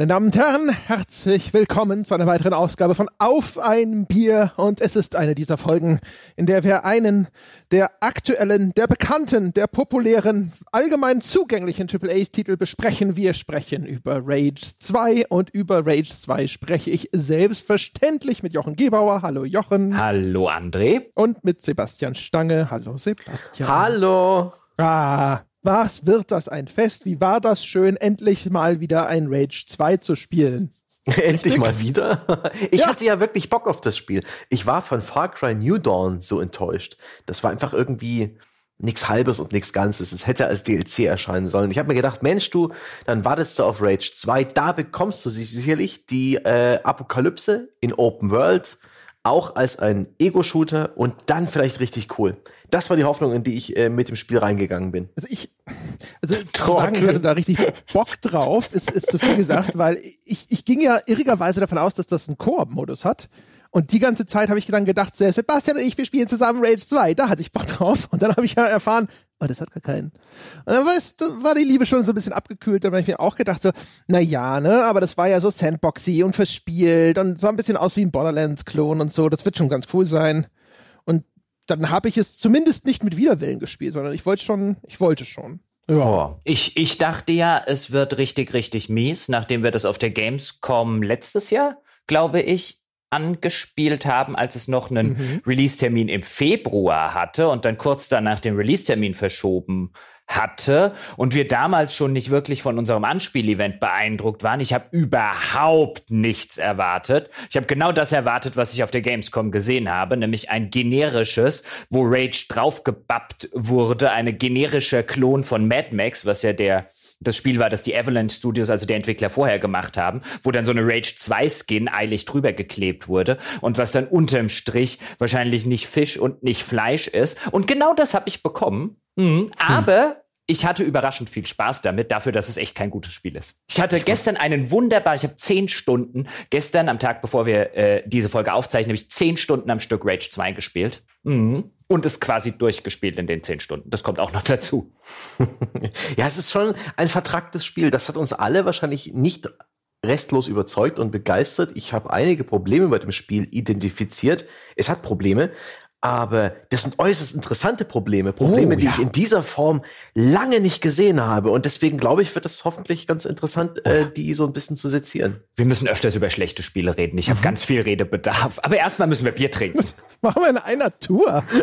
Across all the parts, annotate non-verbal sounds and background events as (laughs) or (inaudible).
Meine Damen und Herren, herzlich willkommen zu einer weiteren Ausgabe von Auf ein Bier. Und es ist eine dieser Folgen, in der wir einen der aktuellen, der bekannten, der populären, allgemein zugänglichen AAA-Titel besprechen. Wir sprechen über Rage 2 und über Rage 2 spreche ich selbstverständlich mit Jochen Gebauer. Hallo Jochen. Hallo André. Und mit Sebastian Stange. Hallo Sebastian. Hallo. Ah, was wird das ein Fest? Wie war das schön, endlich mal wieder ein Rage 2 zu spielen? (laughs) Endlich mal wieder. (laughs) Ich ja. hatte ja wirklich Bock auf das Spiel. Ich war von Far Cry New Dawn so enttäuscht. Das war einfach irgendwie nichts Halbes und nichts Ganzes. Es hätte als DLC erscheinen sollen. Ich habe mir gedacht, Mensch, du, dann wartest du auf Rage 2. Da bekommst du sicherlich die äh, Apokalypse in Open World auch als ein Ego-Shooter und dann vielleicht richtig cool. Das war die Hoffnung, in die ich äh, mit dem Spiel reingegangen bin. Also ich, also (laughs) zu sagen, ich hatte da richtig Bock drauf, ist, ist zu viel gesagt, weil ich, ich ging ja irrigerweise davon aus, dass das einen Koop-Modus hat. Und die ganze Zeit habe ich dann gedacht, Sebastian und ich, wir spielen zusammen Rage 2. Da hatte ich Bock drauf. Und dann habe ich ja erfahren, oh, das hat gar keinen. Und dann war die Liebe schon so ein bisschen abgekühlt. Dann habe ich mir auch gedacht, so, na ja, ne, aber das war ja so sandboxy und verspielt und sah ein bisschen aus wie ein Borderlands-Klon und so. Das wird schon ganz cool sein. Und dann habe ich es zumindest nicht mit Widerwillen gespielt, sondern ich wollte schon, ich wollte schon. Ja. Oh. Ich, ich dachte ja, es wird richtig, richtig mies, nachdem wir das auf der Gamescom letztes Jahr, glaube ich, angespielt haben, als es noch einen mhm. Release-Termin im Februar hatte und dann kurz danach den Release-Termin verschoben hatte und wir damals schon nicht wirklich von unserem Anspielevent beeindruckt waren. Ich habe überhaupt nichts erwartet. Ich habe genau das erwartet, was ich auf der Gamescom gesehen habe, nämlich ein generisches, wo Rage draufgebappt wurde, eine generische Klon von Mad Max, was ja der das Spiel war, das die Avalanche Studios, also die Entwickler vorher gemacht haben, wo dann so eine Rage 2 Skin eilig drüber geklebt wurde und was dann unterm Strich wahrscheinlich nicht Fisch und nicht Fleisch ist. Und genau das habe ich bekommen. Mhm. Aber ich hatte überraschend viel Spaß damit, dafür, dass es echt kein gutes Spiel ist. Ich hatte gestern einen wunderbar, ich habe zehn Stunden, gestern am Tag, bevor wir äh, diese Folge aufzeichnen, habe ich zehn Stunden am Stück Rage 2 gespielt. Mhm. Und ist quasi durchgespielt in den zehn Stunden. Das kommt auch noch dazu. (laughs) ja, es ist schon ein vertracktes Spiel. Das hat uns alle wahrscheinlich nicht restlos überzeugt und begeistert. Ich habe einige Probleme bei dem Spiel identifiziert. Es hat Probleme, aber das sind äußerst interessante Probleme. Probleme, oh, die ich in dieser Form lange nicht gesehen habe. Und deswegen glaube ich, wird es hoffentlich ganz interessant, äh, die so ein bisschen zu sezieren. Wir müssen öfters über schlechte Spiele reden. Ich habe mhm. ganz viel Redebedarf. Aber erstmal müssen wir Bier trinken. Das (laughs) machen wir in einer Tour. (laughs)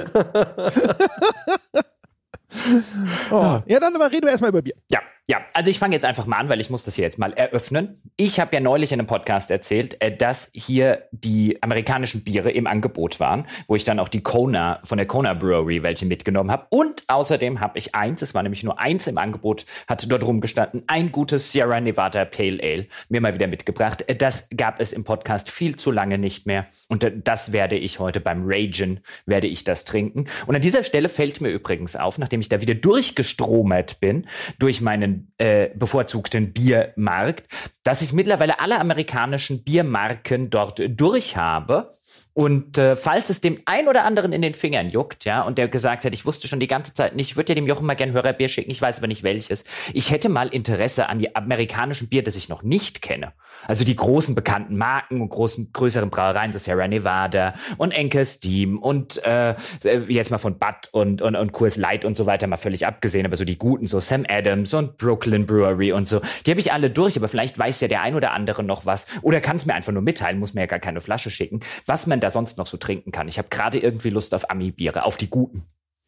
(laughs) oh. Ja, dann aber reden wir erstmal über Bier. Ja. Ja, also ich fange jetzt einfach mal an, weil ich muss das hier jetzt mal eröffnen. Ich habe ja neulich in einem Podcast erzählt, äh, dass hier die amerikanischen Biere im Angebot waren, wo ich dann auch die Kona von der Kona Brewery welche mitgenommen habe. Und außerdem habe ich eins, es war nämlich nur eins im Angebot, hatte dort rumgestanden, ein gutes Sierra Nevada Pale Ale mir mal wieder mitgebracht. Äh, das gab es im Podcast viel zu lange nicht mehr. Und äh, das werde ich heute beim Ragen, werde ich das trinken. Und an dieser Stelle fällt mir übrigens auf, nachdem ich da wieder durchgestromert bin, durch meinen äh, bevorzugten Biermarkt, dass ich mittlerweile alle amerikanischen Biermarken dort durch habe und äh, falls es dem ein oder anderen in den Fingern juckt, ja, und der gesagt hat, ich wusste schon die ganze Zeit nicht, ich würde ja dem Jochen mal gern Hörerbier schicken, ich weiß aber nicht welches. Ich hätte mal Interesse an die amerikanischen Bier, das ich noch nicht kenne. Also die großen bekannten Marken und großen, größeren Brauereien, so Sierra Nevada und Enkel Steam und äh, jetzt mal von Bud und, und, und Coors Light und so weiter mal völlig abgesehen, aber so die guten, so Sam Adams und Brooklyn Brewery und so, die habe ich alle durch, aber vielleicht weiß ja der ein oder andere noch was oder kann es mir einfach nur mitteilen, muss mir ja gar keine Flasche schicken, was man da da sonst noch so trinken kann. Ich habe gerade irgendwie Lust auf Ami-Biere, auf die guten.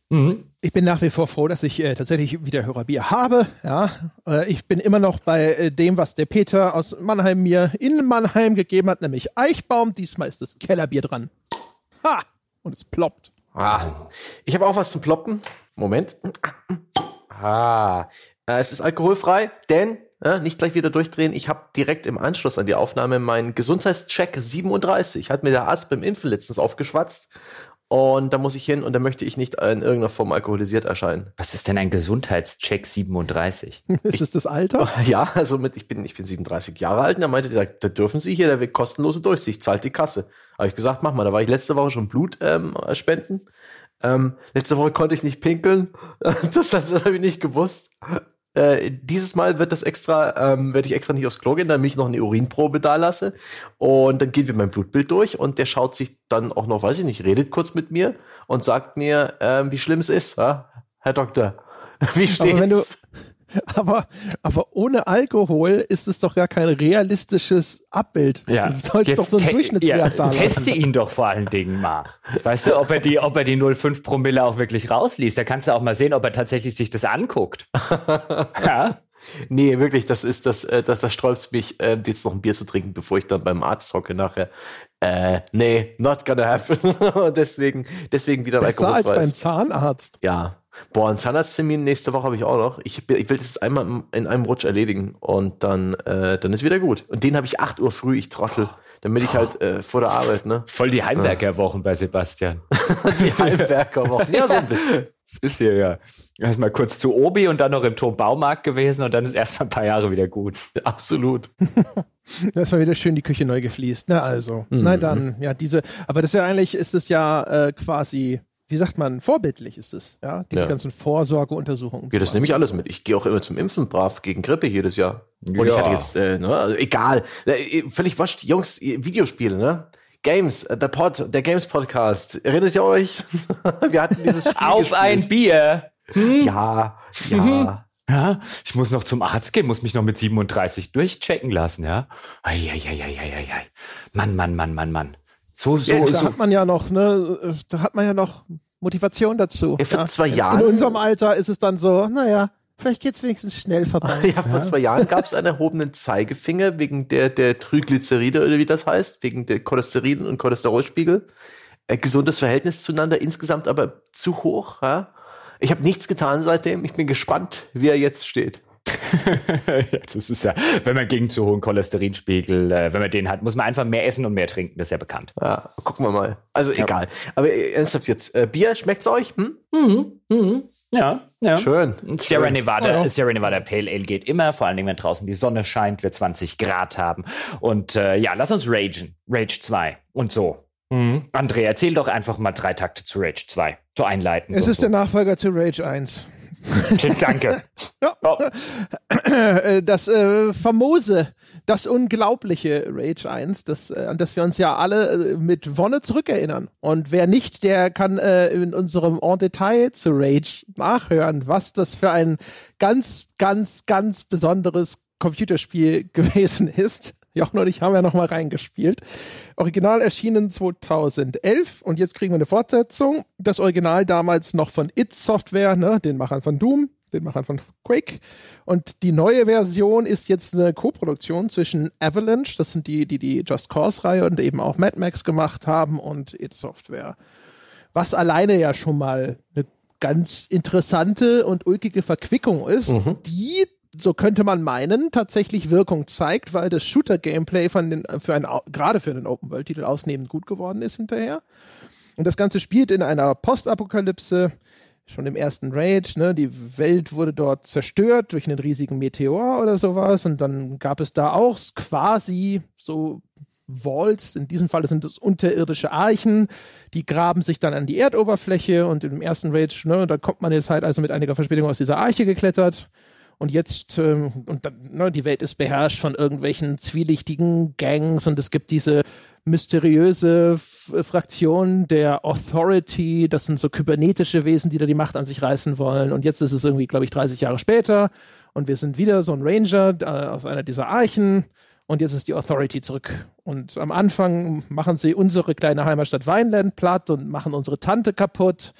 Mhm. Ich bin nach wie vor froh, dass ich äh, tatsächlich wieder Hörerbier habe. Ja, äh, ich bin immer noch bei äh, dem, was der Peter aus Mannheim mir in Mannheim gegeben hat, nämlich Eichbaum. Diesmal ist das Kellerbier dran. Ha! Und es ploppt. Ah. Ich habe auch was zum Ploppen. Moment. Ah. Es ist alkoholfrei, denn ja, nicht gleich wieder durchdrehen. Ich habe direkt im Anschluss an die Aufnahme meinen Gesundheitscheck 37. Hat mir der Arzt beim Impfen letztens aufgeschwatzt. Und da muss ich hin und da möchte ich nicht in irgendeiner Form alkoholisiert erscheinen. Was ist denn ein Gesundheitscheck 37? (laughs) ist es das Alter? (laughs) Ja, also mit, ich bin, ich bin 37 Jahre alt und da meinte der, da dürfen Sie hier, der wird kostenlose Durchsicht, zahlt die Kasse. Habe ich gesagt, mach mal. Da war ich letzte Woche schon Blut ähm, spenden. Ähm, letzte Woche konnte ich nicht pinkeln. (laughs) Das, das habe ich nicht gewusst. Äh, dieses Mal wird das extra, ähm, werde ich extra nicht aufs Klo gehen, damit ich noch eine Urinprobe da lasse. Und dann gehen wir mein Blutbild durch und der schaut sich dann auch noch, weiß ich nicht, redet kurz mit mir und sagt mir, ähm, wie schlimm es ist, ja? Herr Doktor. (laughs) Wie steht's? Aber wenn du, (laughs) aber, aber ohne Alkohol ist es doch gar kein realistisches Abbild. Ja. Du sollst doch so einen Durchschnittswert ja, da lassen. Teste ihn doch vor allen Dingen mal. Weißt du, ob er die, ob er die 0,5 Promille auch wirklich rausliest. Da kannst du auch mal sehen, ob er tatsächlich sich das anguckt. (laughs) ja. Nee, wirklich, das ist das, äh, das, das sträubt mich, äh, jetzt noch ein Bier zu trinken, bevor ich dann beim Arzt hocke nachher. Äh, nee, not gonna happen. (laughs) deswegen, deswegen wieder Besser als alkoholfreies. beim Zahnarzt. Ja. Boah, einen Zahnarzttermin nächste Woche habe ich auch noch. Ich, ich will das einmal in einem Rutsch erledigen und dann, äh, dann ist wieder gut. Und den habe ich 8 Uhr früh, ich trottel. Damit ich halt äh, vor der Arbeit, ne? Voll die Heimwerkerwochen bei Sebastian. (laughs) Die Heimwerkerwochen. Ja, so ein bisschen. Das ist hier ja. Erstmal kurz zu Obi und dann noch im Turmbaumarkt gewesen und dann ist erstmal ein paar Jahre wieder gut. Absolut. (laughs) Das war wieder schön die Küche neu gefliest. Na also, Mhm. na dann, ja, diese, aber das ist ja eigentlich, ist es ja äh, quasi, wie sagt man, vorbildlich ist es, ja, diese Ja. ganzen Vorsorgeuntersuchungen. Ja, das nehme ich alles mit. Ich gehe auch immer zum Impfen brav gegen Grippe jedes Jahr. Und ich Ja. hatte jetzt, äh, ne, also egal. Äh, Völlig wurscht. Jungs, Videospiele, ne? Games, äh, der Pod, der Games Podcast. Erinnert ihr euch? (laughs) Wir hatten dieses Spiel Auf ein. Bier! Ja, ja. Ja, ich muss noch zum Arzt gehen, muss mich noch mit 37 durchchecken lassen, ja. Eieieiei. Mann, Mann, Mann, Mann, Mann. So, so, Ja, da so. hat man ja noch, ne, äh, da hat man ja noch Motivation dazu. Ja, vor ja. zwei Jahren- In unserem Alter ist es dann so, naja, vielleicht geht's wenigstens schnell vorbei. (laughs) Ja, vor zwei Jahren gab es einen erhobenen Zeigefinger wegen der, der Triglyceride oder wie das heißt, wegen der Cholesterin- und Cholesterolspiegel. Äh, gesundes Verhältnis zueinander, insgesamt aber zu hoch. Ja? Ich habe nichts getan seitdem. Ich bin gespannt, wie er jetzt steht. (laughs) Jetzt ist es ja, wenn man gegen zu hohen Cholesterinspiegel, äh, wenn man den hat, muss man einfach mehr essen und mehr trinken, das ist ja bekannt. Ja, gucken wir mal. Also egal. Aber äh, ernsthaft jetzt, äh, Bier, schmeckt's euch? Hm? Ja, ja. Schön. Sierra Schön. Nevada, Oh ja. Sierra Nevada Pale Ale geht immer, vor allen Dingen, wenn draußen die Sonne scheint, wir 20 Grad haben. Und äh, ja, lass uns ragen. Rage 2 und so. Mhm. André, erzähl doch einfach mal drei Takte zu Rage 2. So einleiten. Es ist so. der Nachfolger zu Rage 1. Danke. (laughs) Ja. Oh, das äh, famose, das unglaubliche Rage 1, das, äh, an das wir uns ja alle äh, mit Wonne zurückerinnern. Und wer nicht, der kann äh, in unserem En Detail zu Rage nachhören, was das für ein ganz, ganz, ganz besonderes Computerspiel (laughs) gewesen ist. Jochen und ich haben ja noch mal reingespielt. Original erschienen 2011 und jetzt kriegen wir eine Fortsetzung. Das Original damals noch von It Software, ne, den Machern von Doom, den Machern von Quake. Und die neue Version ist jetzt eine Co-Produktion zwischen Avalanche, das sind die, die die Just Cause-Reihe und eben auch Mad Max gemacht haben und It Software. Was alleine ja schon mal eine ganz interessante und ulkige Verquickung ist, die so könnte man meinen, tatsächlich Wirkung zeigt, weil das Shooter-Gameplay für einen, gerade für einen Open-World-Titel ausnehmend gut geworden ist hinterher. Und das Ganze spielt in einer Postapokalypse, schon im ersten Rage, ne? Die Welt wurde dort zerstört durch einen riesigen Meteor oder sowas. Und dann gab es da auch quasi so Vaults, in diesem Fall sind es unterirdische Archen, die graben sich dann an die Erdoberfläche und im ersten Rage, ne, da kommt man jetzt halt also mit einiger Verspätung aus dieser Arche geklettert. Und jetzt, ähm, und dann, ne, die Welt ist beherrscht von irgendwelchen zwielichtigen Gangs und es gibt diese mysteriöse F Fraktion der Authority. Das sind so kybernetische Wesen, die da die Macht an sich reißen wollen. Und jetzt ist es irgendwie, glaube ich, 30 Jahre später und wir sind wieder so ein Ranger äh, aus einer dieser Archen. Und jetzt ist die Authority zurück. Und am Anfang machen sie unsere kleine Heimatstadt Vineland platt und machen unsere Tante kaputt.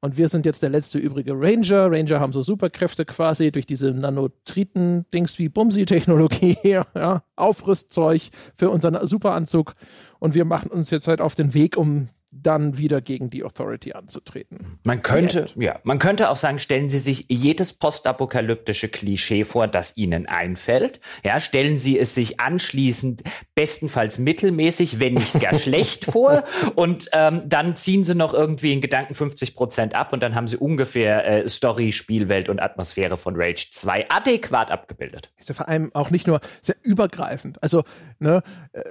Und wir sind jetzt der letzte übrige Ranger. Ranger haben so Superkräfte quasi durch diese Nanotriten-Dings wie Bumsi-Technologie, (laughs) ja, Aufrüstzeug für unseren Superanzug. Und wir machen uns jetzt halt auf den Weg, um dann wieder gegen die Authority anzutreten. Man könnte, ja, man könnte auch sagen, stellen Sie sich jedes postapokalyptische Klischee vor, das Ihnen einfällt. Ja, stellen Sie es sich anschließend bestenfalls mittelmäßig, wenn nicht gar (laughs) schlecht vor. Und ähm, dann ziehen Sie noch irgendwie in Gedanken 50 Prozent ab und dann haben Sie ungefähr äh, Story, Spielwelt und Atmosphäre von Rage 2 adäquat abgebildet. Ist ja vor allem auch nicht nur sehr übergreifend. Also, ne, äh,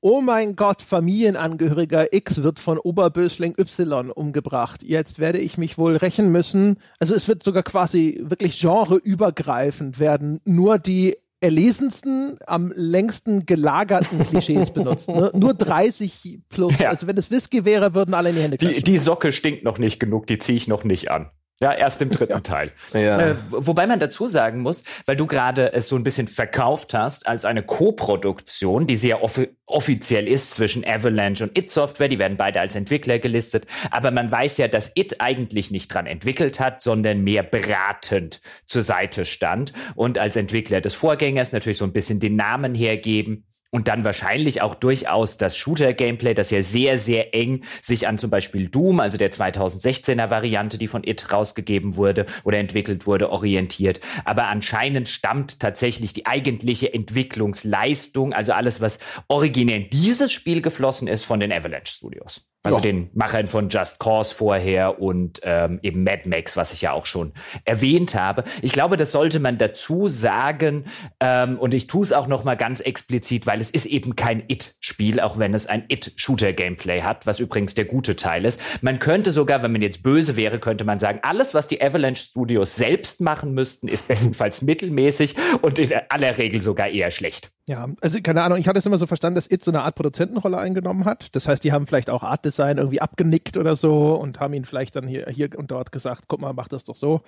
oh mein Gott, Familienangehöriger X wird von Oberbösling Y umgebracht. Jetzt werde ich mich wohl rächen müssen. Also es wird sogar quasi wirklich genreübergreifend werden nur die erlesensten, am längsten gelagerten Klischees (laughs) benutzt. Ne? Nur 30 plus. Ja. Also wenn es Whisky wäre, würden alle in die Hände klatschen. Die, die Socke stinkt noch nicht genug, die ziehe ich noch nicht an. Ja, erst im dritten ja. Teil. Ja. Äh, wobei man dazu sagen muss, weil du gerade es so ein bisschen verkauft hast als eine Co-Produktion, die sehr offi offiziell ist zwischen Avalanche und It Software. Die werden beide als Entwickler gelistet. Aber man weiß ja, dass It eigentlich nicht dran entwickelt hat, sondern mehr beratend zur Seite stand und als Entwickler des Vorgängers natürlich so ein bisschen den Namen hergeben und dann wahrscheinlich auch durchaus das Shooter-Gameplay, das ja sehr, sehr eng sich an zum Beispiel Doom, also der 2016er Variante, die von It rausgegeben wurde oder entwickelt wurde, orientiert. Aber anscheinend stammt tatsächlich die eigentliche Entwicklungsleistung, also alles, was originär in dieses Spiel geflossen ist, von den Avalanche Studios. Also ja. den Machern von Just Cause vorher und ähm, eben Mad Max, was ich ja auch schon erwähnt habe. Ich glaube, das sollte man dazu sagen ähm, und ich tue es auch noch mal ganz explizit, weil es ist eben kein It-Spiel, auch wenn es ein It-Shooter-Gameplay hat, was übrigens der gute Teil ist. Man könnte sogar, wenn man jetzt böse wäre, könnte man sagen, alles, was die Avalanche Studios selbst machen müssten, ist bestenfalls (laughs) mittelmäßig und in aller Regel sogar eher schlecht. Ja, also keine Ahnung, ich hatte es immer so verstanden, dass It so eine Art Produzentenrolle eingenommen hat. Das heißt, die haben vielleicht auch Art Design irgendwie abgenickt oder so und haben ihn vielleicht dann hier, hier und dort gesagt, guck mal, mach das doch so.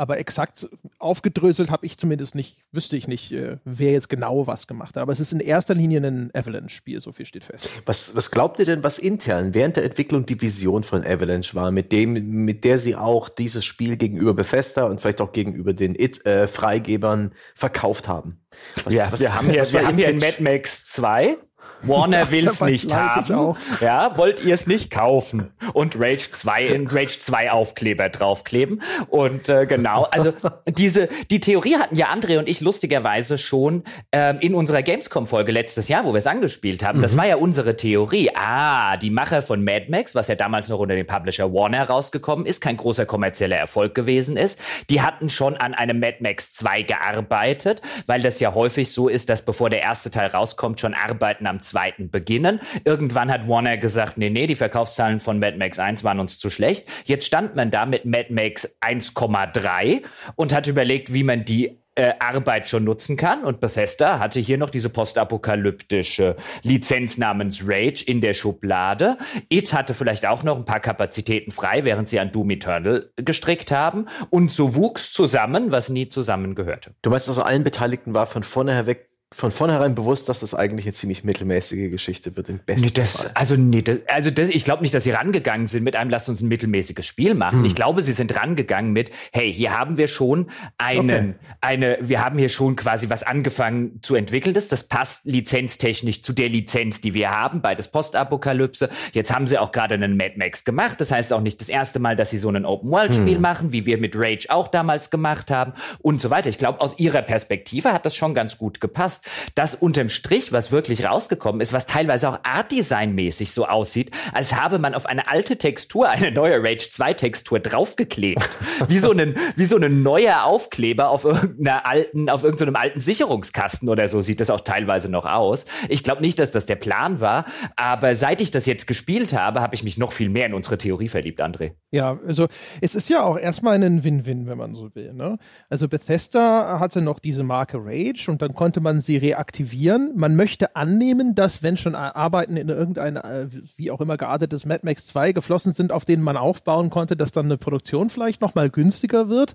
Aber exakt aufgedröselt habe ich zumindest nicht, wüsste ich nicht, äh, wer jetzt genau was gemacht hat. Aber es ist in erster Linie ein Avalanche-Spiel, so viel steht fest. Was, was glaubt ihr denn, was intern während der Entwicklung die Vision von Avalanche war, mit dem, mit der sie auch dieses Spiel gegenüber Bethesda und vielleicht auch gegenüber den It-Freigebern äh, verkauft haben? Was, ja, was, wir haben hier, wir haben hier in Mad Max 2 Warner will es nicht haben. Ja, wollt ihr es nicht kaufen? Und Rage 2 in Rage 2 Aufkleber draufkleben. Und äh, genau, also (laughs) diese, die Theorie hatten ja André und ich lustigerweise schon ähm, in unserer Gamescom-Folge letztes Jahr, wo wir es angespielt haben. Mhm. Das war ja unsere Theorie. Ah, die Macher von Mad Max, was ja damals noch unter dem Publisher Warner rausgekommen ist, kein großer kommerzieller Erfolg gewesen ist, die hatten schon an einem Mad Max 2 gearbeitet, weil das ja häufig so ist, dass bevor der erste Teil rauskommt, schon Arbeiten am zweiten beginnen. Irgendwann hat Warner gesagt, nee, nee, die Verkaufszahlen von Mad Max 1 waren uns zu schlecht. Jetzt stand man da mit Mad Max 1,3 und hat überlegt, wie man die äh, Arbeit schon nutzen kann. Und Bethesda hatte hier noch diese postapokalyptische Lizenz namens Rage in der Schublade. It hatte vielleicht auch noch ein paar Kapazitäten frei, während sie an Doom Eternal gestrickt haben. Und so wuchs zusammen, was nie zusammengehörte. Du meinst also, allen Beteiligten war von vornherein weg von vornherein bewusst, dass das eigentlich eine ziemlich mittelmäßige Geschichte wird, im besten nee, das, Fall. Also, nee, das, also das, ich glaube nicht, dass sie rangegangen sind mit einem, lasst uns ein mittelmäßiges Spiel machen. Hm. Ich glaube, sie sind rangegangen mit, hey, hier haben wir schon einen, okay. eine, wir haben hier schon quasi was angefangen zu entwickeln. Das, das passt lizenztechnisch zu der Lizenz, die wir haben, beides Postapokalypse. Jetzt haben sie auch gerade einen Mad Max gemacht. Das heißt auch nicht das erste Mal, dass sie so ein Open-World-Spiel hm. machen, wie wir mit Rage auch damals gemacht haben und so weiter. Ich glaube, aus ihrer Perspektive hat das schon ganz gut gepasst hast, dass unterm Strich, was wirklich rausgekommen ist, was teilweise auch Art-Design-mäßig so aussieht, als habe man auf eine alte Textur eine neue Rage 2 Textur draufgeklebt. (laughs) wie so ein, wie so ein neuer Aufkleber auf irgendeiner alten, auf irgendeinem alten Sicherungskasten oder so sieht das auch teilweise noch aus. Ich glaube nicht, dass das der Plan war, aber seit ich das jetzt gespielt habe, habe ich mich noch viel mehr in unsere Theorie verliebt, André. Ja, also es ist ja auch erstmal ein Win-Win, wenn man so will. Ne? Also Bethesda hatte noch diese Marke Rage und dann konnte man sie reaktivieren. Man möchte annehmen, dass wenn schon Arbeiten in irgendein, äh, wie auch immer geartetes Mad Max 2 geflossen sind, auf denen man aufbauen konnte, dass dann eine Produktion vielleicht nochmal günstiger wird.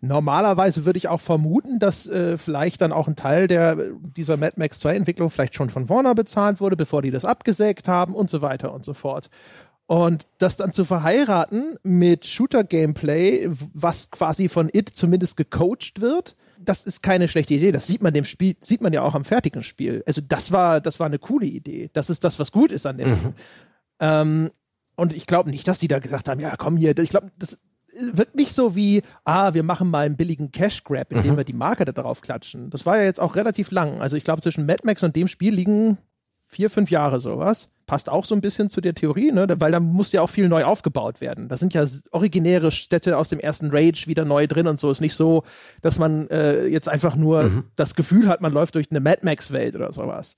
Normalerweise würde ich auch vermuten, dass äh, vielleicht dann auch ein Teil der, dieser Mad Max 2 Entwicklung vielleicht schon von Warner bezahlt wurde, bevor die das abgesägt haben und so weiter und so fort. Und das dann zu verheiraten mit Shooter-Gameplay, was quasi von It zumindest gecoacht wird, das ist keine schlechte Idee. Das sieht man dem Spiel, sieht man ja auch am fertigen Spiel. Also das war, das war eine coole Idee. Das ist das, was gut ist an dem. Mhm. Ähm, und ich glaube nicht, dass die da gesagt haben, ja, komm hier. Ich glaube, das wird nicht so wie, ah, wir machen mal einen billigen Cash Grab, indem mhm. wir die Marke da drauf klatschen. Das war ja jetzt auch relativ lang. Also ich glaube, zwischen Mad Max und dem Spiel liegen vier, fünf Jahre sowas. Passt auch so ein bisschen zu der Theorie, ne? weil da muss ja auch viel neu aufgebaut werden. Da sind ja originäre Städte aus dem ersten Rage wieder neu drin und so. Ist nicht so, dass man äh, jetzt einfach nur mhm. das Gefühl hat, man läuft durch eine Mad Max-Welt oder sowas.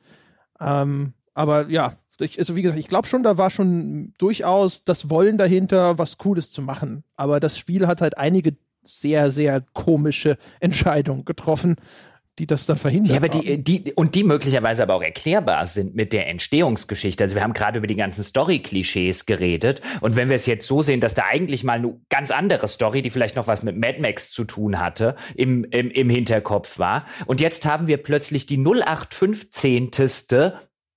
Ähm, aber ja, ich, also wie gesagt, ich glaube schon, da war schon durchaus das Wollen dahinter, was Cooles zu machen. Aber das Spiel hat halt einige sehr, sehr komische Entscheidungen getroffen, die das dann verhindern. Ja, aber die, die, und die möglicherweise aber auch erklärbar sind mit der Entstehungsgeschichte. Also wir haben gerade über die ganzen Story-Klischees geredet. Und wenn wir es jetzt so sehen, dass da eigentlich mal eine ganz andere Story, die vielleicht noch was mit Mad Max zu tun hatte, im, im, im Hinterkopf war. Und jetzt haben wir plötzlich die 0815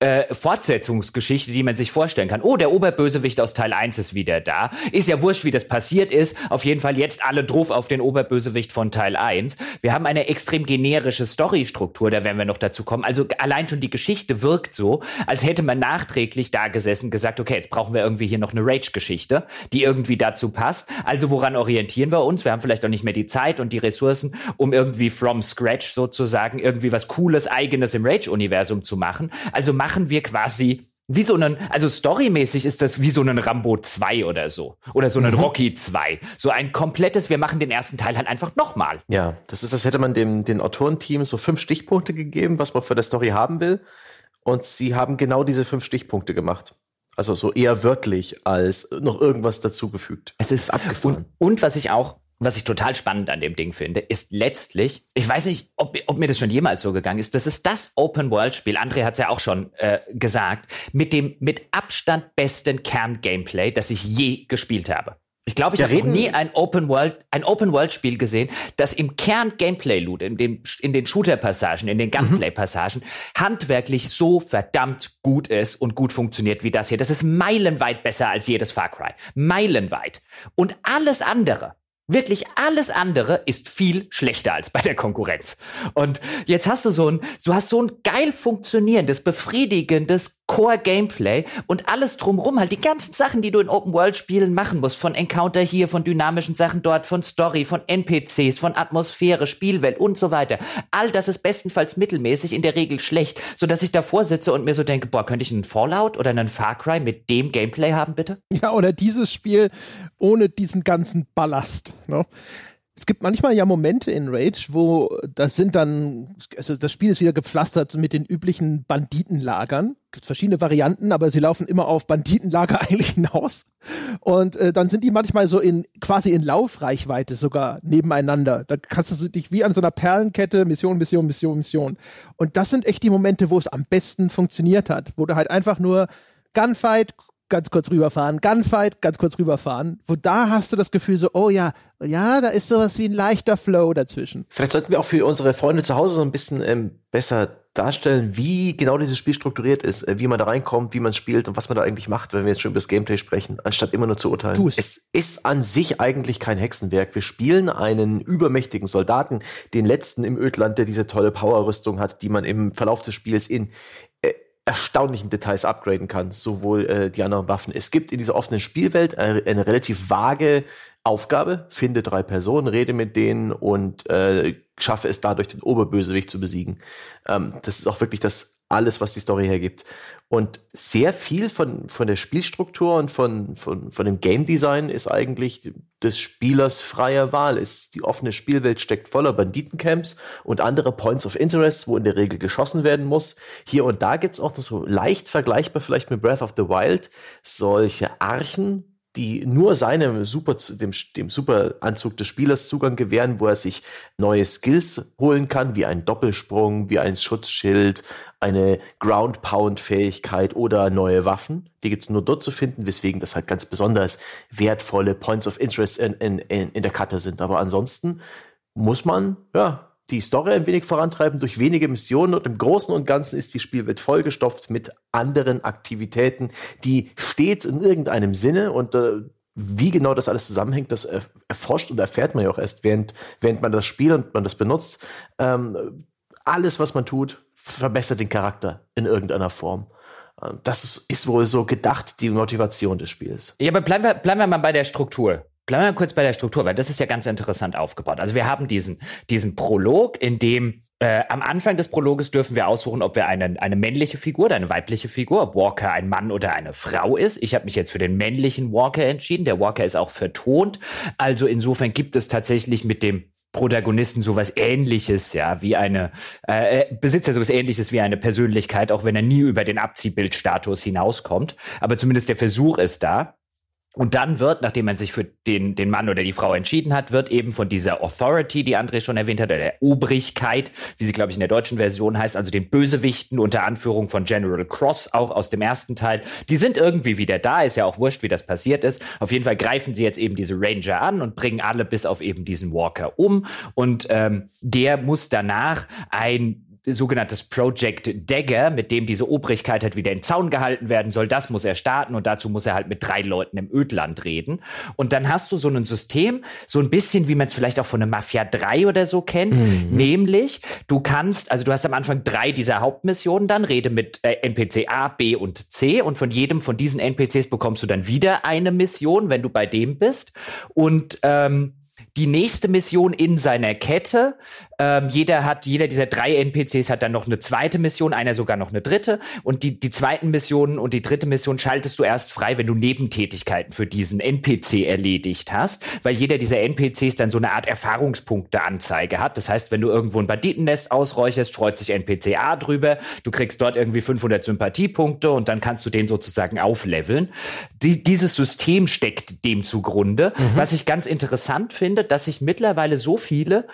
äh, Fortsetzungsgeschichte, die man sich vorstellen kann. Oh, der Oberbösewicht aus Teil 1 ist wieder da. Ist ja wurscht, wie das passiert ist. Auf jeden Fall jetzt alle drauf auf den Oberbösewicht von Teil 1. Wir haben eine extrem generische Storystruktur, da werden wir noch dazu kommen. Also allein schon die Geschichte wirkt so, als hätte man nachträglich da gesessen gesagt, okay, jetzt brauchen wir irgendwie hier noch eine Rage-Geschichte, die irgendwie dazu passt. Also woran orientieren wir uns? Wir haben vielleicht auch nicht mehr die Zeit und die Ressourcen, um irgendwie from scratch sozusagen irgendwie was Cooles, Eigenes im Rage-Universum zu machen. Also machen machen wir quasi wie so einen, also storymäßig ist das wie so ein Rambo 2 oder so. Oder so ein mhm. Rocky 2. So ein komplettes, wir machen den ersten Teil halt einfach nochmal. Ja, das ist, als hätte man dem, den Autorenteam so fünf Stichpunkte gegeben, was man für der Story haben will. Und sie haben genau diese fünf Stichpunkte gemacht. Also so eher wörtlich als noch irgendwas dazugefügt. Es ist abgefahren. Und, und was ich auch was ich total spannend an dem Ding finde, ist letztlich, ich weiß nicht, ob, ob mir das schon jemals so gegangen ist, das ist das Open-World-Spiel, André hat es ja auch schon äh, gesagt, mit dem mit Abstand besten Kern-Gameplay, das ich je gespielt habe. Ich glaube, ich habe noch nie ein Open World, ein Open World Spiel gesehen, das im Kern Gameplay Loot, in den, in den Shooter Passagen, in den mhm. Gunplay Passagen handwerklich so verdammt gut ist und gut funktioniert wie das hier. Das ist meilenweit besser als jedes Far Cry. Meilenweit. Und alles andere Wirklich alles andere ist viel schlechter als bei der Konkurrenz. Und jetzt hast du so ein, du hast so ein geil funktionierendes, befriedigendes Core-Gameplay und alles drumrum, halt die ganzen Sachen, die du in Open-World-Spielen machen musst, von Encounter hier, von dynamischen Sachen dort, von Story, von NPCs, von Atmosphäre, Spielwelt und so weiter. All das ist bestenfalls mittelmäßig, in der Regel schlecht, so dass ich davor sitze und mir so denke, boah, könnte ich einen Fallout oder einen Far Cry mit dem Gameplay haben, bitte? Ja, oder dieses Spiel ohne diesen ganzen Ballast. Ne? Es gibt manchmal ja Momente in Rage, wo das sind dann, also das Spiel ist wieder gepflastert mit den üblichen Banditenlagern. Gibt verschiedene Varianten, aber sie laufen immer auf Banditenlager (laughs) eigentlich hinaus. Und äh, dann sind die manchmal so in quasi in Laufreichweite sogar nebeneinander. Da kannst du dich wie an so einer Perlenkette Mission, Mission, Mission, Mission. Und das sind echt die Momente, wo es am besten funktioniert hat, wo du halt einfach nur Gunfight, ganz kurz rüberfahren, Gunfight, ganz kurz rüberfahren. Wo da hast du das Gefühl so, oh ja, ja, da ist sowas wie ein leichter Flow dazwischen. Vielleicht sollten wir auch für unsere Freunde zu Hause so ein bisschen ähm, besser darstellen, wie genau dieses Spiel strukturiert ist, äh, wie man da reinkommt, wie man spielt und was man da eigentlich macht, wenn wir jetzt schon über das Gameplay sprechen, anstatt immer nur zu urteilen. Tu es. es ist an sich eigentlich kein Hexenwerk. Wir spielen einen übermächtigen Soldaten, den letzten im Ödland, der diese tolle Powerrüstung hat, die man im Verlauf des Spiels in erstaunlichen Details upgraden kann, sowohl äh, die anderen Waffen. Es gibt in dieser offenen Spielwelt eine, eine relativ vage Aufgabe, finde drei Personen, rede mit denen und äh, schaffe es dadurch, den Oberbösewicht zu besiegen. Ähm, das ist auch wirklich das alles, was die Story hergibt. Und sehr viel von, von der Spielstruktur und von, von, von dem Game Design ist eigentlich des Spielers freier Wahl. Ist die offene Spielwelt steckt voller Banditencamps und andere Points of Interest, wo in der Regel geschossen werden muss. Hier und da gibt's auch noch so leicht vergleichbar vielleicht mit Breath of the Wild solche Archen, die nur seinem Super, dem, dem Superanzug des Spielers Zugang gewähren, wo er sich neue Skills holen kann, wie ein Doppelsprung, wie ein Schutzschild, eine Ground Pound Fähigkeit oder neue Waffen. Die gibt's nur dort zu finden, weswegen das halt ganz besonders wertvolle Points of Interest in, in, in, in der Karte sind. Aber ansonsten muss man, ja, die Story ein wenig vorantreiben durch wenige Missionen und im Großen und Ganzen ist die Spielwelt vollgestopft mit anderen Aktivitäten, die stets in irgendeinem Sinne und äh, wie genau das alles zusammenhängt, das erforscht und erfährt man ja auch erst, während, während man das spielt und man das benutzt. Ähm, alles, was man tut, verbessert den Charakter in irgendeiner Form. Das ist, ist wohl so gedacht, die Motivation des Spiels. Ja, aber bleiben wir, bleiben wir mal bei der Struktur. Bleiben wir kurz bei der Struktur, weil das ist ja ganz interessant aufgebaut. Also wir haben diesen, diesen Prolog, in dem äh, am Anfang des Prologes dürfen wir aussuchen, ob wir eine, eine männliche Figur oder eine weibliche Figur, ob Walker ein Mann oder eine Frau ist. Ich habe mich jetzt für den männlichen Walker entschieden. Der Walker ist auch vertont. Also insofern gibt es tatsächlich mit dem Protagonisten sowas ähnliches, ja, wie eine, äh, äh besitzt ja sowas ähnliches wie eine Persönlichkeit, auch wenn er nie über den Abziehbildstatus hinauskommt. Aber zumindest der Versuch ist da. Und dann wird, nachdem man sich für den, den Mann oder die Frau entschieden hat, wird eben von dieser Authority, die André schon erwähnt hat, oder der Obrigkeit, wie sie, glaube ich, in der deutschen Version heißt, also den Bösewichten unter Anführung von General Cross, auch aus dem ersten Teil, die sind irgendwie wieder da, ist ja auch wurscht, wie das passiert ist. Auf jeden Fall greifen sie jetzt eben diese Ranger an und bringen alle bis auf eben diesen Walker um. Und ähm, der muss danach ein sogenanntes Project Dagger, mit dem diese Obrigkeit halt wieder in Zaun gehalten werden soll. Das muss er starten und dazu muss er halt mit drei Leuten im Ödland reden. Und dann hast du so ein System, so ein bisschen wie man es vielleicht auch von der Mafia 3 oder so kennt, mhm. nämlich du kannst, also du hast am Anfang drei dieser Hauptmissionen, dann rede mit äh, NPC A, B und C und von jedem von diesen NPCs bekommst du dann wieder eine Mission, wenn du bei dem bist. Und ähm, die nächste Mission in seiner Kette. Ähm, jeder hat, jeder dieser drei NPCs hat dann noch eine zweite Mission, einer sogar noch eine dritte. Und die, die zweiten Missionen und die dritte Mission schaltest du erst frei, wenn du Nebentätigkeiten für diesen NPC erledigt hast, weil jeder dieser NPCs dann so eine Art Erfahrungspunkteanzeige hat. Das heißt, wenn du irgendwo ein Banditennest ausräucherst, freut sich NPC A drüber. Du kriegst dort irgendwie 500 Sympathiepunkte und dann kannst du den sozusagen aufleveln. Die, dieses System steckt dem zugrunde, mhm. was ich ganz interessant finde finde, dass sich mittlerweile so viele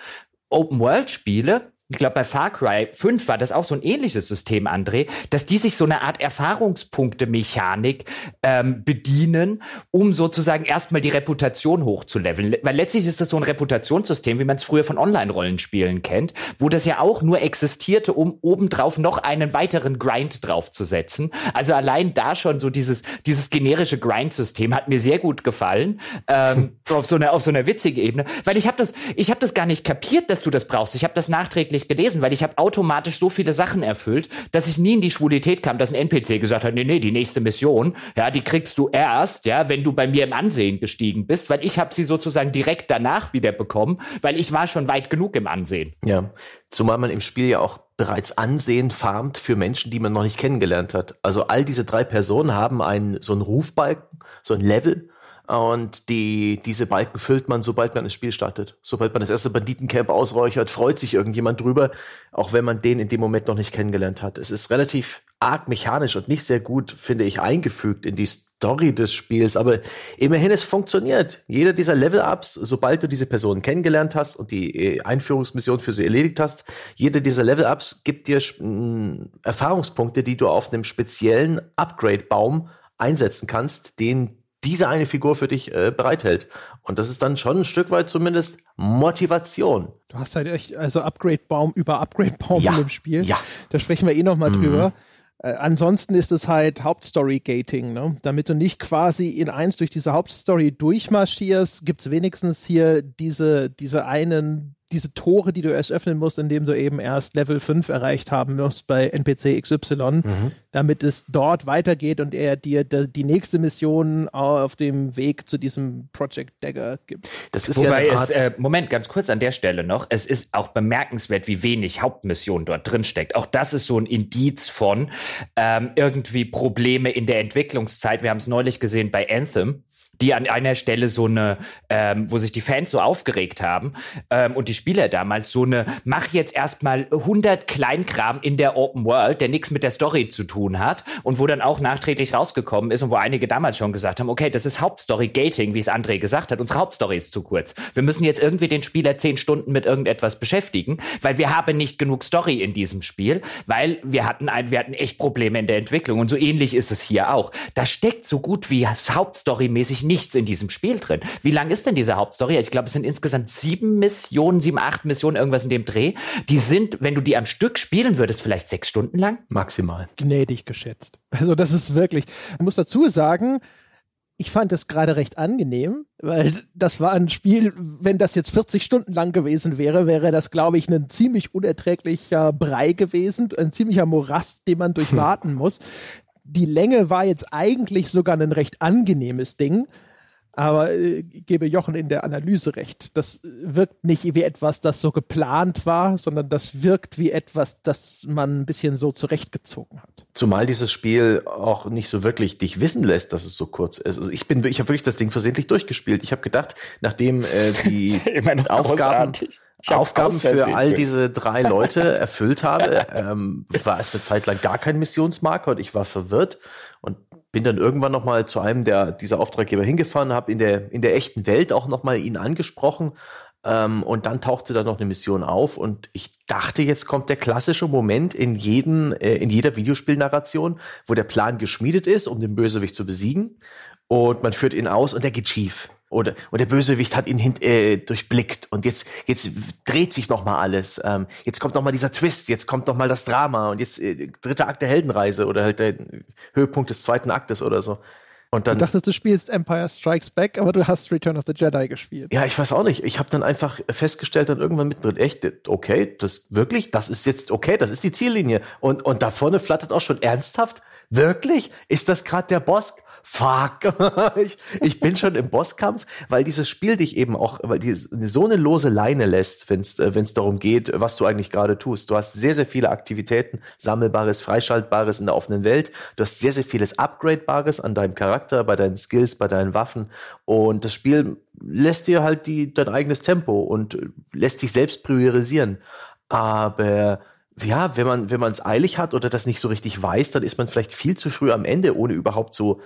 Open-World-Spiele ich glaube, bei Far Cry 5 war das auch so ein ähnliches System, André, dass die sich so eine Art Erfahrungspunkte-Mechanik ähm, bedienen, um sozusagen erstmal die Reputation hochzuleveln. Weil letztlich ist das so ein Reputationssystem, wie man es früher von Online-Rollenspielen kennt, wo das ja auch nur existierte, um obendrauf noch einen weiteren Grind draufzusetzen. Also allein da schon so dieses, dieses generische Grind-System hat mir sehr gut gefallen, ähm, (laughs) auf, so einer, auf so einer witzigen Ebene, weil ich habe das, ich habe das gar nicht kapiert, dass du das brauchst. Ich habe das nachträglich nicht gelesen, weil ich habe automatisch so viele Sachen erfüllt, dass ich nie in die Schwulität kam, dass ein NPC gesagt hat, nee, nee, die nächste Mission, ja, die kriegst du erst, ja, wenn du bei mir im Ansehen gestiegen bist, weil ich habe sie sozusagen direkt danach wieder bekommen, weil ich war schon weit genug im Ansehen. Ja, zumal man im Spiel ja auch bereits Ansehen farmt für Menschen, die man noch nicht kennengelernt hat. Also all diese drei Personen haben einen so einen Rufbalken, so ein Level und die, diese Balken füllt man, sobald man das Spiel startet. Sobald man das erste Banditencamp ausräuchert, freut sich irgendjemand drüber, auch wenn man den in dem Moment noch nicht kennengelernt hat. Es ist relativ arg mechanisch und nicht sehr gut, finde ich, eingefügt in die Story des Spiels. Aber immerhin, es funktioniert. Jeder dieser Level-Ups, sobald du diese Person kennengelernt hast und die äh, Einführungsmission für sie erledigt hast, jeder dieser Level-Ups gibt dir Erfahrungspunkte, die du auf einem speziellen Upgrade-Baum einsetzen kannst, den diese eine Figur für dich äh, bereithält. Und das ist dann schon ein Stück weit zumindest Motivation. Du hast halt echt, also Upgrade-Baum über Upgrade-Baum ja. im Spiel. Ja. Da sprechen wir eh nochmal mhm. drüber. Äh, ansonsten ist es halt Hauptstory-Gating, ne? Damit du nicht quasi in eins durch diese Hauptstory durchmarschierst, gibt es wenigstens hier diese, diese einen diese Tore, die du erst öffnen musst, indem du eben erst Level 5 erreicht haben musst bei NPC XY, mhm. damit es dort weitergeht und er dir die nächste Mission auf dem Weg zu diesem Project Dagger gibt. Das ist Wobei ja es, äh, Moment, ganz kurz an der Stelle noch, es ist auch bemerkenswert, wie wenig Hauptmission dort drin steckt. Auch das ist so ein Indiz von ähm, irgendwie Probleme in der Entwicklungszeit. Wir haben es neulich gesehen bei Anthem die an einer Stelle so eine, ähm, wo sich die Fans so aufgeregt haben ähm, und die Spieler damals so eine, mach jetzt erstmal 100 Kleinkram in der Open World, der nichts mit der Story zu tun hat und wo dann auch nachträglich rausgekommen ist und wo einige damals schon gesagt haben, okay, das ist Hauptstory Gating, wie es André gesagt hat, unsere Hauptstory ist zu kurz. Wir müssen jetzt irgendwie den Spieler zehn Stunden mit irgendetwas beschäftigen, weil wir haben nicht genug Story in diesem Spiel, weil wir hatten ein, wir hatten echt Probleme in der Entwicklung und so ähnlich ist es hier auch. Da steckt so gut wie Hauptstory-mäßig nichts in diesem Spiel drin. Wie lang ist denn diese Hauptstory? Ich glaube, es sind insgesamt sieben Missionen, sieben, acht Missionen, irgendwas in dem Dreh. Die sind, wenn du die am Stück spielen würdest, vielleicht sechs Stunden lang? Maximal. Gnädig geschätzt. Also das ist wirklich, ich muss dazu sagen, ich fand es gerade recht angenehm, weil das war ein Spiel, wenn das jetzt 40 Stunden lang gewesen wäre, wäre das, glaube ich, ein ziemlich unerträglicher Brei gewesen, ein ziemlicher Morast, den man durchwarten muss. Die Länge war jetzt eigentlich sogar ein recht angenehmes Ding Aber äh, gebe Jochen in der Analyse recht. Das wirkt nicht wie etwas, das so geplant war, sondern das wirkt wie etwas, das man ein bisschen so zurechtgezogen hat. Zumal dieses Spiel auch nicht so wirklich dich wissen lässt, dass es so kurz ist. Also ich bin, ich habe wirklich das Ding versehentlich durchgespielt. Ich habe gedacht, nachdem äh, die (laughs) Aufgaben, Aufgaben für all diese drei Leute erfüllt habe, ähm, war es eine Zeit lang gar kein Missionsmarker und ich war verwirrt und bin dann irgendwann noch mal zu einem der dieser Auftraggeber hingefahren, habe in der in der echten Welt auch noch mal ihn angesprochen ähm, und dann tauchte da noch eine Mission auf und ich dachte, jetzt kommt der klassische Moment in jeden äh, in jeder Videospielnarration, wo der Plan geschmiedet ist, um den Bösewicht zu besiegen und man führt ihn aus und der geht schief. Oder, oder der Bösewicht hat ihn hin, äh, durchblickt und jetzt, jetzt dreht sich noch mal alles. Ähm, jetzt kommt noch mal dieser Twist, jetzt kommt noch mal das Drama und jetzt äh, dritter Akt der Heldenreise oder halt der Höhepunkt des zweiten Aktes oder so. Und dann, du dachtest, du spielst Empire Strikes Back, aber du hast Return of the Jedi gespielt. Ja, ich weiß auch nicht. Ich habe dann einfach festgestellt, dann irgendwann mittendrin, echt, okay, das wirklich, das ist jetzt okay, das ist die Ziellinie. Und, und da vorne flattert auch schon ernsthaft, wirklich? Ist das gerade der Boss? Fuck, (laughs) ich, ich bin schon im Bosskampf, weil dieses Spiel dich eben auch, weil die so eine lose Leine lässt, wenn es äh, darum geht, was du eigentlich gerade tust. Du hast sehr, sehr viele Aktivitäten, Sammelbares, Freischaltbares in der offenen Welt. Du hast sehr, sehr vieles Upgradebares an deinem Charakter, bei deinen Skills, bei deinen Waffen. Und das Spiel lässt dir halt die, dein eigenes Tempo und lässt dich selbst priorisieren. Aber ja, wenn man wenn man es eilig hat oder das nicht so richtig weiß, dann ist man vielleicht viel zu früh am Ende, ohne überhaupt so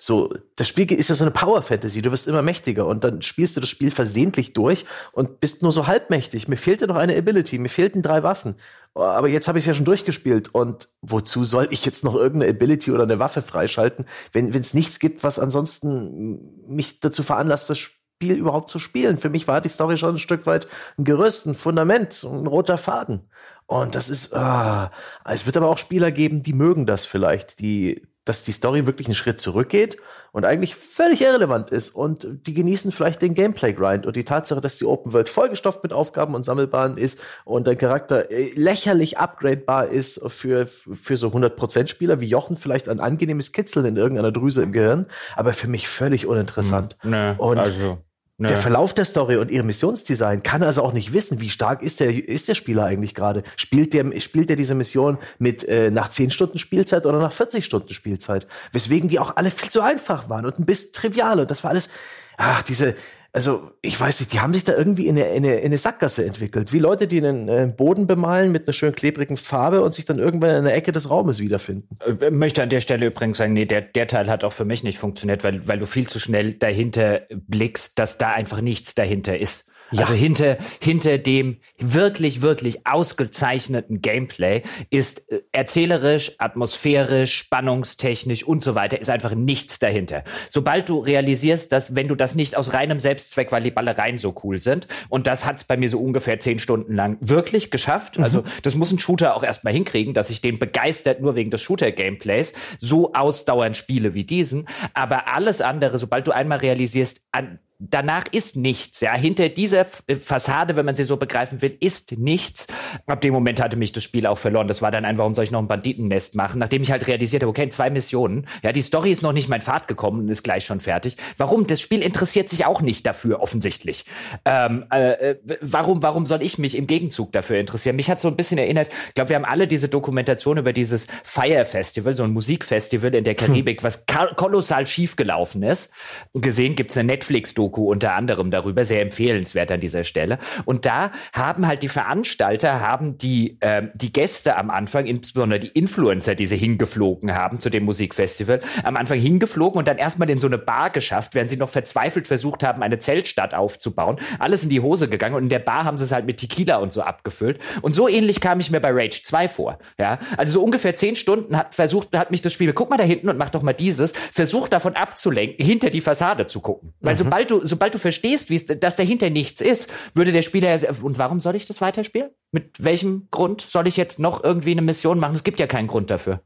so, das Spiel ist ja so eine Power Fantasy, du wirst immer mächtiger und dann spielst du das Spiel versehentlich durch und bist nur so halbmächtig. Mir fehlte noch eine Ability, mir fehlten drei Waffen. Aber jetzt habe ich es ja schon durchgespielt und wozu soll ich jetzt noch irgendeine Ability oder eine Waffe freischalten, wenn es nichts gibt, was ansonsten mich dazu veranlasst, das Spiel überhaupt zu spielen? Für mich war die Story schon ein Stück weit ein Gerüst, ein Fundament, ein roter Faden. Und das ist, ah, es wird aber auch Spieler geben, die mögen das vielleicht, die dass die Story wirklich einen Schritt zurückgeht und eigentlich völlig irrelevant ist und die genießen vielleicht den Gameplay-Grind und die Tatsache, dass die Open World vollgestopft mit Aufgaben und Sammelbaren ist und dein Charakter äh, lächerlich upgradebar ist für, für so 100% Spieler wie Jochen vielleicht ein angenehmes Kitzeln in irgendeiner Drüse im Gehirn, aber für mich völlig uninteressant. Hm, nee, und also. Der Verlauf der Story und ihr Missionsdesign kann also auch nicht wissen, wie stark ist der, ist der Spieler eigentlich gerade. Spielt der, spielt der diese Mission mit äh, nach 10 Stunden Spielzeit oder nach 40 Stunden Spielzeit? Weswegen die auch alle viel zu einfach waren und ein bisschen trivial. Und das war alles, ach, diese, also ich weiß nicht, die haben sich da irgendwie in eine, in eine, in eine Sackgasse entwickelt. Wie Leute, die einen äh, Boden bemalen mit einer schön klebrigen Farbe und sich dann irgendwann in der Ecke des Raumes wiederfinden. Ich äh, möchte an der Stelle übrigens sagen, nee, der, der Teil hat auch für mich nicht funktioniert, weil, weil du viel zu schnell dahinter blickst, dass da einfach nichts dahinter ist. Ja. Also hinter, hinter dem wirklich, wirklich ausgezeichneten Gameplay ist äh, erzählerisch, atmosphärisch, spannungstechnisch und so weiter, ist einfach nichts dahinter. Sobald du realisierst, dass wenn du das nicht aus reinem Selbstzweck, weil die Ballereien so cool sind, und das hat's bei mir so ungefähr zehn Stunden lang wirklich geschafft, mhm. also das muss ein Shooter auch erstmal hinkriegen, dass ich den begeistert nur wegen des Shooter-Gameplays so ausdauernd spiele wie diesen, aber alles andere, sobald du einmal realisierst, an danach ist nichts. Ja, hinter dieser äh, Fassade, wenn man sie so begreifen will, ist nichts. Ab dem Moment hatte mich das Spiel auch verloren. Das war dann einfach, warum soll ich noch ein Banditennest machen? Nachdem ich halt realisiert habe, okay, zwei Missionen. Ja, die Story ist noch nicht mein Pfad gekommen und ist gleich schon fertig. Warum? Das Spiel interessiert sich auch nicht dafür, offensichtlich. Ähm, äh, äh warum, warum soll ich mich im Gegenzug dafür interessieren? Mich hat so ein bisschen erinnert, ich glaube, wir haben alle diese Dokumentation über dieses Fire Festival, so ein Musikfestival in der hm. Karibik, hm. was kolossal schief gelaufen ist. Gesehen gibt's eine Netflix-Doku Doku unter anderem darüber, sehr empfehlenswert an dieser Stelle. Und da haben halt die Veranstalter, haben die, ähm, die Gäste am Anfang, insbesondere die Influencer, die sie hingeflogen haben zu dem Musikfestival, am Anfang hingeflogen und dann erstmal in so eine Bar geschafft, während sie noch verzweifelt versucht haben, eine Zeltstadt aufzubauen. Alles in die Hose gegangen und in der Bar haben sie es halt mit Tequila und so abgefüllt. Und so ähnlich kam ich mir bei Rage 2 vor. Ja, also so ungefähr zehn Stunden hat versucht, hat mich das Spiel, guck mal da hinten und mach doch mal dieses, versucht davon abzulenken, hinter die Fassade zu gucken. Weil mhm. sobald du sobald du verstehst, dass dahinter nichts ist, würde der Spieler, und warum soll ich das weiterspielen? Mit welchem Grund soll ich jetzt noch irgendwie eine Mission machen? Es gibt ja keinen Grund dafür.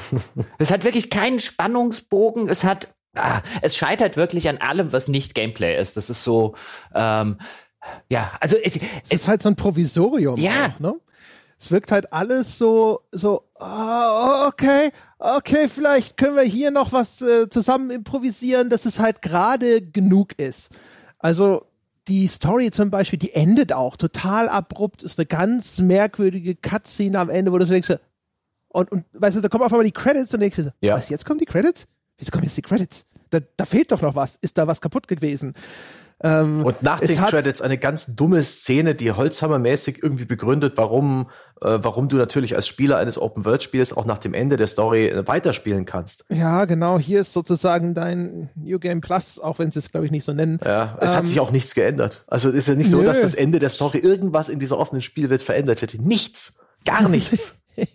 (laughs) es hat wirklich keinen Spannungsbogen, es hat, ah, es scheitert wirklich an allem, was nicht Gameplay ist. Das ist so, ähm, ja, also es, es, ist halt so ein Provisorium. Ja. Auch, ne? Es wirkt halt alles so, so, oh, okay, okay, vielleicht können wir hier noch was äh, zusammen improvisieren, dass es halt gerade genug ist. Also die Story zum Beispiel, die endet auch total abrupt, ist eine ganz merkwürdige Cutscene am Ende, wo du so denkst, und, und weißt du, da kommen auf einmal die Credits und denkst du, ja. was, jetzt kommen die Credits? Wieso kommen jetzt die Credits? Da, da fehlt doch noch was. Ist da was kaputt gewesen? Ähm, und nach den Credits eine ganz dumme Szene, die Holzhammermäßig irgendwie begründet, warum, äh, warum du natürlich als Spieler eines Open-World-Spiels auch nach dem Ende der Story äh, weiterspielen kannst. Ja, genau. Hier ist sozusagen dein New Game Plus, auch wenn sie es, glaube ich, nicht so nennen. Ja, es ähm, hat sich auch nichts geändert. Also es ist ja nicht so, nö. dass das Ende der Story irgendwas in dieser offenen Spielwelt verändert hätte. Nichts. Gar nichts. (laughs)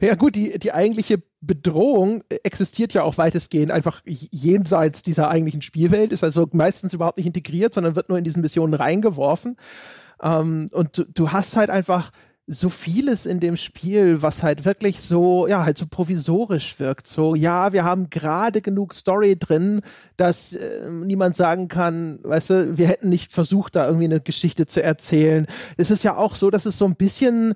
Ja gut, die, die eigentliche Bedrohung existiert ja auch weitestgehend einfach jenseits dieser eigentlichen Spielwelt, ist also meistens überhaupt nicht integriert, sondern wird nur in diesen Missionen reingeworfen. Ähm, und du, du hast halt einfach so vieles in dem Spiel, was halt wirklich so, ja, halt so provisorisch wirkt. So, ja, wir haben gerade genug Story drin, dass äh, niemand sagen kann, weißt du, wir hätten nicht versucht, da irgendwie eine Geschichte zu erzählen. Es ist ja auch so, dass es so ein bisschen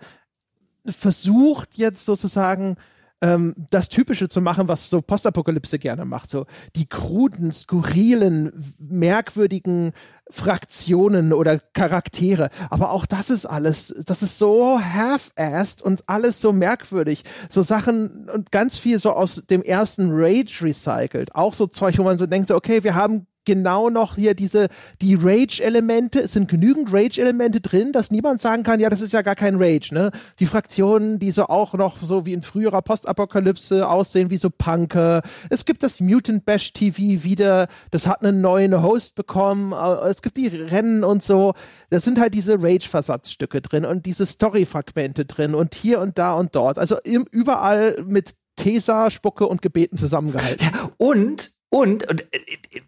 versucht jetzt sozusagen ähm, das Typische zu machen, was so Postapokalypse gerne macht. So die kruden, skurrilen, merkwürdigen Fraktionen oder Charaktere. Aber auch das ist alles, das ist so half-assed und alles so merkwürdig. So Sachen und ganz viel so aus dem ersten Rage recycelt. Auch so Zeug, wo man so denkt, so, okay, wir haben genau noch hier diese, die Rage-Elemente, es sind genügend Rage-Elemente drin, dass niemand sagen kann, ja, das ist ja gar kein Rage, ne? Die Fraktionen, die so auch noch so wie in früherer Postapokalypse aussehen, wie so Punker. Es gibt das Mutant Bash TV wieder, das hat einen neuen Host bekommen, äh, es gibt die Rennen und so. Das sind halt diese Rage-Versatzstücke drin und diese Story-Fragmente drin und hier und da und dort. Also im, überall mit Tesa, Spucke und Gebeten zusammengehalten. Ja, und und, und äh,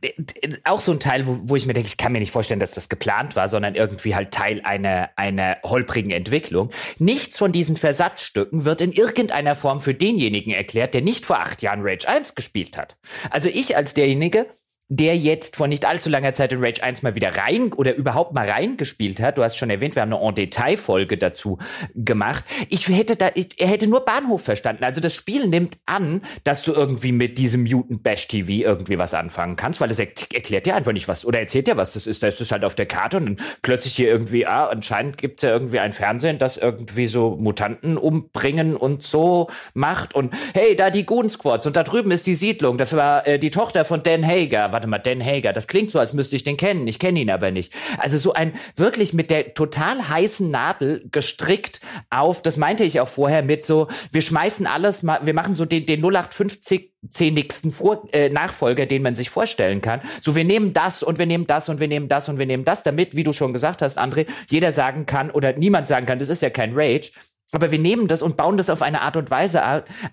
äh, äh, auch so ein Teil, wo, wo ich mir denke, ich kann mir nicht vorstellen, dass das geplant war, sondern irgendwie halt Teil einer, einer holprigen Entwicklung. Nichts von diesen Versatzstücken wird in irgendeiner Form für denjenigen erklärt, der nicht vor acht Jahren Rage 1 gespielt hat. Also ich als derjenige, der jetzt vor nicht allzu langer Zeit in Rage 1 mal wieder rein oder überhaupt mal reingespielt hat. Du hast schon erwähnt, wir haben eine En-Detail-Folge dazu gemacht. Ich hätte da, ich, er hätte nur Bahnhof verstanden. Also das Spiel nimmt an, dass du irgendwie mit diesem Mutant Bash TV irgendwie was anfangen kannst, weil es erklärt dir einfach nicht was oder erzählt dir was das ist. Da ist halt auf der Karte und dann plötzlich hier irgendwie, ah, anscheinend gibt es ja irgendwie ein Fernsehen, das irgendwie so Mutanten umbringen und so macht und hey, da die Goon Squads und da drüben ist die Siedlung. Das war äh, die Tochter von Dan Hager warte mal, Dan Hager, das klingt so, als müsste ich den kennen. Ich kenne ihn aber nicht. Also so ein wirklich mit der total heißen Nadel gestrickt auf, das meinte ich auch vorher mit so, wir schmeißen alles mal, wir machen so den, den 0850 zehnigsten Vor äh, Nachfolger, den man sich vorstellen kann. So, wir nehmen das und wir nehmen das und wir nehmen das und wir nehmen das, damit, wie du schon gesagt hast, André, jeder sagen kann oder niemand sagen kann, das ist ja kein Rage, aber wir nehmen das und bauen das auf eine Art und Weise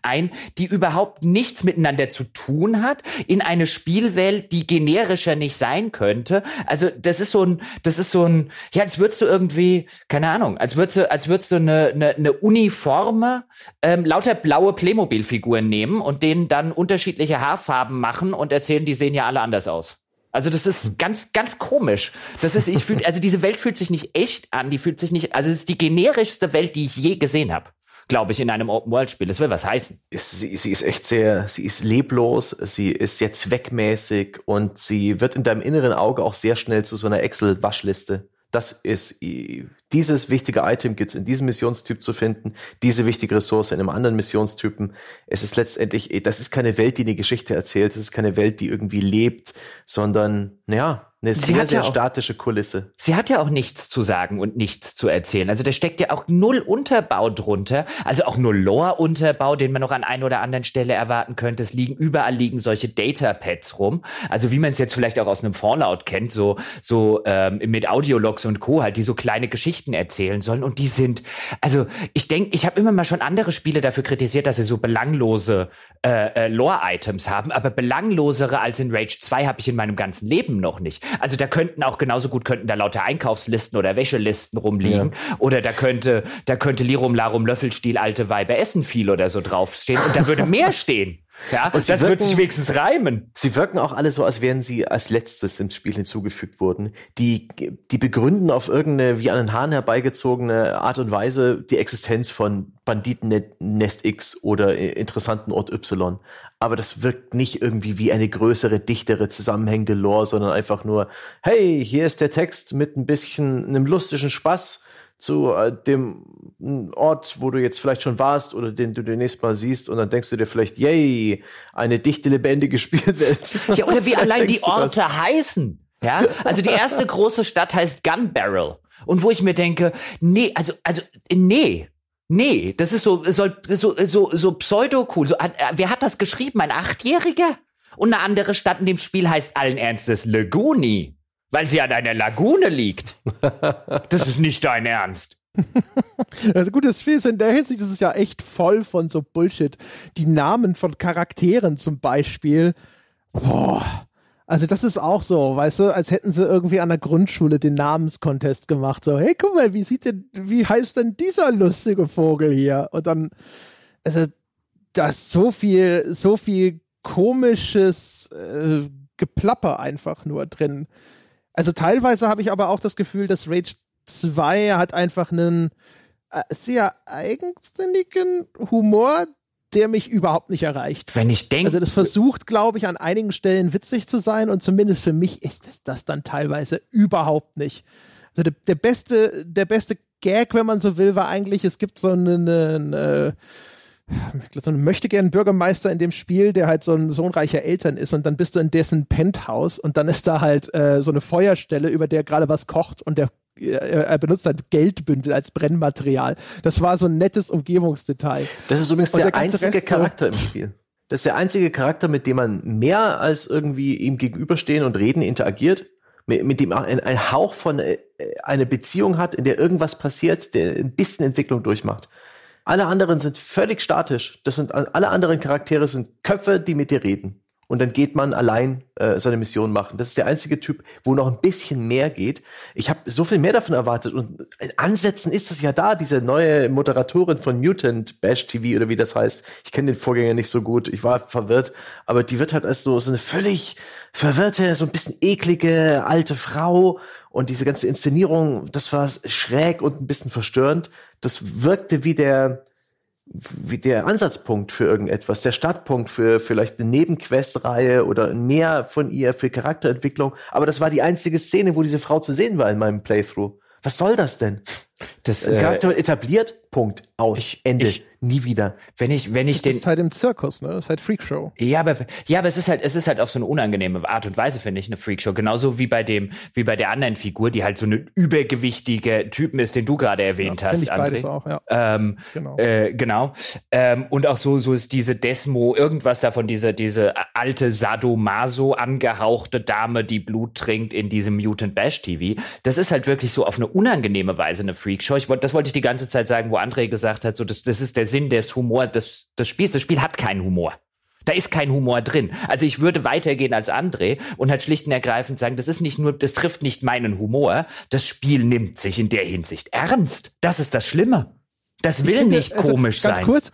ein, die überhaupt nichts miteinander zu tun hat, in eine Spielwelt, die generischer nicht sein könnte. Also das ist so ein, das ist so ein, ja, als würdest du irgendwie, keine Ahnung, als würdest du, als würdest du eine, eine, eine Uniforme, ähm, lauter blaue Playmobil-Figuren nehmen und denen dann unterschiedliche Haarfarben machen und erzählen, die sehen ja alle anders aus. Also das ist ganz, ganz komisch. Das ist, ich fühle, also diese Welt fühlt sich nicht echt an, die fühlt sich nicht, also es ist die generischste Welt, die ich je gesehen habe glaube ich, in einem Open-World-Spiel. Das will was heißen. Sie, sie, ist echt sehr, sie ist leblos, sie ist sehr zweckmäßig und sie wird in deinem inneren Auge auch sehr schnell zu so einer Excel-Waschliste. Das ist dieses wichtige Item gibt es in diesem Missionstyp zu finden, diese wichtige Ressource in einem anderen Missionstypen. Es ist letztendlich, das ist keine Welt, die eine Geschichte erzählt, es ist keine Welt, die irgendwie lebt, sondern, ja, eine sie sehr, sehr ja auch, statische Kulisse. Sie hat ja auch nichts zu sagen und nichts zu erzählen. Also da steckt ja auch null Unterbau drunter, also auch null Lore-Unterbau, den man noch an ein oder anderen Stelle erwarten könnte. Es liegen überall liegen solche Data-Pads rum. Also wie man es jetzt vielleicht auch aus einem Fallout kennt, so, so ähm, mit Audiologs und Co., halt, die so kleine Geschichten erzählen sollen. Und die sind, also ich denke, ich habe immer mal schon andere Spiele dafür kritisiert, dass sie so belanglose äh, äh, Lore-Items haben, aber belanglosere als in Rage 2 habe ich in meinem ganzen Leben noch nicht. Also da könnten auch genauso gut könnten da lauter Einkaufslisten oder Wäschelisten rumliegen. Ja. Oder da könnte, da könnte Lirum Larum Löffelstiel alte Weiber essen viel oder so draufstehen. Und da würde mehr stehen. Ja, und das wirken, wird sich wenigstens reimen. Sie wirken auch alle so, als wären sie als letztes ins Spiel hinzugefügt worden. Die, die begründen auf irgendeine wie an den Hahn herbeigezogene Art und Weise die Existenz von Banditen Nest X oder interessanten Ort Y. Aber das wirkt nicht irgendwie wie eine größere, dichtere, zusammenhängende Lore, sondern einfach nur, hey, hier ist der Text mit ein bisschen einem lustigen Spaß zu äh, dem Ort, wo du jetzt vielleicht schon warst oder den du demnächst mal siehst und dann denkst du dir vielleicht, yay, eine dichte, lebendige (laughs) Spielwelt. Ja, oder wie allein die Orte heißen. Ja, also die erste große Stadt heißt Gun Barrel. Und wo ich mir denke, nee, also, also, nee, nee, das ist so, so, so, so, so pseudo-cool. So, äh, wer hat das geschrieben? Ein Achtjähriger? Und eine andere Stadt in dem Spiel heißt allen Ernstes Laguni. Weil sie an einer Lagune liegt. (laughs) Das ist nicht dein Ernst. Also gut, das Spiel ist in der Hinsicht, das ist ja echt voll von so Bullshit. Die Namen von Charakteren zum Beispiel. Boah. Also das ist auch so, weißt du, als hätten sie irgendwie an der Grundschule den Namenscontest gemacht. So, hey, guck mal, wie sieht denn, wie heißt denn dieser lustige Vogel hier? Und dann, also, da ist so viel, so viel komisches äh, Geplapper einfach nur drin. Also teilweise habe ich aber auch das Gefühl, dass Rage 2 hat einfach einen äh, sehr eigenständigen Humor, der mich überhaupt nicht erreicht. Wenn ich denke. Also das versucht, glaube ich, an einigen Stellen witzig zu sein und zumindest für mich ist es das dann teilweise überhaupt nicht. Also der, der beste, der beste Gag, wenn man so will, war eigentlich, es gibt so eine, eine, eine so ein möchte gern Bürgermeister in dem Spiel, der halt so ein Sohn reicher Eltern ist und dann bist du in dessen Penthouse und dann ist da halt äh, so eine Feuerstelle, über der gerade was kocht und der er benutzt halt Geldbündel als Brennmaterial. Das war so ein nettes Umgebungsdetail. Das ist übrigens der, der einzige Rest Charakter so im Spiel. Das ist der einzige Charakter, mit dem man mehr als irgendwie ihm gegenüberstehen und reden interagiert, mit, mit dem ein, ein Hauch von äh, eine Beziehung hat, in der irgendwas passiert, der ein bisschen Entwicklung durchmacht. Alle anderen sind völlig statisch. Das sind alle anderen Charaktere sind Köpfe, die mit dir reden. Und dann geht man allein äh, seine Mission machen. Das ist der einzige Typ, wo noch ein bisschen mehr geht. Ich habe so viel mehr davon erwartet. Und in Ansätzen ist es ja da, diese neue Moderatorin von Mutant Bash TV oder wie das heißt. Ich kenne den Vorgänger nicht so gut. Ich war verwirrt. Aber die wird halt als so, so eine völlig verwirrte, so ein bisschen eklige alte Frau. Und diese ganze Inszenierung, das war schräg und ein bisschen verstörend das wirkte wie der, der Ansatzpunkt für irgendetwas, der Startpunkt für vielleicht eine Nebenquestreihe oder mehr von ihr für Charakterentwicklung. Aber das war die einzige Szene, wo diese Frau zu sehen war in meinem Playthrough. Was soll das denn? Das, äh, Charakter etabliert, Punkt, aus, ich, Ende. Ich, nie wieder. Wenn ich, wenn ich das den. Das ist halt im Zirkus, ne? Das ist halt Freakshow. Ja, aber, ja, aber es ist halt, es ist halt auf so eine unangenehme Art und Weise, finde ich, eine Freakshow. Genauso wie bei dem, wie bei der anderen Figur, die halt so eine übergewichtige Typen ist, den du gerade erwähnt ja, hast. Ich beides auch, ja. Ähm, genau. Äh, genau. Ähm, und auch so, so ist diese Desmo, irgendwas davon, diese, diese alte Sadomaso angehauchte Dame, die Blut trinkt in diesem Mutant Bash TV. Das ist halt wirklich so auf eine unangenehme Weise eine Freakshow. Ich das wollte ich die ganze Zeit sagen, wo André gesagt hat, so, das, das ist der Sinn des Humor des, des Spiels. Das Spiel hat keinen Humor. Da ist kein Humor drin. Also ich würde weitergehen als André und halt schlicht und ergreifend sagen, das ist nicht nur, das trifft nicht meinen Humor. Das Spiel nimmt sich in der Hinsicht ernst. Das ist das Schlimme. Das will finde, nicht also, komisch ganz sein. Ganz kurz,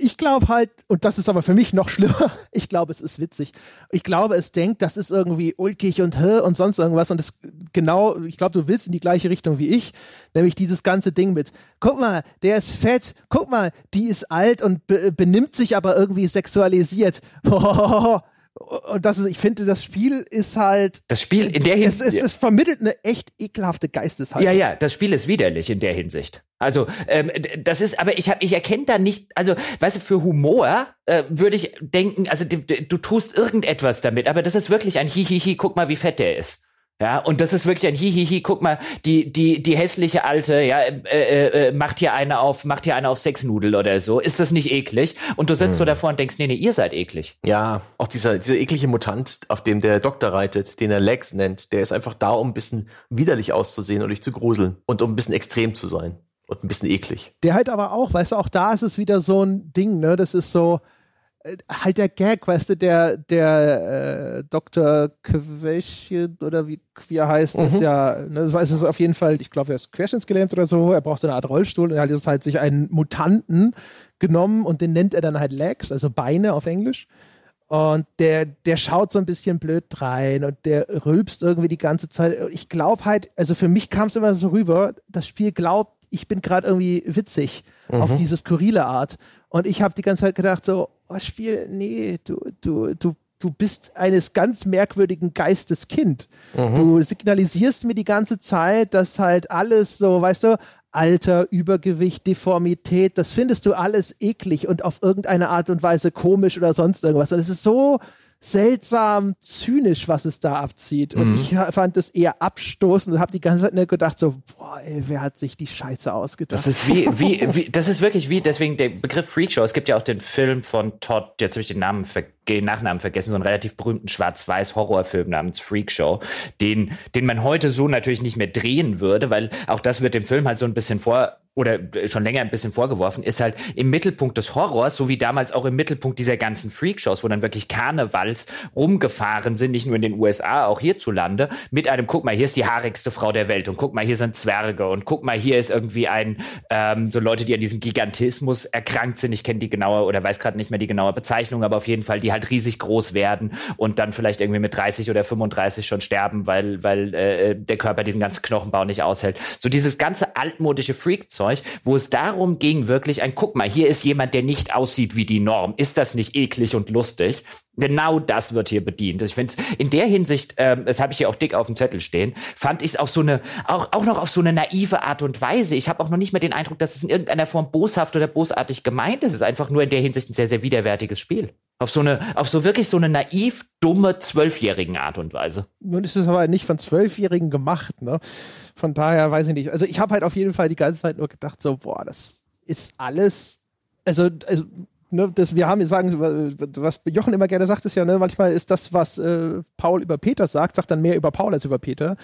ich glaube halt, und das ist aber für mich noch schlimmer, (laughs) ich glaube, es ist witzig. Ich glaube, es denkt, das ist irgendwie ulkig und und sonst irgendwas. Und das genau, ich glaube, du willst in die gleiche Richtung wie ich, nämlich dieses ganze Ding mit, guck mal, der ist fett, guck mal, die ist alt und be benimmt sich aber irgendwie sexualisiert. (laughs) Und das ist, ich finde, das Spiel ist halt. Das Spiel in der Hinsicht. Es, es, es vermittelt eine echt ekelhafte Geisteshaltung. Ja, ja, das Spiel ist widerlich in der Hinsicht. Also, ähm, das ist, aber ich hab, ich erkenne da nicht, also, weißt du, für Humor äh, würde ich denken, also du, du tust irgendetwas damit, aber das ist wirklich ein Hihihi, guck mal, wie fett der ist. Ja, und das ist wirklich ein Hihihi, guck mal, die, die, die hässliche Alte, ja, äh, äh, äh, macht hier eine auf, macht hier eine auf Sexnudel oder so. Ist das nicht eklig? Und du sitzt hm. so davor und denkst, nee, nee, ihr seid eklig. Ja, auch dieser, dieser eklige Mutant, auf dem der Doktor reitet, den er Lex nennt, der ist einfach da, um ein bisschen widerlich auszusehen und dich zu gruseln und um ein bisschen extrem zu sein und ein bisschen eklig. Der halt aber auch, weißt du, auch da ist es wieder so ein Ding, ne, das ist so, halt der Gag, weißt du, der, der äh, Dr. Quäschchen oder wie, wie er heißt, mhm. ist ja, ne, das heißt, es ist auf jeden Fall, ich glaube, er ist querschnittsgelähmt oder so, er braucht so eine Art Rollstuhl und er hat jetzt halt sich einen Mutanten genommen und den nennt er dann halt Legs, also Beine auf Englisch. Und der, der schaut so ein bisschen blöd rein und der rülpst irgendwie die ganze Zeit. Ich glaube halt, also für mich kam es immer so rüber, das Spiel glaubt, ich bin gerade irgendwie witzig mhm. auf diese skurrile Art. Und ich habe die ganze Zeit gedacht, so, oh Spiel, nee, du, du, du, du bist eines ganz merkwürdigen Geistes Kind. Mhm. Du signalisierst mir die ganze Zeit, dass halt alles so, weißt du, Alter, Übergewicht, Deformität, das findest du alles eklig und auf irgendeine Art und Weise komisch oder sonst irgendwas. Und es ist so seltsam zynisch, was es da abzieht. Und mhm. ich fand es eher abstoßend und habe die ganze Zeit nur gedacht, so, boah, ey, wer hat sich die Scheiße ausgedacht? Das ist wie, wie, wie das ist wirklich wie, deswegen der Begriff Freakshow. Es gibt ja auch den Film von Todd, jetzt habe ich den Namen vergessen den Nachnamen vergessen, so einen relativ berühmten schwarz-weiß Horrorfilm namens Freakshow, den, den man heute so natürlich nicht mehr drehen würde, weil auch das wird dem Film halt so ein bisschen vor, oder schon länger ein bisschen vorgeworfen, ist halt im Mittelpunkt des Horrors, so wie damals auch im Mittelpunkt dieser ganzen Freakshows, wo dann wirklich Karnevals rumgefahren sind, nicht nur in den USA, auch hierzulande, mit einem, guck mal, hier ist die haarigste Frau der Welt und guck mal, hier sind Zwerge und guck mal, hier ist irgendwie ein, ähm, so Leute, die an diesem Gigantismus erkrankt sind, ich kenne die genaue oder weiß gerade nicht mehr die genaue Bezeichnung, aber auf jeden Fall, die halt riesig groß werden und dann vielleicht irgendwie mit 30 oder 35 schon sterben, weil, weil äh, der Körper diesen ganzen Knochenbau nicht aushält. So dieses ganze altmodische Freak Zeug, wo es darum ging, wirklich ein, guck mal, hier ist jemand, der nicht aussieht wie die Norm. Ist das nicht eklig und lustig? Genau das wird hier bedient. Ich finde in der Hinsicht, ähm, das habe ich hier auch dick auf dem Zettel stehen, fand ich es auf so eine, auch, auch noch auf so eine naive Art und Weise. Ich habe auch noch nicht mehr den Eindruck, dass es in irgendeiner Form boshaft oder bosartig gemeint ist. Es ist einfach nur in der Hinsicht ein sehr, sehr widerwärtiges Spiel. Auf so eine, auf so wirklich so eine naiv dumme zwölfjährigen Art und Weise. Nun ist es aber nicht von Zwölfjährigen gemacht, ne? Von daher weiß ich nicht. Also ich habe halt auf jeden Fall die ganze Zeit nur gedacht, so, boah, das ist alles, also, also ne, das, wir haben, wir sagen, was Jochen immer gerne sagt, ist ja, ne, manchmal ist das, was äh, Paul über Peter sagt, sagt dann mehr über Paul als über Peter.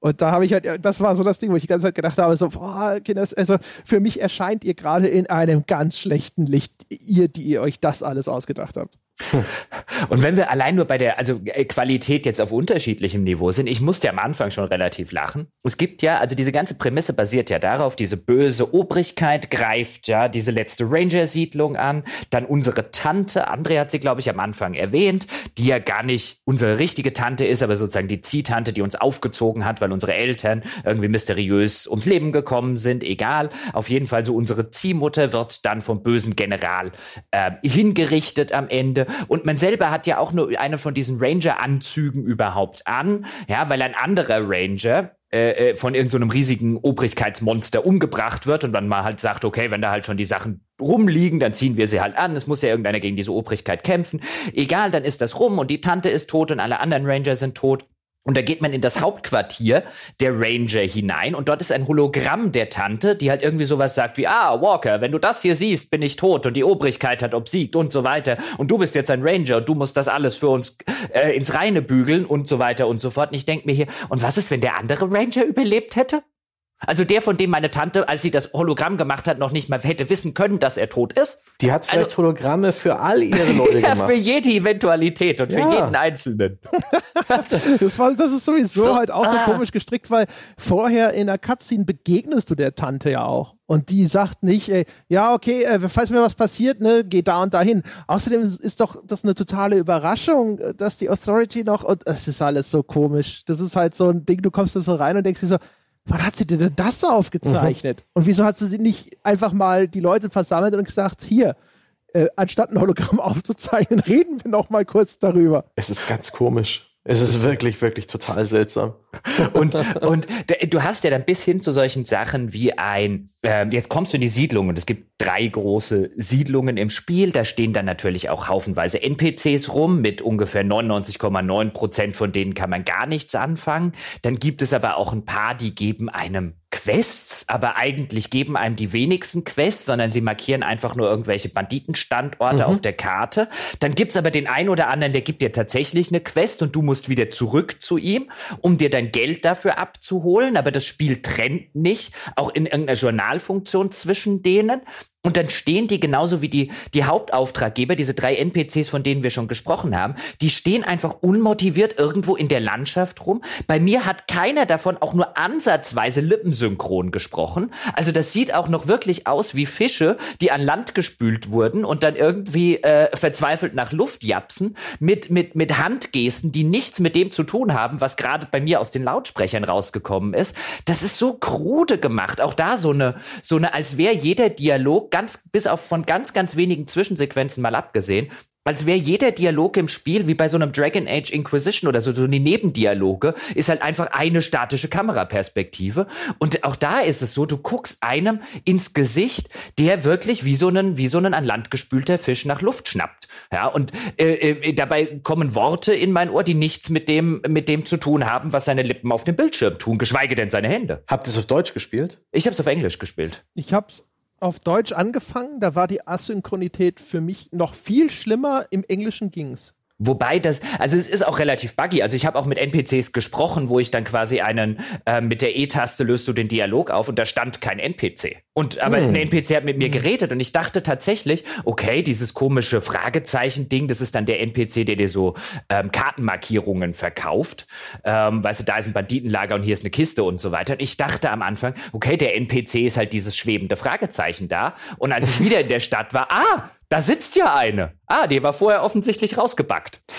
Und da habe ich halt, das war so das Ding, wo ich die ganze Zeit gedacht habe, so, boah, Kinders, also für mich erscheint ihr gerade in einem ganz schlechten Licht, ihr, die ihr euch das alles ausgedacht habt. (laughs) Und wenn wir allein nur bei der also äh, Qualität jetzt auf unterschiedlichem Niveau sind, ich musste am Anfang schon relativ lachen. Es gibt ja, also diese ganze Prämisse basiert ja darauf, diese böse Obrigkeit greift ja diese letzte Ranger-Siedlung an. Dann unsere Tante, André hat sie, glaube ich, am Anfang erwähnt, die ja gar nicht unsere richtige Tante ist, aber sozusagen die Ziehtante, die uns aufgezogen hat, weil unsere Eltern irgendwie mysteriös ums Leben gekommen sind. Egal. Auf jeden Fall so unsere Ziehmutter wird dann vom bösen General äh, hingerichtet am Ende. Und man selber hat ja auch nur eine von diesen Ranger-Anzügen überhaupt an, ja, weil ein anderer Ranger, äh, äh, von irgendeinem so riesigen Obrigkeitsmonster umgebracht wird und dann mal halt sagt, okay, wenn da halt schon die Sachen rumliegen, dann ziehen wir sie halt an. Es muss ja irgendeiner gegen diese Obrigkeit kämpfen. Egal, dann ist das rum und die Tante ist tot und alle anderen Ranger sind tot. Und da geht man in das Hauptquartier der Ranger hinein und dort ist ein Hologramm der Tante, die halt irgendwie sowas sagt wie, ah, Walker, wenn du das hier siehst, bin ich tot und die Obrigkeit hat obsiegt und so weiter und du bist jetzt ein Ranger und du musst das alles für uns äh, ins Reine bügeln und so weiter und so fort. Und ich denke mir hier, und was ist, wenn der andere Ranger überlebt hätte? Also der, von dem meine Tante, als sie das Hologramm gemacht hat, noch nicht mal hätte wissen können, dass er tot ist. Die hat vielleicht also, Hologramme für all ihre Leute (laughs) ja, gemacht. für jede Eventualität und ja. für jeden Einzelnen. (laughs) das, war, das ist sowieso so, halt auch so ah. komisch gestrickt, weil vorher in der Cutscene begegnest du der Tante ja auch. Und die sagt nicht, ey, ja, okay, äh, falls mir was passiert, ne, geh da und dahin. Außerdem ist doch das eine totale Überraschung, dass die Authority noch, und es ist alles so komisch. Das ist halt so ein Ding, du kommst da so rein und denkst dir so, wann hat sie denn das aufgezeichnet? Mhm. Und wieso hat sie nicht einfach mal die Leute versammelt und gesagt, hier, äh, anstatt ein Hologramm (laughs) aufzuzeichnen, reden wir noch mal kurz darüber. Es ist ganz komisch. Es ist wirklich, wirklich total seltsam. (laughs) Und, und du hast ja dann bis hin zu solchen Sachen wie ein, äh, jetzt kommst du in die Siedlung und es gibt drei große Siedlungen im Spiel. Da stehen dann natürlich auch haufenweise NPCs rum. Mit ungefähr 99,9 Prozent von denen kann man gar nichts anfangen. Dann gibt es aber auch ein paar, die geben einem Quests, aber eigentlich geben einem die wenigsten Quests, sondern sie markieren einfach nur irgendwelche Banditenstandorte mhm. auf der Karte. Dann gibt's aber den einen oder anderen, der gibt dir tatsächlich eine Quest und du musst wieder zurück zu ihm, um dir dein Geld dafür abzuholen. Aber das Spiel trennt nicht, auch in irgendeiner Journalfunktion zwischen denen. Und dann stehen die genauso wie die, die Hauptauftraggeber, diese drei NPCs, von denen wir schon gesprochen haben, die stehen einfach unmotiviert irgendwo in der Landschaft rum. Bei mir hat keiner davon auch nur ansatzweise lippensynchron gesprochen. Also das sieht auch noch wirklich aus wie Fische, die an Land gespült wurden und dann irgendwie äh, verzweifelt nach Luft japsen mit, mit, mit Handgesten, die nichts mit dem zu tun haben, was gerade bei mir aus den Lautsprechern rausgekommen ist. Das ist so krude gemacht. Auch da so eine, so eine, als wäre jeder Dialog ganz, bis auf von ganz, ganz wenigen Zwischensequenzen mal abgesehen, als wäre jeder Dialog im Spiel, wie bei so einem Dragon Age Inquisition oder so, so die Nebendialoge, ist halt einfach eine statische Kameraperspektive. Und auch da ist es so, du guckst einem ins Gesicht, der wirklich wie so ein, wie so ein an Land gespülter Fisch nach Luft schnappt. Ja, und äh, äh, dabei kommen Worte in mein Ohr, die nichts mit dem, mit dem zu tun haben, was seine Lippen auf dem Bildschirm tun, geschweige denn seine Hände. Habt ihr es auf Deutsch gespielt? Ich habe es auf Englisch gespielt. Ich hab's auf Deutsch angefangen, da war die Asynchronität für mich noch viel schlimmer, im Englischen ging's. Wobei das, also es ist auch relativ buggy. Also ich habe auch mit NPCs gesprochen, wo ich dann quasi einen, äh, mit der E-Taste löst du den Dialog auf und da stand kein NPC. Und aber hm. ein NPC hat mit mir hm. geredet und ich dachte tatsächlich, okay, dieses komische Fragezeichen-Ding, das ist dann der NPC, der dir so ähm, Kartenmarkierungen verkauft. Ähm, weißt du, da ist ein Banditenlager und hier ist eine Kiste und so weiter. Und ich dachte am Anfang, okay, der NPC ist halt dieses schwebende Fragezeichen da. Und als ich wieder in der Stadt war, ah, da sitzt ja eine. Ah, die war vorher offensichtlich rausgebackt. (laughs)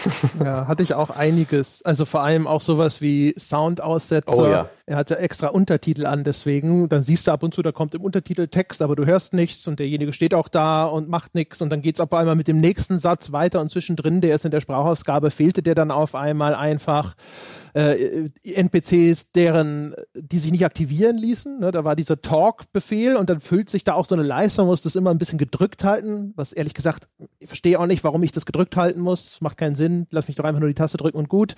Ja, hatte ich auch einiges. Also vor allem auch sowas wie Soundaussetzer. Oh, ja. Er hatte extra Untertitel an, deswegen. Dann siehst du ab und zu, da kommt im Untertitel Text, aber du hörst nichts und derjenige steht auch da und macht nichts. Und dann geht es auf einmal mit dem nächsten Satz weiter und zwischendrin, der ist in der Sprachausgabe, fehlte der dann auf einmal einfach äh, NPCs, deren, die sich nicht aktivieren ließen. Ne? Da war dieser Talk-Befehl und dann füllt sich da auch so eine Leiste, man muss das immer ein bisschen gedrückt halten, was ehrlich gesagt, ich verstehe auch nicht, warum ich das gedrückt halten muss. Macht keinen Sinn. Lass mich doch einfach nur die Taste drücken und gut.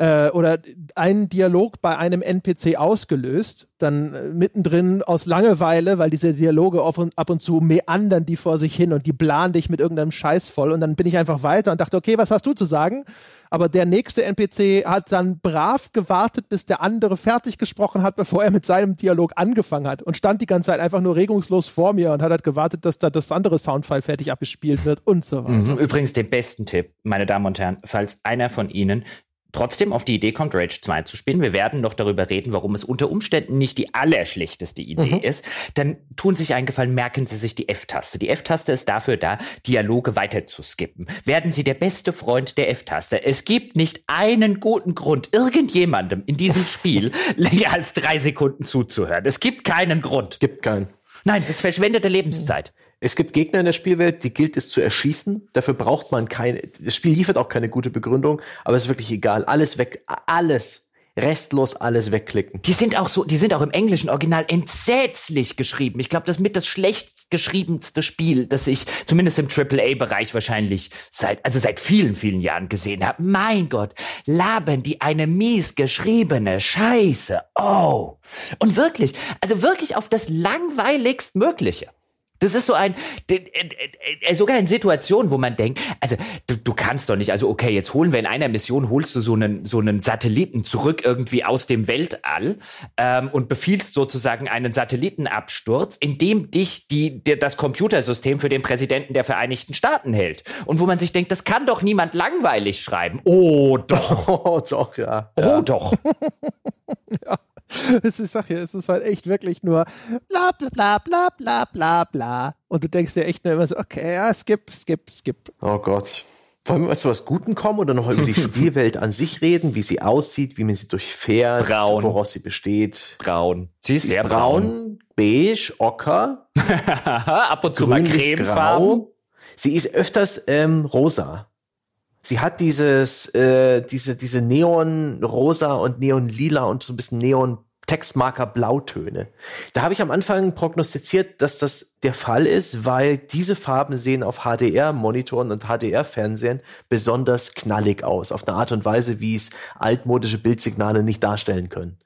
Äh, oder einen Dialog bei einem NPC ausgelöst, dann äh, mittendrin aus Langeweile, weil diese Dialoge und, ab und zu meandern die vor sich hin und die planen dich mit irgendeinem Scheiß voll. Und dann bin ich einfach weiter und dachte, okay, was hast du zu sagen? aber der nächste NPC hat dann brav gewartet, bis der andere fertig gesprochen hat, bevor er mit seinem Dialog angefangen hat und stand die ganze Zeit einfach nur regungslos vor mir und hat halt gewartet, dass da das andere Soundfile fertig abgespielt wird und so weiter. Mhm. Übrigens den besten Tipp, meine Damen und Herren, falls einer von Ihnen trotzdem auf die Idee kommt, Rage 2 zu spielen, wir werden noch darüber reden, warum es unter Umständen nicht die allerschlechteste Idee mhm. ist, dann tun sich einen Gefallen, merken Sie sich die F-Taste. Die F-Taste ist dafür da, Dialoge weiter zu skippen. Werden Sie der beste Freund der F-Taste. Es gibt nicht einen guten Grund, irgendjemandem in diesem Spiel (laughs) länger als drei Sekunden zuzuhören. Es gibt keinen Grund. Gibt keinen. Nein, es verschwendete Lebenszeit. Es gibt Gegner in der Spielwelt, die gilt es zu erschießen. Dafür braucht man keine, das Spiel liefert auch keine gute Begründung, aber es ist wirklich egal. Alles weg, alles. Restlos alles wegklicken. Die sind auch so, die sind auch im englischen Original entsetzlich geschrieben. Ich glaube, das ist mit das schlecht geschriebenste Spiel, das ich zumindest im AAA-Bereich wahrscheinlich seit, also seit vielen, vielen Jahren gesehen habe. Mein Gott, laben die eine mies geschriebene Scheiße. Oh. Und wirklich, also wirklich auf das langweiligst Mögliche. Das ist so ein, äh, sogar in Situationen, wo man denkt, also du, du, kannst doch nicht, also okay, jetzt holen wir in einer Mission, holst du so einen, so einen Satelliten zurück irgendwie aus dem Weltall ähm, und befiehlst sozusagen einen Satellitenabsturz, in dem dich die, die, das Computersystem für den Präsidenten der Vereinigten Staaten hält. Und wo man sich denkt, das kann doch niemand langweilig schreiben. Oh doch. Oh (laughs) doch, ja. Oh (laughs) ja. doch. ja. (laughs) Es ist, sag ja, es ist halt echt wirklich nur bla bla bla bla bla bla bla. Und du denkst dir echt nur immer so, okay, ja, skip, skip, skip. Oh Gott. Wollen wir zu was Guten kommen oder noch über die (laughs) Spielwelt an sich reden, wie sie aussieht, wie man sie durchfährt, braun. woraus sie besteht? Braun. Sie ist, sie sehr braun, braun, beige, ocker, (laughs) ab und zu mal cremefarben. Sie ist öfters ähm, rosa. Sie hat dieses, äh, diese, diese Neon-Rosa und Neon-Lila und so ein bisschen Neon Textmarker Blautöne. Da habe ich am Anfang prognostiziert, dass das der Fall ist, weil diese Farben sehen auf HDR-Monitoren und HDR-Fernsehen besonders knallig aus, auf eine Art und Weise, wie es altmodische Bildsignale nicht darstellen können.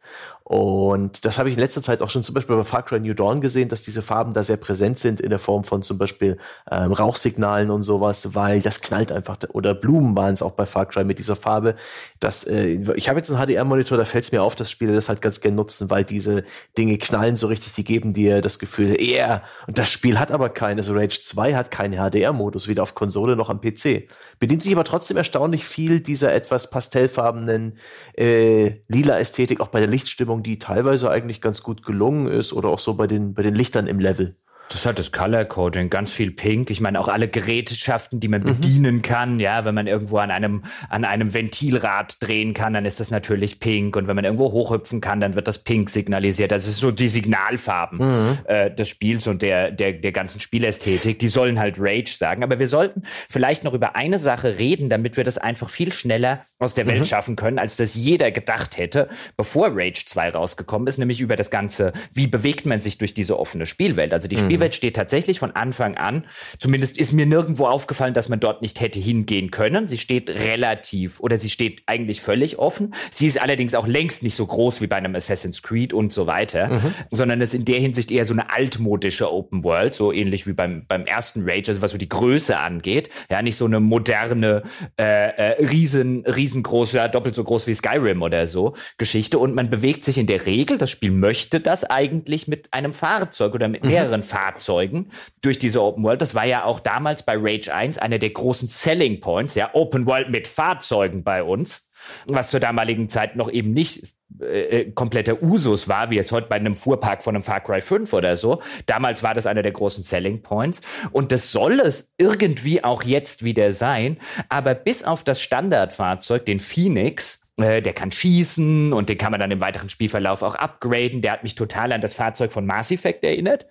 Und das habe ich in letzter Zeit auch schon zum Beispiel bei Far Cry New Dawn gesehen, dass diese Farben da sehr präsent sind in der Form von zum Beispiel ähm, Rauchsignalen und sowas, weil das knallt einfach. Oder Blumen waren es auch bei Far Cry mit dieser Farbe. Das, äh, ich habe jetzt einen HDR-Monitor, da fällt es mir auf, dass Spiele das halt ganz gern nutzen, weil diese Dinge knallen so richtig, die geben dir das Gefühl, yeah, und das Spiel hat aber keines. Also Rage 2 hat keinen HDR-Modus, weder auf Konsole noch am PC. Bedient sich aber trotzdem erstaunlich viel dieser etwas pastellfarbenen äh, lila Ästhetik, auch bei der Lichtstimmung, die teilweise eigentlich ganz gut gelungen ist oder auch so bei den, bei den Lichtern im Level. Das hat das Color Coding, ganz viel Pink. Ich meine auch alle Gerätschaften, die man mhm. bedienen kann. Ja, wenn man irgendwo an einem an einem Ventilrad drehen kann, dann ist das natürlich Pink. Und wenn man irgendwo hochhüpfen kann, dann wird das Pink signalisiert. Das ist so die Signalfarben mhm. äh, des Spiels und der der der ganzen Spielästhetik. Die sollen halt Rage sagen. Aber wir sollten vielleicht noch über eine Sache reden, damit wir das einfach viel schneller aus der Welt mhm. schaffen können, als das jeder gedacht hätte, bevor Rage 2 rausgekommen ist. Nämlich über das ganze, wie bewegt man sich durch diese offene Spielwelt. Also die Spiel Spielwelt steht tatsächlich von Anfang an, zumindest ist mir nirgendwo aufgefallen, dass man dort nicht hätte hingehen können. Sie steht relativ oder sie steht eigentlich völlig offen. Sie ist allerdings auch längst nicht so groß wie bei einem Assassin's Creed und so weiter, mhm. sondern ist in der Hinsicht eher so eine altmodische Open World, so ähnlich wie beim, beim ersten Rage, also was so die Größe angeht. Ja, nicht so eine moderne, äh, äh, riesen, riesengroße, ja, doppelt so groß wie Skyrim oder so Geschichte. Und man bewegt sich in der Regel, das Spiel möchte das eigentlich mit einem Fahrzeug oder mit mhm. mehreren mhm. Fahrzeugen durch diese Open World. Das war ja auch damals bei Rage 1 einer der großen Selling Points, ja, Open World mit Fahrzeugen bei uns, was zur damaligen Zeit noch eben nicht äh, äh, kompletter Usus war, wie jetzt heute bei einem Fuhrpark von einem Far Cry 5 oder so. Damals war das einer der großen Selling Points und das soll es irgendwie auch jetzt wieder sein, aber bis auf das Standardfahrzeug, den Phoenix, äh, der kann schießen und den kann man dann im weiteren Spielverlauf auch upgraden. Der hat mich total an das Fahrzeug von Mass Effect erinnert.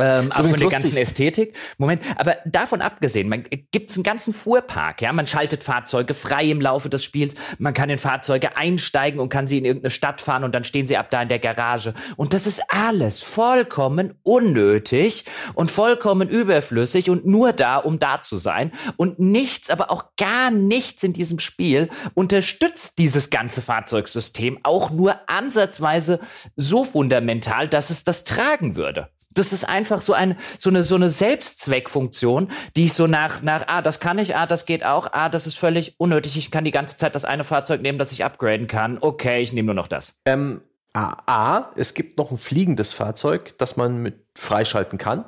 Ähm, auch von der ganzen Ästhetik. Moment, aber davon abgesehen, man gibt es einen ganzen Fuhrpark, ja, man schaltet Fahrzeuge frei im Laufe des Spiels, man kann in Fahrzeuge einsteigen und kann sie in irgendeine Stadt fahren und dann stehen sie ab da in der Garage. Und das ist alles vollkommen unnötig und vollkommen überflüssig und nur da, um da zu sein. Und nichts, aber auch gar nichts in diesem Spiel unterstützt dieses ganze Fahrzeugsystem auch nur ansatzweise so fundamental, dass es das tragen würde. Das ist einfach so, ein, so, eine, so eine Selbstzweckfunktion, die ich so nach, nach, ah, das kann ich, ah, das geht auch, ah, das ist völlig unnötig. Ich kann die ganze Zeit das eine Fahrzeug nehmen, das ich upgraden kann. Okay, ich nehme nur noch das. Ähm, A, A, es gibt noch ein fliegendes Fahrzeug, das man mit freischalten kann.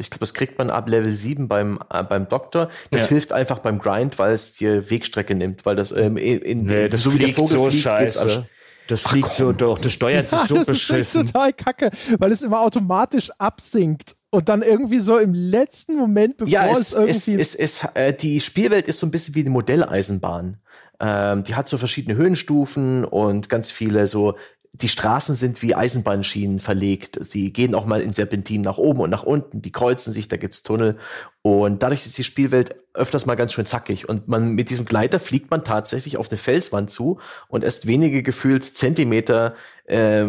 Ich glaube, das kriegt man ab Level 7 beim, äh, beim Doktor. Das ja. hilft einfach beim Grind, weil es dir Wegstrecke nimmt, weil das ähm, in, nee, das so wie der Vogel so fliegt, scheiße. Das fliegt Ach, so doch, das steuert ja, sich so das beschissen. Das ist total kacke, weil es immer automatisch absinkt und dann irgendwie so im letzten Moment, bevor ja, es, es irgendwie. Es, es, es, äh, die Spielwelt ist so ein bisschen wie eine Modelleisenbahn. Ähm, die hat so verschiedene Höhenstufen und ganz viele so die Straßen sind wie Eisenbahnschienen verlegt. Sie gehen auch mal in Serpentinen nach oben und nach unten, die kreuzen sich, da gibt's Tunnel. Und dadurch ist die Spielwelt öfters mal ganz schön zackig. Und man mit diesem Gleiter fliegt man tatsächlich auf eine Felswand zu und erst wenige gefühlt Zentimeter äh,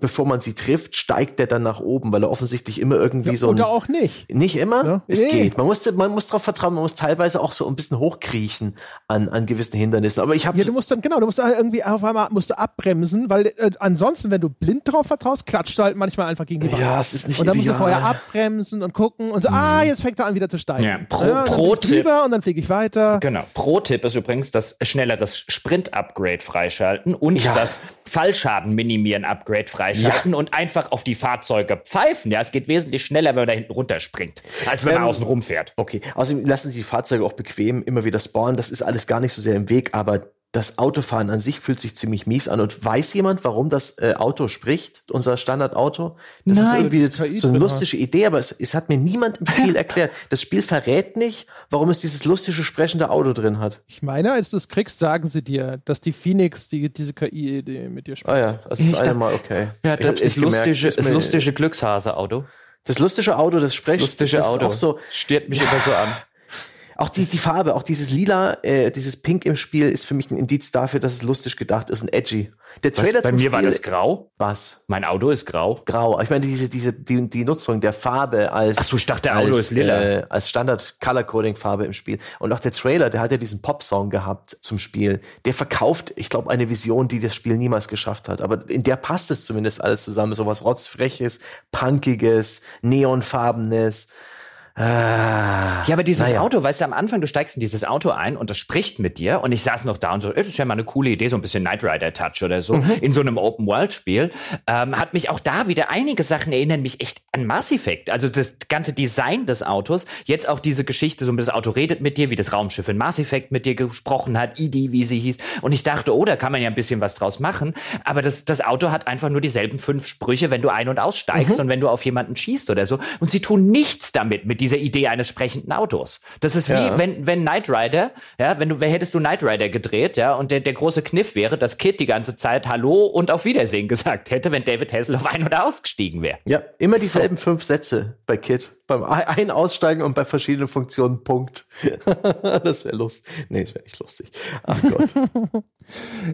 bevor man sie trifft, steigt der dann nach oben, weil er offensichtlich immer irgendwie ja, so. Oder auch nicht. Nicht immer? Ja? Es nee. geht. Man muss, man muss darauf vertrauen, man muss teilweise auch so ein bisschen hochkriechen an, an gewissen Hindernissen. Aber ich habe. Ja, du musst dann, genau, du musst irgendwie auf einmal musst du abbremsen, weil äh, ansonsten, wenn du blind drauf vertraust, klatscht du halt manchmal einfach gegen die Wand. Ja, es ist nicht Und dann ideal. musst du vorher abbremsen und gucken und so, hm. ah, jetzt fängt er an wieder zu steigen. Ja, pro, ja, pro Tipp. Und dann fliege ich weiter. Genau. Pro Tipp ist übrigens das schnelleres Sprint-Upgrade freischalten und ja. das Fallschaden-Minimieren-Upgrade freischalten freischalten ja. und einfach auf die Fahrzeuge pfeifen. Ja, es geht wesentlich schneller, wenn man da hinten runterspringt, als wenn ähm, man außen rumfährt. Okay, außerdem lassen Sie die Fahrzeuge auch bequem immer wieder spawnen. Das ist alles gar nicht so sehr im Weg, aber das Autofahren an sich fühlt sich ziemlich mies an. Und weiß jemand, warum das äh, Auto spricht, unser Standardauto? Das Nein, ist irgendwie so eine lustige Idee, aber es, es, hat mir niemand im Spiel (laughs) erklärt. Das Spiel verrät nicht, warum es dieses lustige sprechende Auto drin hat. Ich meine, als du es kriegst, sagen sie dir, dass die Phoenix die, diese KI-Idee mit dir spricht. Ah ja, das ist einmal okay. Ja, das ist lustige, das lustige Glückshase-Auto. Das lustige Auto, das spricht. Das lustige das Auto. Auch so, Stiert mich immer so an. Auch die, die Farbe, auch dieses Lila, äh, dieses Pink im Spiel ist für mich ein Indiz dafür, dass es lustig gedacht ist und edgy. Der Trailer Was, bei mir Spiel, war das grau. Was? Mein Auto ist grau. Grau. Ich meine, diese, diese, die, die Nutzung der Farbe als. Ach so, ich dachte, der Auto ist lila. Äh, als Standard Color Coding Farbe im Spiel. Und auch der Trailer, der hat ja diesen Pop-Song gehabt zum Spiel. Der verkauft, ich glaube, eine Vision, die das Spiel niemals geschafft hat. Aber in der passt es zumindest alles zusammen. So was rotzfreches, punkiges, neonfarbenes. Ah, ja, aber dieses naja. Auto, weißt du, am Anfang, du steigst in dieses Auto ein und das spricht mit dir und ich saß noch da und so, das ist ja mal eine coole Idee, so ein bisschen Knight Rider Touch oder so, mhm. in so einem Open-World-Spiel. Ähm, hat mich auch da wieder, einige Sachen erinnern mich echt an Mass Effect. Also das ganze Design des Autos, jetzt auch diese Geschichte, so das Auto redet mit dir, wie das Raumschiff in Mass Effect mit dir gesprochen hat, ID, wie sie hieß. Und ich dachte, oh, da kann man ja ein bisschen was draus machen. Aber das, das Auto hat einfach nur dieselben fünf Sprüche, wenn du ein- und aussteigst mhm. und wenn du auf jemanden schießt oder so. Und sie tun nichts damit, mit dieser Idee eines sprechenden Autos. Das ist wie, ja. wenn, wenn Knight Rider, ja, wenn du, wer hättest du Knight Rider gedreht, ja, und der, der große Kniff wäre, dass Kid die ganze Zeit Hallo und auf Wiedersehen (laughs) gesagt hätte, wenn David Hasselhoff ein- oder ausgestiegen wäre. Ja, immer dieselben so. fünf Sätze bei Kid. Beim Ein-, Aussteigen und bei verschiedenen Funktionen, Punkt. (laughs) das wäre lustig. Nee, das wäre nicht lustig. Ach Gott. (laughs)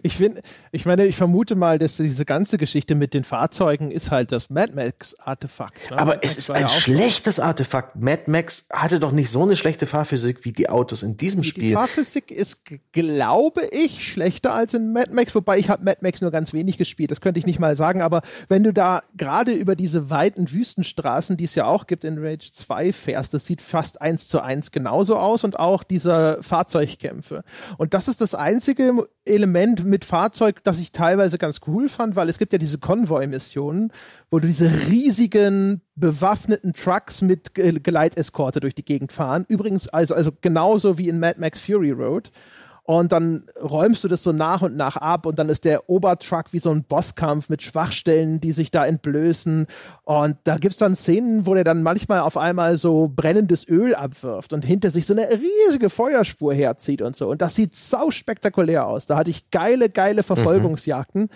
ich finde, ich meine, ich vermute mal, dass diese ganze Geschichte mit den Fahrzeugen ist halt das Mad Max-Artefakt. Ne? Aber Mad es Max ist ein schlechtes Artefakt. Mad Max hatte doch nicht so eine schlechte Fahrphysik wie die Autos in diesem Spiel. Die Fahrphysik ist, glaube ich, schlechter als in Mad Max, wobei ich habe Mad Max nur ganz wenig gespielt. Das könnte ich nicht mal sagen. Aber wenn du da gerade über diese weiten Wüstenstraßen, die es ja auch gibt in Rage 2 fährst. Das sieht fast eins zu eins genauso aus und auch diese Fahrzeugkämpfe. Und das ist das einzige Element mit Fahrzeug, das ich teilweise ganz cool fand, weil es gibt ja diese Konvoi-Missionen, wo du diese riesigen bewaffneten Trucks mit Geleiteskorte durch die Gegend fahren. Übrigens, also, also genauso wie in Mad Max Fury Road und dann räumst du das so nach und nach ab und dann ist der Obertruck wie so ein Bosskampf mit Schwachstellen, die sich da entblößen und da gibt's dann Szenen, wo der dann manchmal auf einmal so brennendes Öl abwirft und hinter sich so eine riesige Feuerspur herzieht und so und das sieht sau spektakulär aus. Da hatte ich geile, geile Verfolgungsjagden. Mhm.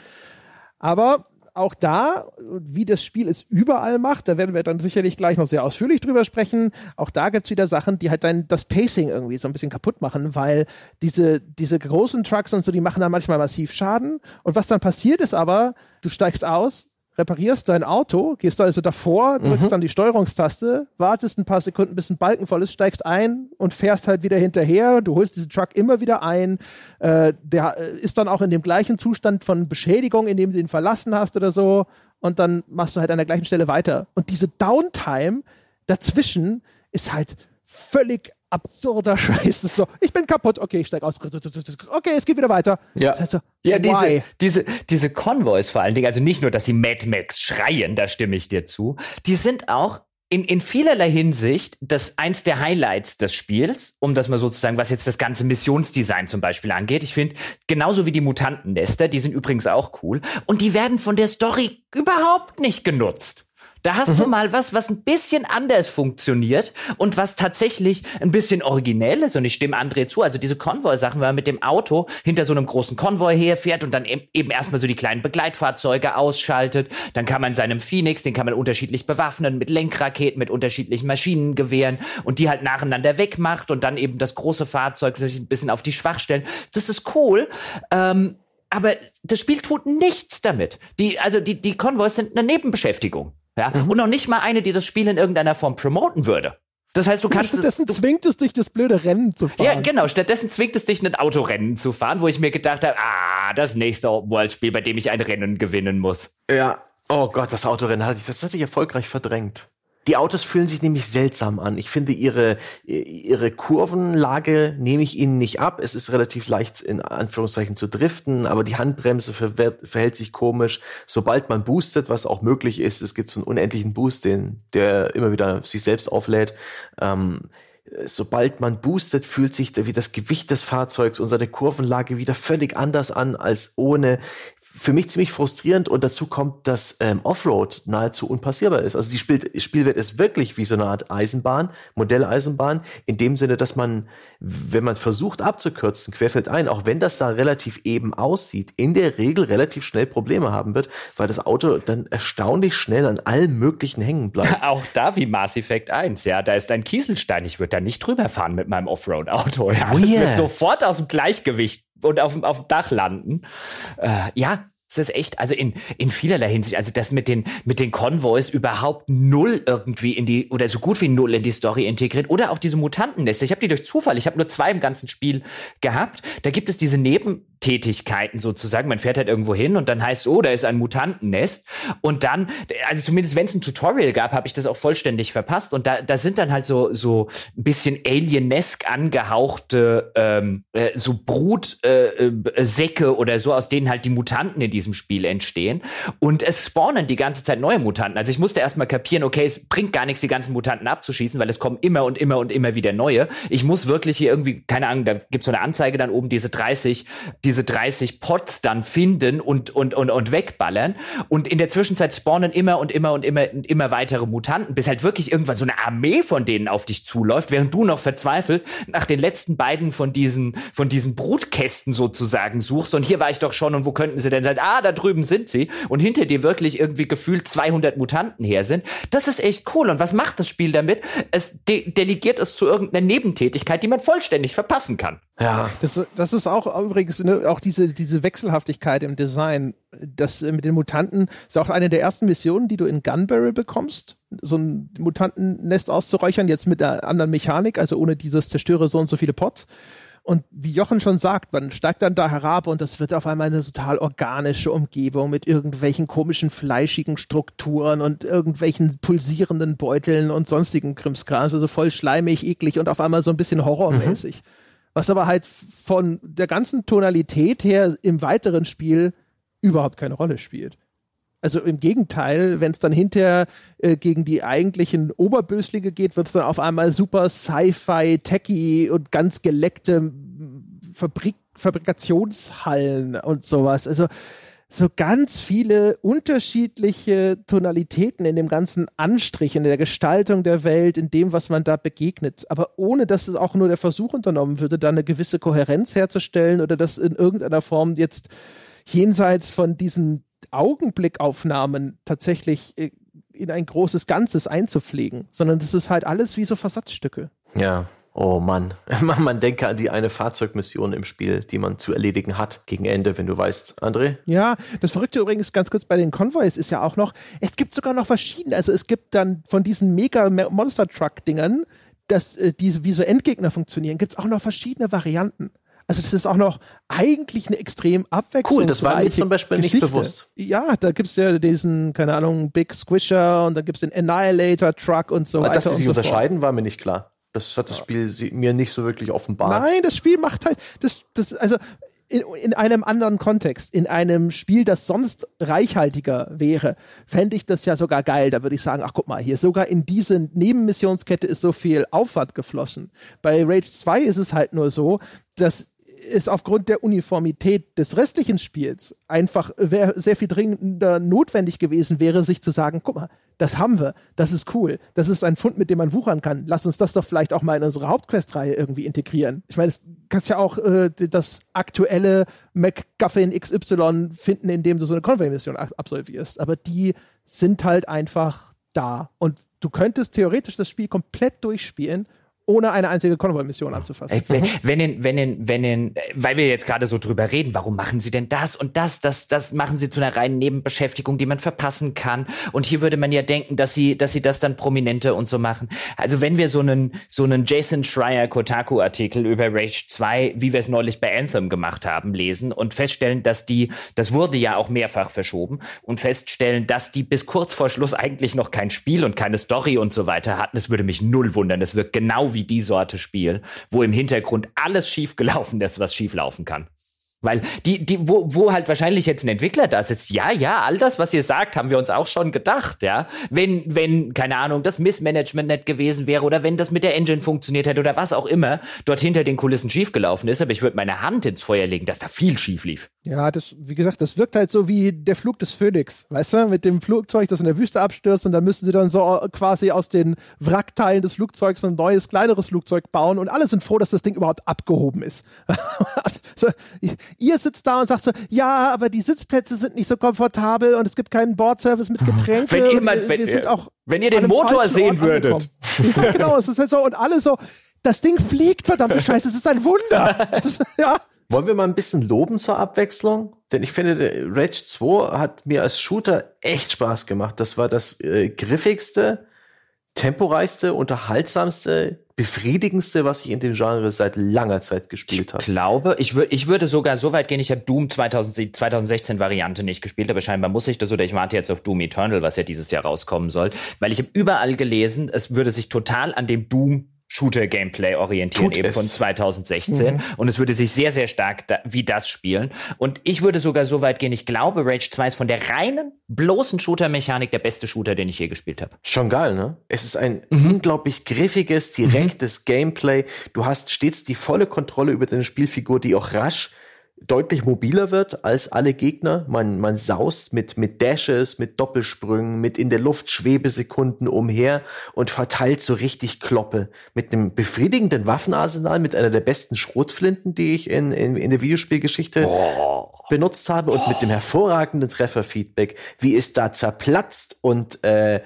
Aber auch da, wie das Spiel es überall macht, da werden wir dann sicherlich gleich noch sehr ausführlich drüber sprechen. Auch da gibt es wieder Sachen, die halt dann das Pacing irgendwie so ein bisschen kaputt machen, weil diese, diese großen Trucks und so, die machen dann manchmal massiv Schaden. Und was dann passiert ist aber, du steigst aus, reparierst dein Auto, gehst also davor, drückst mhm. dann die Steuerungstaste, wartest ein paar Sekunden, bis ein Balken voll ist, steigst ein und fährst halt wieder hinterher. Du holst diesen Truck immer wieder ein. Äh, der äh, ist dann auch in dem gleichen Zustand von Beschädigung, in dem du ihn verlassen hast oder so. Und dann machst du halt an der gleichen Stelle weiter. Und diese Downtime dazwischen ist halt völlig absurder (laughs) Scheiß. So, ich bin kaputt, okay, ich steig aus. Okay, es geht wieder weiter. Ja, halt so, ja diese, diese, diese Konvois vor allen Dingen, also nicht nur, dass sie Mad Max schreien, da stimme ich dir zu, die sind auch in, in vielerlei Hinsicht das eins der Highlights des Spiels, um das mal sozusagen, was jetzt das ganze Missionsdesign zum Beispiel angeht. Ich finde, genauso wie die Mutantennester, die sind übrigens auch cool. Und die werden von der Story überhaupt nicht genutzt. Da hast mhm. du mal was, was ein bisschen anders funktioniert und was tatsächlich ein bisschen originell ist. Und ich stimme André zu. Also diese Konvoi-Sachen, wenn man mit dem Auto hinter so einem großen Konvoi herfährt und dann eben erstmal so die kleinen Begleitfahrzeuge ausschaltet. Dann kann man seinem Phoenix, den kann man unterschiedlich bewaffnen mit Lenkraketen, mit unterschiedlichen Maschinengewehren und die halt nacheinander wegmacht und dann eben das große Fahrzeug ein bisschen auf die Schwachstellen. Das ist cool. Ähm, aber das Spiel tut nichts damit. Die, also die, die Konvois sind eine Nebenbeschäftigung. Ja? Mhm. Und noch nicht mal eine, die das Spiel in irgendeiner Form promoten würde. Das heißt, du kannst. Stattdessen es, du, zwingt es dich, das blöde Rennen zu fahren. Ja, genau. Stattdessen zwingt es dich, ein Autorennen zu fahren, wo ich mir gedacht habe, ah, das nächste Open-World-Spiel, bei dem ich ein Rennen gewinnen muss. Ja. Oh Gott, das Autorennen hatte ich, das hatte ich erfolgreich verdrängt. Die Autos fühlen sich nämlich seltsam an. Ich finde ihre, ihre Kurvenlage nehme ich ihnen nicht ab. Es ist relativ leicht in Anführungszeichen zu driften, aber die Handbremse ver verhält sich komisch. Sobald man boostet, was auch möglich ist, es gibt so einen unendlichen Boost, den, der immer wieder sich selbst auflädt. Ähm, sobald man boostet, fühlt sich wie das Gewicht des Fahrzeugs und seine Kurvenlage wieder völlig anders an als ohne für mich ziemlich frustrierend und dazu kommt, dass ähm, Offroad nahezu unpassierbar ist. Also die Spiel Spielwelt ist wirklich wie so eine Art Eisenbahn, Modelleisenbahn, in dem Sinne, dass man, wenn man versucht abzukürzen, querfeld ein, auch wenn das da relativ eben aussieht, in der Regel relativ schnell Probleme haben wird, weil das Auto dann erstaunlich schnell an allen möglichen hängen bleibt. (laughs) Auch da wie Mass Effect 1, ja, da ist ein Kieselstein, ich würde da nicht drüber fahren mit meinem Offroad-Auto. (laughs) Ja, das wird sofort aus dem Gleichgewicht und auf, auf dem Dach landen. Äh, ja, es ist echt, also in, in vielerlei Hinsicht, also das mit den, mit den Konvois überhaupt null irgendwie in die, oder so gut wie null in die Story integriert. Oder auch diese Mutantennester. Ich habe die durch Zufall, ich habe nur zwei im ganzen Spiel gehabt. Da gibt es diese Neben, Nebentätigkeiten sozusagen. Man fährt halt irgendwo hin und dann heißt, oh, da ist ein Mutantennest. Und dann, also zumindest wenn es ein Tutorial gab, habe ich das auch vollständig verpasst. Und da, da sind dann halt so, so ein bisschen alienesk angehauchte ähm, äh, so Brutsäcke äh, oder so, aus denen halt die Mutanten in diesem Spiel entstehen. Und es spawnen die ganze Zeit neue Mutanten. Also ich musste erstmal kapieren, okay, es bringt gar nichts, die ganzen Mutanten abzuschießen, weil es kommen immer und immer und immer wieder neue. Ich muss wirklich hier irgendwie, keine Ahnung, da gibt es so eine Anzeige dann oben, diese 30, diese 30 Pots dann finden und, und, und, und wegballern. Und in der Zwischenzeit spawnen immer und immer und immer und immer weitere Mutanten, bis halt wirklich irgendwann so eine Armee von denen auf dich zuläuft, während du noch verzweifelt nach den letzten beiden von diesen, von diesen Brutkästen sozusagen suchst. Und hier war ich doch schon und wo könnten sie denn sein? Ah, da drüben sind sie. Und hinter dir wirklich irgendwie gefühlt 200 Mutanten her sind. Das ist echt cool. Und was macht das Spiel damit? Es de delegiert es zu irgendeiner Nebentätigkeit, die man vollständig verpassen kann. Ja. Das, das ist auch übrigens ne, auch diese, diese Wechselhaftigkeit im Design. Das äh, mit den Mutanten ist auch eine der ersten Missionen, die du in Gunbarrel bekommst. So ein Mutantennest auszuräuchern, jetzt mit der anderen Mechanik, also ohne dieses Zerstöre so und so viele Pots. Und wie Jochen schon sagt, man steigt dann da herab und das wird auf einmal eine total organische Umgebung mit irgendwelchen komischen, fleischigen Strukturen und irgendwelchen pulsierenden Beuteln und sonstigen Krimskrams, also voll schleimig, eklig und auf einmal so ein bisschen horrormäßig. Mhm. Was aber halt von der ganzen Tonalität her im weiteren Spiel überhaupt keine Rolle spielt. Also im Gegenteil, wenn es dann hinterher äh, gegen die eigentlichen Oberböslinge geht, wird es dann auf einmal super Sci-Fi, Techy und ganz geleckte Fabrik Fabrikationshallen und sowas. Also so ganz viele unterschiedliche Tonalitäten in dem ganzen Anstrich, in der Gestaltung der Welt, in dem, was man da begegnet. Aber ohne, dass es auch nur der Versuch unternommen würde, da eine gewisse Kohärenz herzustellen oder das in irgendeiner Form jetzt jenseits von diesen Augenblickaufnahmen tatsächlich äh, in ein großes Ganzes einzupflegen, sondern das ist halt alles wie so Versatzstücke. Ja, Oh Mann, (laughs) man denke an die eine Fahrzeugmission im Spiel, die man zu erledigen hat gegen Ende, wenn du weißt, André. Ja, das Verrückte übrigens ganz kurz bei den Konvois ist ja auch noch, es gibt sogar noch verschiedene, also es gibt dann von diesen mega Monster Truck Dingern, dass äh, diese wie so Endgegner funktionieren, gibt es auch noch verschiedene Varianten. Also das ist auch noch eigentlich eine extrem abwechslungsreiche Cool, das war mir zum Beispiel Geschichte. nicht bewusst. Ja, da gibt es ja diesen, keine Ahnung, Big Squisher und dann gibt es den Annihilator Truck und so Aber weiter. Dass sie sich so unterscheiden, fort. war mir nicht klar. Das hat das Spiel mir nicht so wirklich offenbart. Nein, das Spiel macht halt, das, das, also in, in einem anderen Kontext, in einem Spiel, das sonst reichhaltiger wäre, fände ich das ja sogar geil. Da würde ich sagen, ach guck mal, hier sogar in diese Nebenmissionskette ist so viel Aufwand geflossen. Bei Rage 2 ist es halt nur so, dass es aufgrund der Uniformität des restlichen Spiels einfach sehr viel dringender notwendig gewesen wäre, sich zu sagen, guck mal, das haben wir, das ist cool, das ist ein Fund, mit dem man wuchern kann. Lass uns das doch vielleicht auch mal in unsere Hauptquest-Reihe irgendwie integrieren. Ich meine, du kannst ja auch äh, das aktuelle MacGuffin XY finden, indem du so eine Conway-Mission absolvierst. Aber die sind halt einfach da. Und du könntest theoretisch das Spiel komplett durchspielen ohne eine einzige Konvoi-Mission anzufassen. Ey, wenn, wenn, in, wenn, in, wenn in, weil wir jetzt gerade so drüber reden, warum machen sie denn das und das, das, das machen sie zu einer reinen Nebenbeschäftigung, die man verpassen kann. Und hier würde man ja denken, dass sie, dass sie das dann prominente und so machen. Also wenn wir so einen, so einen Jason Schreier Kotaku-Artikel über Rage 2, wie wir es neulich bei Anthem gemacht haben, lesen und feststellen, dass die, das wurde ja auch mehrfach verschoben und feststellen, dass die bis kurz vor Schluss eigentlich noch kein Spiel und keine Story und so weiter hatten, das würde mich null wundern. Das wirkt genau wie die Sorte Spiel, wo im Hintergrund alles schiefgelaufen ist, was schieflaufen kann. Weil die, die, wo, wo halt wahrscheinlich jetzt ein Entwickler da sitzt, ja, ja, all das, was ihr sagt, haben wir uns auch schon gedacht, ja. Wenn, wenn, keine Ahnung, das Missmanagement nicht gewesen wäre oder wenn das mit der Engine funktioniert hätte oder was auch immer dort hinter den Kulissen schiefgelaufen ist, aber ich würde meine Hand ins Feuer legen, dass da viel schief lief. Ja, das, wie gesagt, das wirkt halt so wie der Flug des Phönix, weißt du, mit dem Flugzeug, das in der Wüste abstürzt und da müssen sie dann so quasi aus den Wrackteilen des Flugzeugs ein neues, kleineres Flugzeug bauen und alle sind froh, dass das Ding überhaupt abgehoben ist. (laughs) so, ihr sitzt da und sagt so, ja, aber die Sitzplätze sind nicht so komfortabel und es gibt keinen Bordservice mit Getränken. Wenn ihr, mal, wenn, ihr, wenn ihr den Motor sehen würdet. Ja, genau, es ist halt so und alle so, das Ding fliegt, verdammte (laughs) Scheiße, es ist ein Wunder. Das, ja. Wollen wir mal ein bisschen loben zur Abwechslung? Denn ich finde, Rage 2 hat mir als Shooter echt Spaß gemacht. Das war das äh, griffigste, temporeichste, unterhaltsamste, befriedigendste, was ich in dem Genre seit langer Zeit gespielt habe. Ich glaube, ich, würd, ich würde sogar so weit gehen, ich habe Doom 2000, 2016 Variante nicht gespielt, aber scheinbar muss ich das oder ich warte jetzt auf Doom Eternal, was ja dieses Jahr rauskommen soll, weil ich habe überall gelesen, es würde sich total an dem Doom Shooter-Gameplay orientieren, Tut eben es. von 2016. Mhm. Und es würde sich sehr, sehr stark da, wie das spielen. Und ich würde sogar so weit gehen, ich glaube, Rage 2 ist von der reinen, bloßen Shooter-Mechanik der beste Shooter, den ich je gespielt habe. Schon geil, ne? Es ist ein mhm. unglaublich griffiges, direktes mhm. Gameplay. Du hast stets die volle Kontrolle über deine Spielfigur, die auch rasch deutlich mobiler wird als alle Gegner. Man, man saust mit, mit Dashes, mit Doppelsprüngen, mit in der Luft Schwebesekunden umher und verteilt so richtig Kloppe. Mit einem befriedigenden Waffenarsenal, mit einer der besten Schrotflinten, die ich in, in, in der Videospielgeschichte oh. benutzt habe und oh. mit dem hervorragenden Trefferfeedback, wie es da zerplatzt und äh,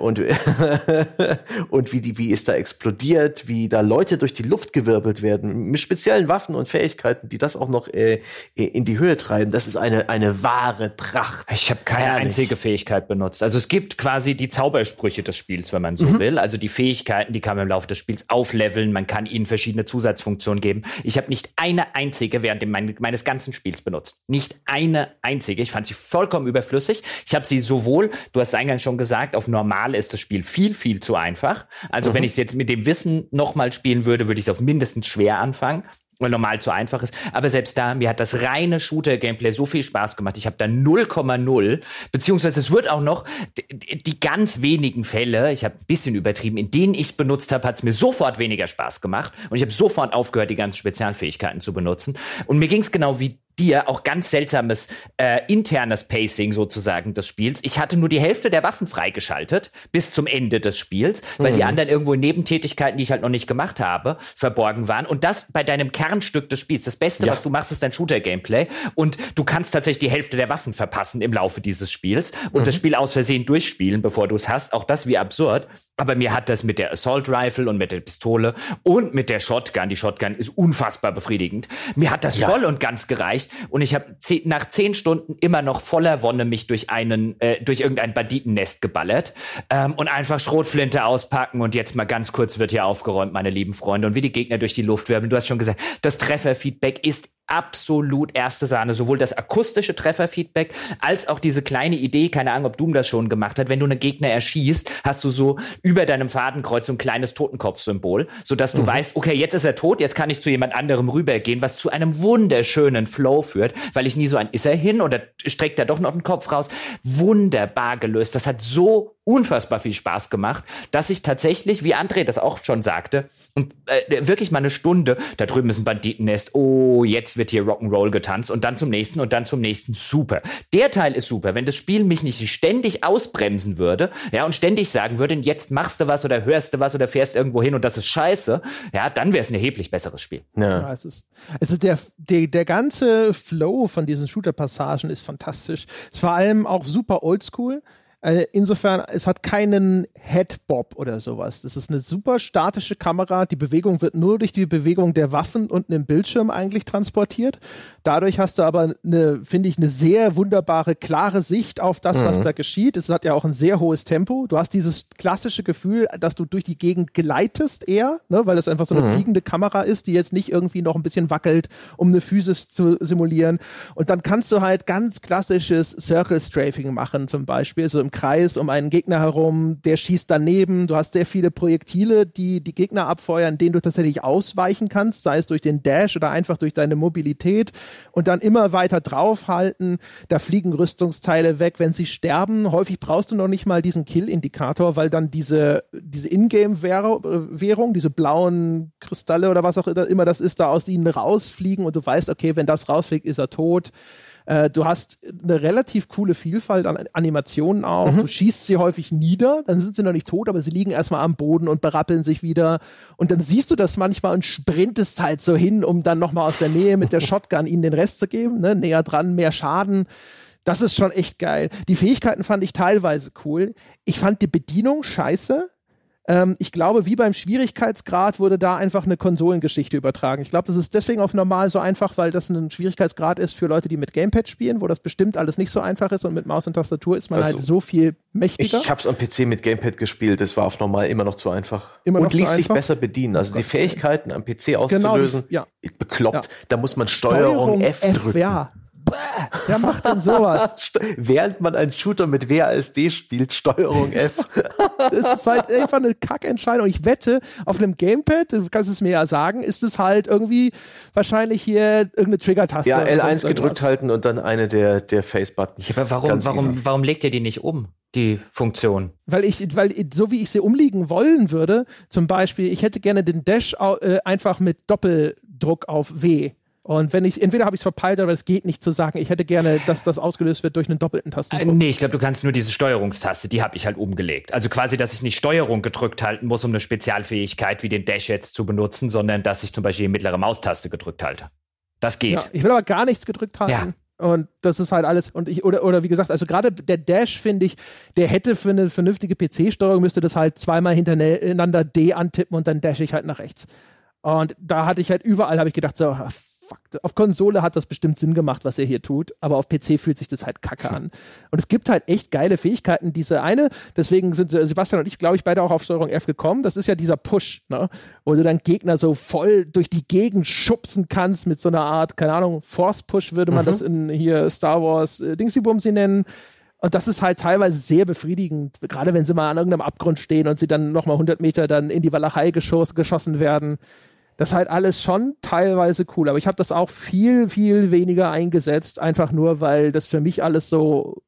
und, (laughs) und wie, die, wie es da explodiert, wie da Leute durch die Luft gewirbelt werden, mit speziellen Waffen und Fähigkeiten, die das auch noch äh, in die Höhe treiben. Das ist eine, eine wahre Pracht. Ich habe keine Herrlich. einzige Fähigkeit benutzt. Also es gibt quasi die Zaubersprüche des Spiels, wenn man so mhm. will. Also die Fähigkeiten, die kann man im Laufe des Spiels aufleveln, man kann ihnen verschiedene Zusatzfunktionen geben. Ich habe nicht eine einzige während dem, meines ganzen Spiels benutzt. Nicht eine einzige. Ich fand sie vollkommen überflüssig. Ich habe sie sowohl, du hast es eingangs schon gesagt, auf normal ist das Spiel viel, viel zu einfach. Also mhm. wenn ich es jetzt mit dem Wissen nochmal spielen würde, würde ich es auf mindestens schwer anfangen weil normal zu einfach ist. Aber selbst da, mir hat das reine Shooter-Gameplay so viel Spaß gemacht. Ich habe da 0,0, beziehungsweise es wird auch noch die, die ganz wenigen Fälle, ich habe ein bisschen übertrieben, in denen ich es benutzt habe, hat es mir sofort weniger Spaß gemacht. Und ich habe sofort aufgehört, die ganzen Spezialfähigkeiten zu benutzen. Und mir ging es genau wie dir auch ganz seltsames äh, internes Pacing sozusagen des Spiels. Ich hatte nur die Hälfte der Waffen freigeschaltet bis zum Ende des Spiels, weil mhm. die anderen irgendwo in Nebentätigkeiten, die ich halt noch nicht gemacht habe, verborgen waren. Und das bei deinem Kernstück des Spiels. Das Beste, ja. was du machst, ist dein Shooter-Gameplay. Und du kannst tatsächlich die Hälfte der Waffen verpassen im Laufe dieses Spiels und mhm. das Spiel aus Versehen durchspielen, bevor du es hast. Auch das wie absurd. Aber mir hat das mit der Assault Rifle und mit der Pistole und mit der Shotgun, die Shotgun ist unfassbar befriedigend. Mir hat das ja. voll und ganz gereicht und ich habe nach zehn Stunden immer noch voller Wonne mich durch einen, äh, durch irgendein Banditennest geballert ähm, und einfach Schrotflinte auspacken und jetzt mal ganz kurz wird hier aufgeräumt, meine lieben Freunde und wie die Gegner durch die Luft wirbeln. Du hast schon gesagt, das Trefferfeedback ist absolut erste Sahne. Sowohl das akustische Trefferfeedback als auch diese kleine Idee, keine Ahnung, ob Doom das schon gemacht hat, wenn du einen Gegner erschießt, hast du so über deinem Fadenkreuz so ein kleines Totenkopfsymbol, sodass du mhm. weißt, okay, jetzt ist er tot, jetzt kann ich zu jemand anderem rübergehen, was zu einem wunderschönen Flow führt, weil ich nie so ein, ist er hin oder streckt er doch noch den Kopf raus? Wunderbar gelöst. Das hat so unfassbar viel Spaß gemacht, dass ich tatsächlich, wie André das auch schon sagte, und äh, wirklich mal eine Stunde, da drüben ist ein Banditennest, oh, jetzt wird hier Rock'n'Roll getanzt und dann zum nächsten und dann zum nächsten. Super. Der Teil ist super. Wenn das Spiel mich nicht ständig ausbremsen würde, ja, und ständig sagen würde, jetzt machst du was oder hörst du was oder fährst irgendwo hin und das ist scheiße, ja, dann wäre es ein erheblich besseres Spiel. Ja. ja, es ist, es ist der, der, der ganze Flow von diesen Shooter-Passagen ist fantastisch. Es ist vor allem auch super oldschool. Äh, insofern, es hat keinen Headbob oder sowas. Das ist eine super statische Kamera. Die Bewegung wird nur durch die Bewegung der Waffen und einem Bildschirm eigentlich transportiert. Dadurch hast du aber eine, finde ich, eine sehr wunderbare, klare Sicht auf das, mhm. was da geschieht. Es hat ja auch ein sehr hohes Tempo. Du hast dieses klassische Gefühl, dass du durch die Gegend gleitest eher, ne, weil das einfach so eine mhm. fliegende Kamera ist, die jetzt nicht irgendwie noch ein bisschen wackelt, um eine Physis zu simulieren. Und dann kannst du halt ganz klassisches Circle Strafing machen, zum Beispiel, so im Kreis um einen Gegner herum, der schießt daneben. Du hast sehr viele Projektile, die die Gegner abfeuern, denen du tatsächlich ausweichen kannst, sei es durch den Dash oder einfach durch deine Mobilität und dann immer weiter draufhalten. Da fliegen Rüstungsteile weg, wenn sie sterben. Häufig brauchst du noch nicht mal diesen Kill-Indikator, weil dann diese, diese Ingame-Währung, diese blauen Kristalle oder was auch immer das ist, da aus ihnen rausfliegen und du weißt, okay, wenn das rausfliegt, ist er tot. Äh, du hast eine relativ coole Vielfalt an Animationen auch. Mhm. Du schießt sie häufig nieder, dann sind sie noch nicht tot, aber sie liegen erstmal am Boden und berappeln sich wieder. Und dann siehst du das manchmal und sprintest halt so hin, um dann nochmal aus der Nähe mit der (laughs) Shotgun ihnen den Rest zu geben. Ne? Näher dran, mehr Schaden. Das ist schon echt geil. Die Fähigkeiten fand ich teilweise cool. Ich fand die Bedienung scheiße. Ähm, ich glaube, wie beim Schwierigkeitsgrad wurde da einfach eine Konsolengeschichte übertragen. Ich glaube, das ist deswegen auf normal so einfach, weil das ein Schwierigkeitsgrad ist für Leute, die mit Gamepad spielen, wo das bestimmt alles nicht so einfach ist und mit Maus und Tastatur ist man also, halt so viel mächtiger. Ich habe es am PC mit Gamepad gespielt, das war auf normal immer noch zu einfach. Immer und ließ sich besser bedienen. Also oh die Fähigkeiten am PC auszulösen, genau, die, ja. bekloppt. Ja. Da muss man Steuerung, Steuerung F, F drücken. Ja. (laughs) Wer macht denn sowas? (laughs) Während man einen Shooter mit WASD spielt, Steuerung F. (laughs) das ist halt einfach eine Kackentscheidung. Ich wette, auf einem Gamepad, du kannst es mir ja sagen, ist es halt irgendwie wahrscheinlich hier irgendeine Trigger-Taste. Ja, L1 gedrückt halten und dann eine der, der Face-Buttons. Ja, warum, warum, warum legt ihr die nicht um? die Funktion. Weil ich, weil so wie ich sie umliegen wollen würde, zum Beispiel, ich hätte gerne den Dash äh, einfach mit Doppeldruck auf W. Und wenn ich, entweder habe ich es verpeilt, aber es geht nicht zu sagen, ich hätte gerne, dass das ausgelöst wird durch einen doppelten Tastendruck. Äh, nee, ich glaube, du kannst nur diese Steuerungstaste, die habe ich halt umgelegt. Also quasi, dass ich nicht Steuerung gedrückt halten muss, um eine Spezialfähigkeit wie den Dash jetzt zu benutzen, sondern dass ich zum Beispiel die mittlere Maustaste gedrückt halte. Das geht. Ja, ich will aber gar nichts gedrückt halten. Ja. Und das ist halt alles, und ich, oder, oder wie gesagt, also gerade der Dash, finde ich, der hätte für eine vernünftige PC-Steuerung, müsste das halt zweimal hintereinander D antippen und dann dash ich halt nach rechts. Und da hatte ich halt überall, habe ich gedacht, so, fuck, auf Konsole hat das bestimmt Sinn gemacht, was er hier tut, aber auf PC fühlt sich das halt kacke an. Und es gibt halt echt geile Fähigkeiten. Diese eine, deswegen sind Sebastian und ich, glaube ich, beide auch auf Steuerung F gekommen. Das ist ja dieser Push, ne? wo du dann Gegner so voll durch die Gegend schubsen kannst mit so einer Art, keine Ahnung, Force Push würde man mhm. das in hier Star Wars äh, Dingsy-Bumsy nennen. Und das ist halt teilweise sehr befriedigend, gerade wenn sie mal an irgendeinem Abgrund stehen und sie dann nochmal 100 Meter dann in die Walachei geschoss, geschossen werden. Das ist halt alles schon teilweise cool, aber ich habe das auch viel, viel weniger eingesetzt, einfach nur, weil das für mich alles so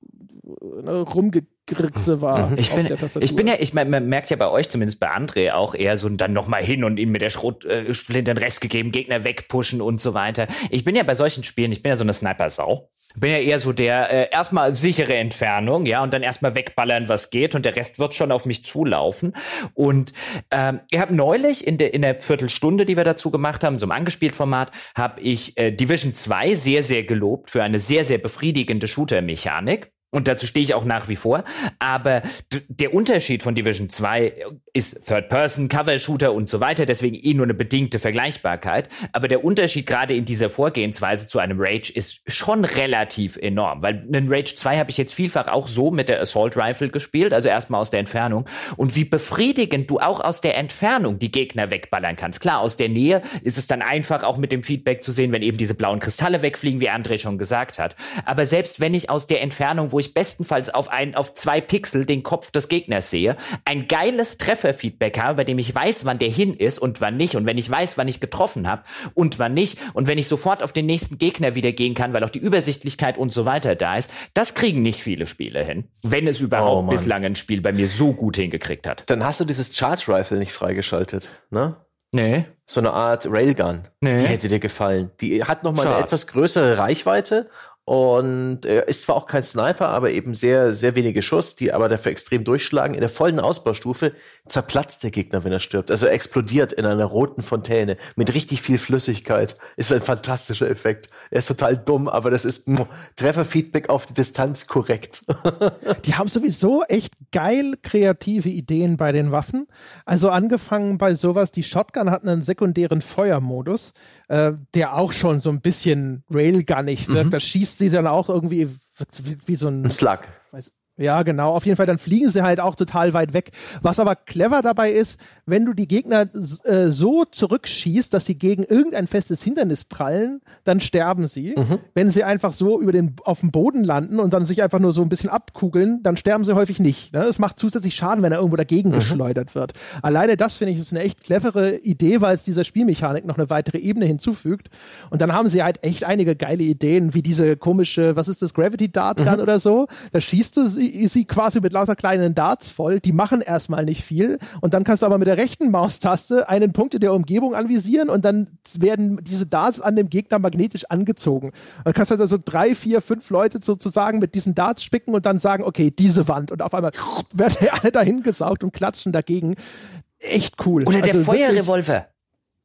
ne, rumgegritze war. Mhm. Ich bin, ich bin ja, ich man, man merkt ja bei euch, zumindest bei André auch eher so dann nochmal hin und ihm mit der Schrotflinte äh, den Rest gegeben, Gegner wegpushen und so weiter. Ich bin ja bei solchen Spielen, ich bin ja so eine Sniper-Sau bin ja eher so der äh, erstmal sichere Entfernung, ja, und dann erstmal wegballern, was geht, und der Rest wird schon auf mich zulaufen. Und ähm, ihr habt neulich in der, in der Viertelstunde, die wir dazu gemacht haben, so im angespielt Format, habe ich äh, Division 2 sehr, sehr gelobt für eine sehr, sehr befriedigende Shooter-Mechanik. Und dazu stehe ich auch nach wie vor. Aber der Unterschied von Division 2 ist Third-Person, Cover-Shooter und so weiter, deswegen eh nur eine bedingte Vergleichbarkeit. Aber der Unterschied gerade in dieser Vorgehensweise zu einem Rage ist schon relativ enorm. Weil einen Rage 2 habe ich jetzt vielfach auch so mit der Assault Rifle gespielt, also erstmal aus der Entfernung. Und wie befriedigend du auch aus der Entfernung die Gegner wegballern kannst. Klar, aus der Nähe ist es dann einfach auch mit dem Feedback zu sehen, wenn eben diese blauen Kristalle wegfliegen, wie André schon gesagt hat. Aber selbst wenn ich aus der Entfernung, wo ich bestenfalls auf ein, auf zwei Pixel den Kopf des Gegners sehe, ein geiles Trefferfeedback habe, bei dem ich weiß, wann der hin ist und wann nicht und wenn ich weiß, wann ich getroffen habe und wann nicht und wenn ich sofort auf den nächsten Gegner wieder gehen kann, weil auch die Übersichtlichkeit und so weiter da ist, das kriegen nicht viele Spiele hin, wenn es überhaupt oh, bislang ein Spiel bei mir so gut hingekriegt hat. Dann hast du dieses Charge Rifle nicht freigeschaltet, ne? Nee. So eine Art Railgun. Nee. Die hätte dir gefallen. Die hat nochmal eine etwas größere Reichweite und er ist zwar auch kein Sniper, aber eben sehr, sehr wenige Schuss, die aber dafür extrem durchschlagen. In der vollen Ausbaustufe zerplatzt der Gegner, wenn er stirbt. Also er explodiert in einer roten Fontäne mit richtig viel Flüssigkeit. Ist ein fantastischer Effekt. Er ist total dumm, aber das ist Trefferfeedback auf die Distanz korrekt. (laughs) die haben sowieso echt geil kreative Ideen bei den Waffen. Also angefangen bei sowas, die Shotgun hat einen sekundären Feuermodus, äh, der auch schon so ein bisschen railgunnig wirkt. Mhm. Da schießt sie dann auch irgendwie wie, wie so ein, ein Slug. Weiß, ja, genau. Auf jeden Fall, dann fliegen sie halt auch total weit weg. Was aber clever dabei ist, wenn du die Gegner äh, so zurückschießt, dass sie gegen irgendein festes Hindernis prallen, dann sterben sie. Mhm. Wenn sie einfach so über den, auf dem Boden landen und dann sich einfach nur so ein bisschen abkugeln, dann sterben sie häufig nicht. Ne? Es macht zusätzlich Schaden, wenn er irgendwo dagegen mhm. geschleudert wird. Alleine das finde ich ist eine echt clevere Idee, weil es dieser Spielmechanik noch eine weitere Ebene hinzufügt. Und dann haben sie halt echt einige geile Ideen, wie diese komische, was ist das, Gravity Dart Gun mhm. oder so. Da schießt du sie sie quasi mit lauter kleinen Darts voll. Die machen erstmal nicht viel. Und dann kannst du aber mit der rechten Maustaste einen Punkt in der Umgebung anvisieren und dann werden diese Darts an dem Gegner magnetisch angezogen. Und dann kannst du also drei, vier, fünf Leute sozusagen mit diesen Darts spicken und dann sagen, okay, diese Wand. Und auf einmal (laughs) werden alle dahin gesaugt und klatschen dagegen. Echt cool. Oder der also Feuerrevolver.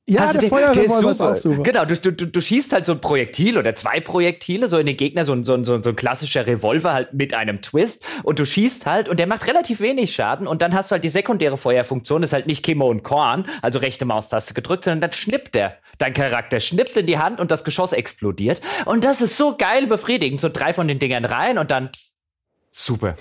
Ja, Hast der du den- Feuerrevolver ist ist auch super. Genau, du, du, du, du schießt halt so ein Projektil oder zwei Projektile so in den Gegner, so ein, so ein, so ein, so ein klassischer Revolver halt mit einem Twist und du schießt halt und der macht relativ wenig Schaden und dann hast du halt die sekundäre Feuerfunktion, ist halt nicht Kimmo und Korn, also rechte Maustaste gedrückt, sondern dann schnippt der. Dein Charakter schnippt in die Hand und das Geschoss explodiert und das ist so geil befriedigend, so drei von den Dingern rein und dann super.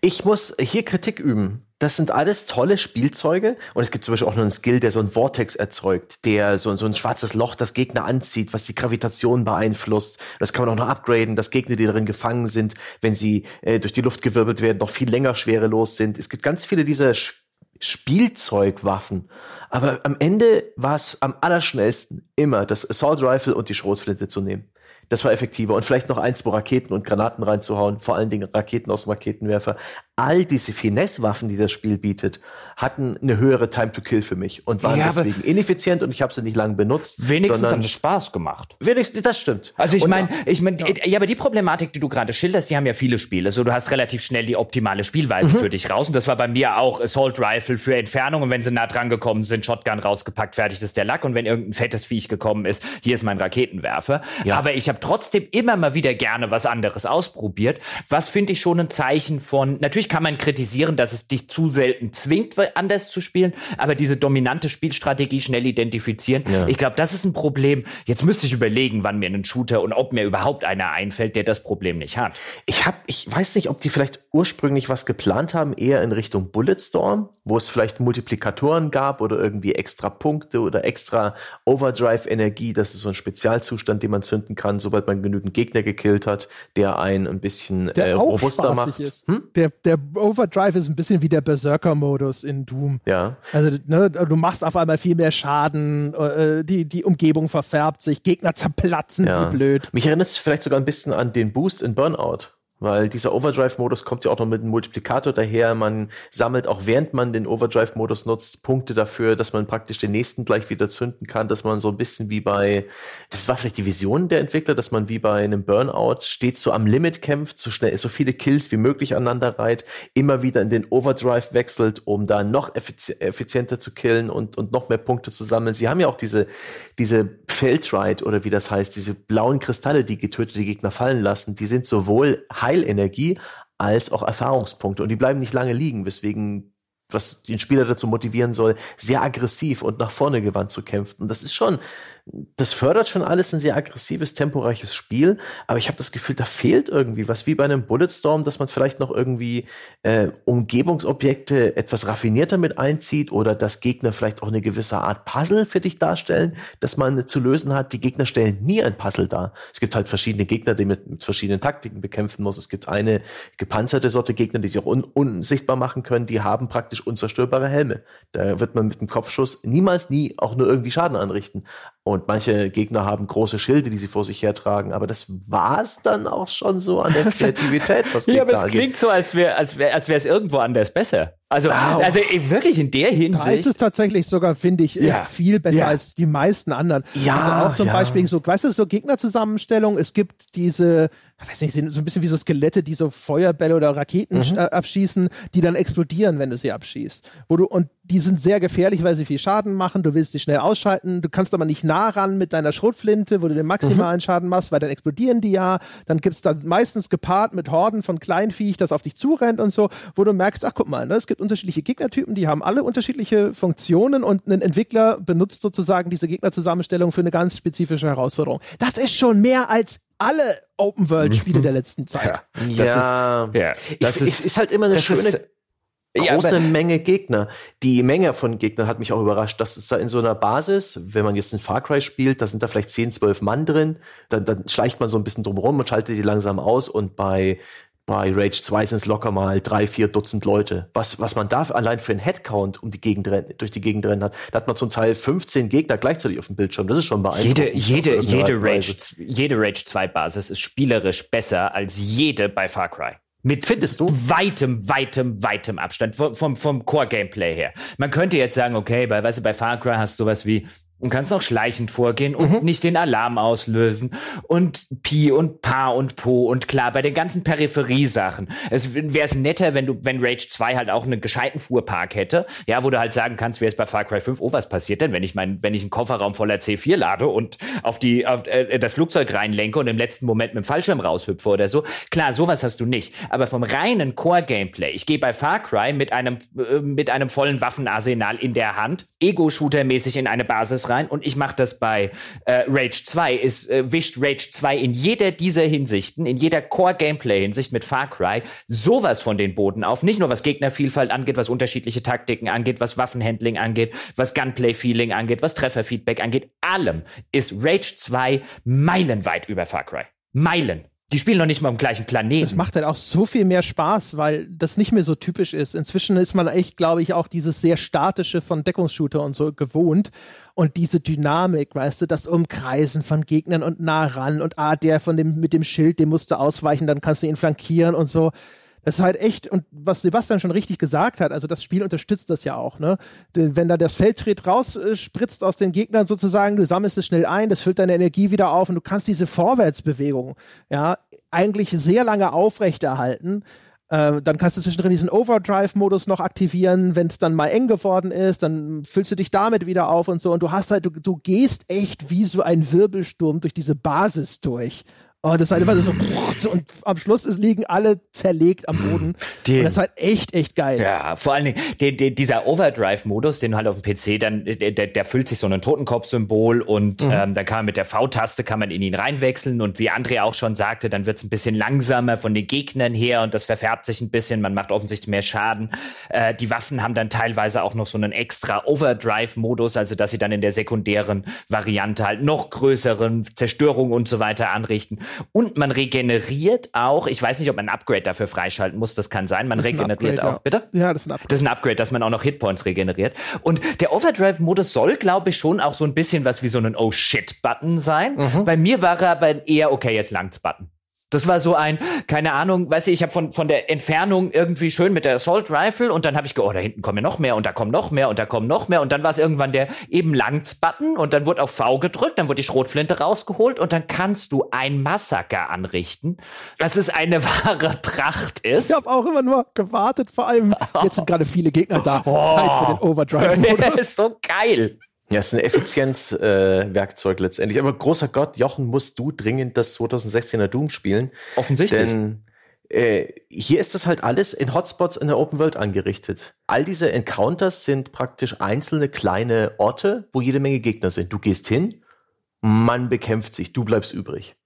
Ich muss hier Kritik üben. Das sind alles tolle Spielzeuge. Und es gibt zum Beispiel auch noch einen Skill, der so ein Vortex erzeugt, der so, so ein schwarzes Loch das Gegner anzieht, was die Gravitation beeinflusst. Das kann man auch noch upgraden, dass Gegner, die darin gefangen sind, wenn sie äh, durch die Luft gewirbelt werden, noch viel länger schwerelos sind. Es gibt ganz viele dieser Sch Spielzeugwaffen. Aber am Ende war es am allerschnellsten immer das Assault Rifle und die Schrotflinte zu nehmen. Das war effektiver. Und vielleicht noch ein, zwei Raketen und Granaten reinzuhauen, vor allen Dingen Raketen aus dem Raketenwerfer. All diese Finesse-Waffen, die das Spiel bietet, hatten eine höhere Time to Kill für mich und waren Ja, deswegen ineffizient und ich habe sie nicht lange benutzt. Wenigstens sondern haben sie Spaß gemacht. wenigstens, das stimmt. Also ich meine, ich meine, ja. aber die Problematik, die du gerade schilderst, die haben ja viele Spiele. So, du hast relativ schnell die optimale Spielweise Mhm. für dich raus. Und das war bei mir auch Assault Rifle für Entfernung. Und wenn sie nah dran gekommen sind, Shotgun rausgepackt, fertig ist der Lack. Und wenn irgendein fettes Viech gekommen ist, hier ist mein Raketenwerfer. Ja. Aber ich habe trotzdem immer mal wieder gerne was anderes ausprobiert. Was finde ich schon ein Zeichen von, natürlich kann man kritisieren, dass es dich zu selten zwingt, anders zu spielen. Aber diese dominante Spielstrategie schnell identifizieren. Ja. Ich glaube, das ist ein Problem. Jetzt müsste ich überlegen, wann mir ein Shooter und ob mir überhaupt einer einfällt, der das Problem nicht hat. Ich hab, ich weiß nicht, ob die vielleicht ursprünglich was geplant haben, eher in Richtung Bulletstorm, wo es vielleicht Multiplikatoren gab oder irgendwie extra Punkte oder extra Overdrive-Energie. Das ist so ein Spezialzustand, den man zünden kann, sobald man genügend Gegner gekillt hat, der einen ein bisschen Der äh, robuster macht. ist. Der, der Overdrive ist ein bisschen wie der Berserker-Modus in Doom. Ja. Also ne, du machst auf einmal viel mehr Schaden, äh, die, die Umgebung verfärbt sich, Gegner zerplatzen ja. wie blöd. Mich erinnert es vielleicht sogar ein bisschen an den Boost in Burnout. Weil dieser Overdrive-Modus kommt ja auch noch mit einem Multiplikator daher. Man sammelt auch während man den Overdrive-Modus nutzt, Punkte dafür, dass man praktisch den nächsten gleich wieder zünden kann, dass man so ein bisschen wie bei, das war vielleicht die Vision der Entwickler, dass man wie bei einem Burnout stets so am Limit kämpft, so schnell, so viele Kills wie möglich aneinander reiht, immer wieder in den Overdrive wechselt, um da noch effizi effizienter zu killen und, und noch mehr Punkte zu sammeln. Sie haben ja auch diese, diese Feltride oder wie das heißt, diese blauen Kristalle, die getötete Gegner fallen lassen, die sind sowohl Heilenergie als auch Erfahrungspunkte und die bleiben nicht lange liegen, weswegen was den Spieler dazu motivieren soll, sehr aggressiv und nach vorne gewandt zu kämpfen. Und das ist schon, das fördert schon alles ein sehr aggressives, temporeiches Spiel, aber ich habe das Gefühl, da fehlt irgendwie was, wie bei einem Bulletstorm, dass man vielleicht noch irgendwie äh, Umgebungsobjekte etwas raffinierter mit einzieht oder dass Gegner vielleicht auch eine gewisse Art Puzzle für dich darstellen, dass man zu lösen hat. Die Gegner stellen nie ein Puzzle dar. Es gibt halt verschiedene Gegner, die mit, mit verschiedenen Taktiken bekämpfen muss. Es gibt eine gepanzerte Sorte Gegner, die sich auch un unsichtbar machen können, die haben praktisch unzerstörbare Helme. Da wird man mit dem Kopfschuss niemals nie auch nur irgendwie Schaden anrichten. Und manche Gegner haben große Schilde, die sie vor sich hertragen. Aber das war's dann auch schon so an der (laughs) Kreativität, was Ja, aber es klingt so, als wäre als wär, als wäre es irgendwo anders besser. Also, also eh, wirklich in der Da ist es Hinsicht. tatsächlich sogar, finde ich, Ja. echt viel besser Ja. als die meisten anderen. Ja, also auch zum ja. Beispiel so, weißt du, so Gegnerzusammenstellung, es gibt diese, ich weiß nicht, sind so ein bisschen wie so Skelette, die so Feuerbälle oder Raketen Mhm. äh, abschießen, die dann explodieren, wenn du sie abschießt. Wo du, und die sind sehr gefährlich, weil sie viel Schaden machen. Du willst sie schnell ausschalten. Du kannst aber nicht nah ran mit deiner Schrotflinte, wo du den maximalen Mhm. Schaden machst, weil dann explodieren die ja. Dann gibt's dann meistens gepaart mit Horden von Kleinviech, das auf dich zurennt und so, wo du merkst, ach guck mal, ne, es gibt unterschiedliche Gegnertypen, die haben alle unterschiedliche Funktionen und ein Entwickler benutzt sozusagen diese Gegnerzusammenstellung für eine ganz spezifische Herausforderung. Das ist schon mehr als alle Open-World-Spiele der letzten Zeit. Ja, das ja, ist, ja, das ich, ist, es ist halt immer eine schöne ist- ja, große aber- Menge Gegner. Die Menge von Gegnern hat mich auch überrascht, dass es da in so einer Basis, wenn man jetzt in Far Cry spielt, da sind da vielleicht 10, 12 Mann drin, dann, dann schleicht man so ein bisschen drumherum und schaltet die langsam aus und bei bei Rage 2 sind es locker mal drei, vier Dutzend Leute. Was, was man da allein für einen Headcount um die Gegend rennen, durch die Gegend rennen hat, da hat man zum Teil 15 Gegner gleichzeitig auf dem Bildschirm. Das ist schon beeindruckend. Jede, jede, jede, Rage, jede Rage 2 Basis ist spielerisch besser als jede bei Far Cry. Mit Findest du? weitem, weitem, weitem Abstand vom, vom, vom Core-Gameplay her. Man könnte jetzt sagen, okay, bei, weißt du, bei Far Cry hast du sowas wie und kannst auch schleichend vorgehen und mhm. nicht den Alarm auslösen und Pi und Pa und Po und klar, bei den ganzen Peripheriesachen. Es wäre es netter, wenn du, wenn Rage 2 halt auch einen gescheiten Fuhrpark hätte, ja, wo du halt sagen kannst, wie es bei Far Cry 5, oh, was passiert denn, wenn ich mein, wenn ich einen Kofferraum voller C4 lade und auf die, auf, äh, das Flugzeug reinlenke und im letzten Moment mit dem Fallschirm raushüpfe oder so. Klar, sowas hast du nicht. Aber vom reinen Core-Gameplay, ich gehe bei Far Cry mit einem, äh, mit einem vollen Waffenarsenal in der Hand, Ego-Shooter-mäßig in eine Basis rein und ich mache das bei äh, Rage 2, ist, äh, wischt Rage 2 in jeder dieser Hinsichten, in jeder Core-Gameplay-Hinsicht mit Far Cry sowas von den Boden auf. Nicht nur was Gegnervielfalt angeht, was unterschiedliche Taktiken angeht, was Waffenhandling angeht, was Gunplay-Feeling angeht, was Trefferfeedback angeht. Allem ist Rage 2 meilenweit über Far Cry. Meilen. Die spielen noch nicht mal am gleichen Planeten. Das macht dann auch so viel mehr Spaß, weil das nicht mehr so typisch ist. Inzwischen ist man echt, glaube ich, auch dieses sehr statische von Deckungsshooter und so gewohnt. Und diese Dynamik, weißt du, das Umkreisen von Gegnern und nah ran und ah, der von dem mit dem Schild, dem musst du ausweichen, dann kannst du ihn flankieren und so. Das ist halt echt, und was Sebastian schon richtig gesagt hat, also das Spiel unterstützt das ja auch, ne? Wenn da das Feldtret rausspritzt aus den Gegnern sozusagen, du sammelst es schnell ein, das füllt deine Energie wieder auf und du kannst diese Vorwärtsbewegung, ja, eigentlich sehr lange aufrechterhalten. Äh, dann kannst du zwischendrin diesen Overdrive-Modus noch aktivieren, wenn es dann mal eng geworden ist, dann füllst du dich damit wieder auf und so. Und du hast halt, du, du gehst echt wie so ein Wirbelsturm durch diese Basis durch. Oh, das halt immer so, und am Schluss ist, liegen alle zerlegt am Boden. Den, und das ist halt echt, echt geil. Ja, vor allen Dingen den, den, dieser Overdrive-Modus, den du halt auf dem PC dann, der, der füllt sich so ein Totenkopf-Symbol und mhm. ähm, dann kann man mit der V-Taste kann man in ihn reinwechseln und wie André auch schon sagte, dann wird es ein bisschen langsamer von den Gegnern her und das verfärbt sich ein bisschen, man macht offensichtlich mehr Schaden. Äh, die Waffen haben dann teilweise auch noch so einen extra Overdrive-Modus, also dass sie dann in der sekundären Variante halt noch größeren Zerstörungen und so weiter anrichten. Und man regeneriert auch, ich weiß nicht, ob man ein Upgrade dafür freischalten muss, das kann sein, man regeneriert Upgrade, auch, ja. bitte? Ja, das ist ein Upgrade. Das ist ein Upgrade, dass man auch noch Hitpoints regeneriert. Und der Overdrive-Modus soll, glaube ich, schon auch so ein bisschen was wie so ein Oh-Shit-Button sein. Mhm. Bei mir war er aber eher, okay, jetzt langt's-Button. Das war so ein, keine Ahnung, weißt du, ich habe von, von der Entfernung irgendwie schön mit der Assault Rifle und dann habe ich gedacht, oh, da hinten kommen ja noch mehr und da kommen noch mehr und da kommen noch mehr und dann war es irgendwann der eben Langs-Button und dann wurde auf V gedrückt, dann wurde die Schrotflinte rausgeholt und dann kannst du ein Massaker anrichten, dass es eine (laughs) wahre Pracht ist. Ich habe auch immer nur gewartet, vor allem jetzt sind gerade viele Gegner da. (laughs) Oh. Zeit für den Overdrive-Modus. (laughs) Das ist so geil. Ja, es ist ein Effizienzwerkzeug äh, letztendlich. Aber großer Gott, Jochen, musst du dringend das 2016er Doom spielen. Offensichtlich. Denn äh, hier ist das halt alles in Hotspots in der Open World angerichtet. All diese Encounters sind praktisch einzelne kleine Orte, wo jede Menge Gegner sind. Du gehst hin, man bekämpft sich, du bleibst übrig.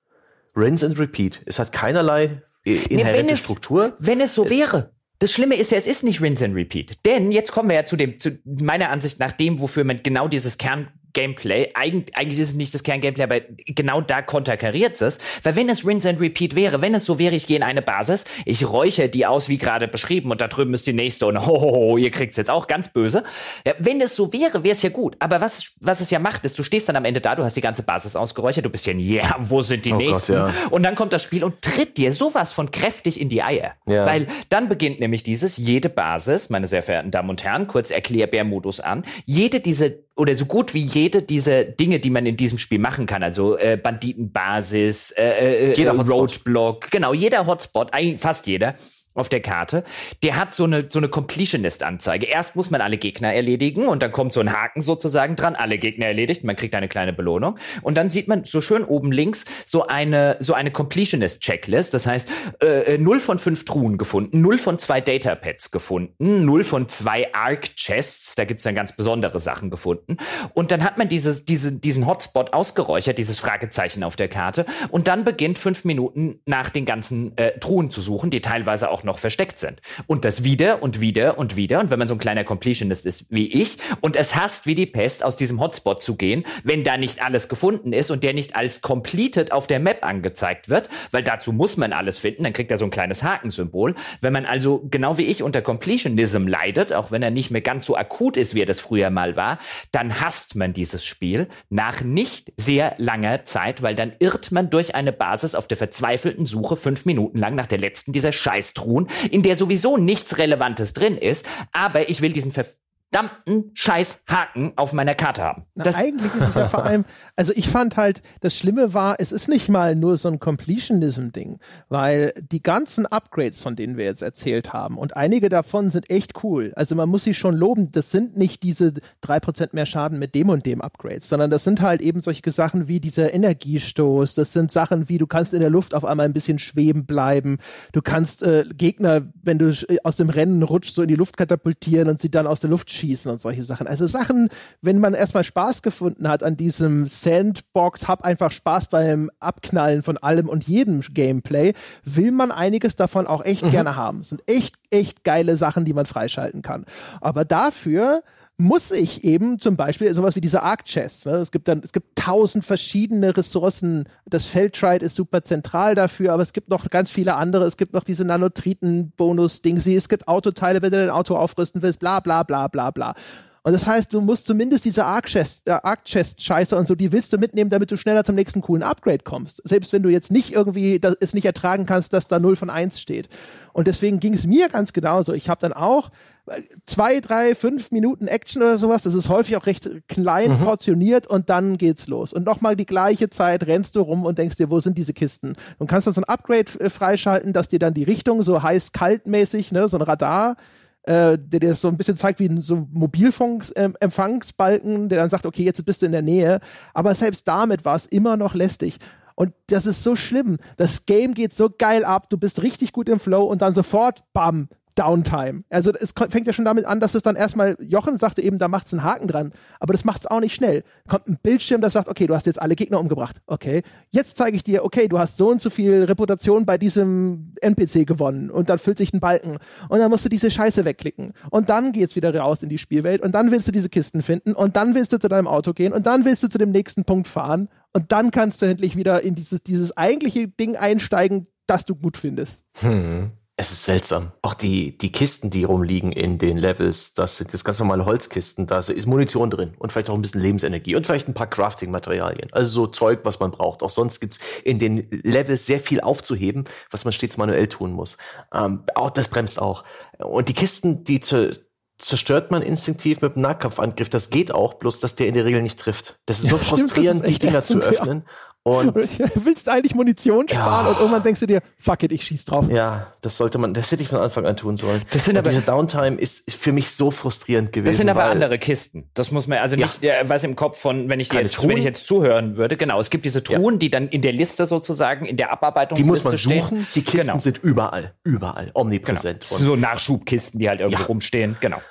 Rinse and repeat. Es hat keinerlei äh, inhärente nee, es, Struktur. Wenn es so es, wäre. Das Schlimme ist ja, es ist nicht Rinse and Repeat. Denn jetzt kommen wir ja zu dem, zu meiner Ansicht nach dem, wofür man genau dieses Kern Gameplay. Eig eigentlich ist es nicht das Kerngameplay, aber genau da konterkariert es. Weil wenn es Rinse and Repeat wäre, wenn es so wäre, ich gehe in eine Basis, ich räuche die aus, wie gerade beschrieben, und da drüben ist die nächste und (laughs) hohoho, ihr kriegt's jetzt auch ganz böse. Ja, wenn es so wäre, wäre es ja gut. Aber was, was es ja macht, ist, du stehst dann am Ende da, du hast die ganze Basis ausgeräuchert, du bist ja, ja, yeah, wo sind die oh nächsten? Gott, ja. Und dann kommt das Spiel und tritt dir sowas von kräftig in die Eier. Ja. Weil dann beginnt nämlich dieses, jede Basis, meine sehr verehrten Damen und Herren, kurz Erklärbär-Modus an, jede diese oder so gut wie jede dieser Dinge, die man in diesem Spiel machen kann, also äh, Banditenbasis, äh, äh, äh Roadblock, genau, jeder Hotspot, eigentlich fast jeder, auf der Karte, der hat so eine, so eine Completionist-Anzeige. Erst muss man alle Gegner erledigen und dann kommt so ein Haken sozusagen dran, alle Gegner erledigt, man kriegt eine kleine Belohnung. Und dann sieht man so schön oben links so eine, so eine Completionist-Checklist. Das heißt, äh, 0 äh, von 5 Truhen gefunden, 0 von 2 Datapads gefunden, 0 von 2 Arc-Chests, da gibt's dann ganz besondere Sachen gefunden. Und dann hat man dieses, diese, diesen Hotspot ausgeräuchert, dieses Fragezeichen auf der Karte. Und dann beginnt fünf Minuten nach den ganzen äh, Truhen zu suchen, die teilweise auch noch versteckt sind. Und das wieder und wieder und wieder. Und wenn man so ein kleiner Completionist ist wie ich und es hasst wie die Pest, aus diesem Hotspot zu gehen, wenn da nicht alles gefunden ist und der nicht als completed auf der Map angezeigt wird, weil dazu muss man alles finden, dann kriegt er so ein kleines Hakensymbol. Wenn man also genau wie ich unter Completionism leidet, auch wenn er nicht mehr ganz so akut ist, wie er das früher mal war, dann hasst man dieses Spiel nach nicht sehr langer Zeit, weil dann irrt man durch eine Basis auf der verzweifelten Suche fünf Minuten lang nach der letzten dieser Scheißtruhe tun, in der sowieso nichts Relevantes drin ist, aber ich will diesen ver verdammten scheiß Haken auf meiner Karte haben. Na, eigentlich ist es (laughs) ja vor allem, also ich fand halt, das Schlimme war, es ist nicht mal nur so ein Completionism-Ding, weil die ganzen Upgrades, von denen wir jetzt erzählt haben, und einige davon sind echt cool. Also man muss sie schon loben, das sind nicht diese 3% mehr Schaden mit dem und dem Upgrades, sondern das sind halt eben solche Sachen wie dieser Energiestoß, das sind Sachen wie, du kannst in der Luft auf einmal ein bisschen schweben bleiben, du kannst äh, Gegner, wenn du aus dem Rennen rutschst, so in die Luft katapultieren und sie dann aus der Luft schießen und solche Sachen. Also Sachen, wenn man erstmal Spaß gefunden hat an diesem Sandbox, hab einfach Spaß beim Abknallen von allem und jedem Gameplay, will man einiges davon auch echt mhm. gerne haben. Es sind echt, echt geile Sachen, die man freischalten kann. Aber dafür muss ich eben zum Beispiel sowas wie diese Arc Chests. Ne? Es gibt dann, es gibt tausend verschiedene Ressourcen. Das Feldtride ist super zentral dafür, aber es gibt noch ganz viele andere. Es gibt noch diese Nanotriten-Bonus-Dingsy. Es gibt Autoteile, wenn du dein Auto aufrüsten willst, bla, bla, bla, bla, bla. Und das heißt, du musst zumindest diese äh, Arc-Chest-Scheiße und so, die willst du mitnehmen, damit du schneller zum nächsten coolen Upgrade kommst. Selbst wenn du jetzt nicht irgendwie das, es nicht ertragen kannst, dass da 0 von 1 steht. Und deswegen ging es mir ganz genauso. Ich habe dann auch äh, zwei, drei, fünf Minuten Action oder sowas. Das ist häufig auch recht klein mhm. portioniert und dann geht's los. Und nochmal die gleiche Zeit rennst du rum und denkst dir, wo sind diese Kisten? Du kannst dann so ein Upgrade äh, freischalten, dass dir dann die Richtung so heiß-kalt-mäßig, ne, so ein Radar äh, der dir so ein bisschen zeigt wie ein so Mobilfunkempfangsbalken, äh, der dann sagt, okay, jetzt bist du in der Nähe. Aber selbst damit war es immer noch lästig. Und das ist so schlimm. Das Game geht so geil ab, du bist richtig gut im Flow und dann sofort, bam, Downtime. Also es fängt ja schon damit an, dass es dann erstmal, Jochen sagte eben, da macht's einen Haken dran, aber das macht's auch nicht schnell. Kommt ein Bildschirm, das sagt, okay, du hast jetzt alle Gegner umgebracht. Okay, jetzt zeige ich dir, okay, du hast so und so viel Reputation bei diesem NPC gewonnen und dann füllt sich ein Balken und dann musst du diese Scheiße wegklicken und dann geht's wieder raus in die Spielwelt und dann willst du diese Kisten finden und dann willst du zu deinem Auto gehen und dann willst du zu dem nächsten Punkt fahren und dann kannst du endlich wieder in dieses, dieses eigentliche Ding einsteigen, das du gut findest. Hm. Es ist seltsam. Auch die, die Kisten, die rumliegen in den Levels, das sind das ganz normale Holzkisten, da ist Munition drin und vielleicht auch ein bisschen Lebensenergie und vielleicht ein paar Crafting-Materialien. Also so Zeug, was man braucht. Auch sonst gibt's in den Levels sehr viel aufzuheben, was man stets manuell tun muss. Ähm, auch das bremst auch. Und die Kisten, die zu, zerstört man instinktiv mit einem Nahkampfangriff. Das geht auch, bloß dass der in der Regel nicht trifft. Das ist so ja, frustrierend, stimmt, ist die Dinger zu öffnen. Und (laughs) willst eigentlich Munition sparen ja. und irgendwann denkst du dir, fuck it, ich schieß drauf. Ja, das sollte man, das hätte ich von Anfang an tun sollen. Das sind aber, diese Downtime ist für mich so frustrierend gewesen. Das sind aber andere Kisten. Das muss man, also nicht, ja. was im Kopf von, wenn ich, jetzt, wenn ich jetzt zuhören würde, genau. Es gibt diese Truhen, ja. die dann in der Liste sozusagen, in der Abarbeitung Die muss man suchen. Stehen. Die Kisten genau. sind überall, überall, omnipräsent. Genau. So Nachschubkisten, die halt irgendwo rumstehen, genau.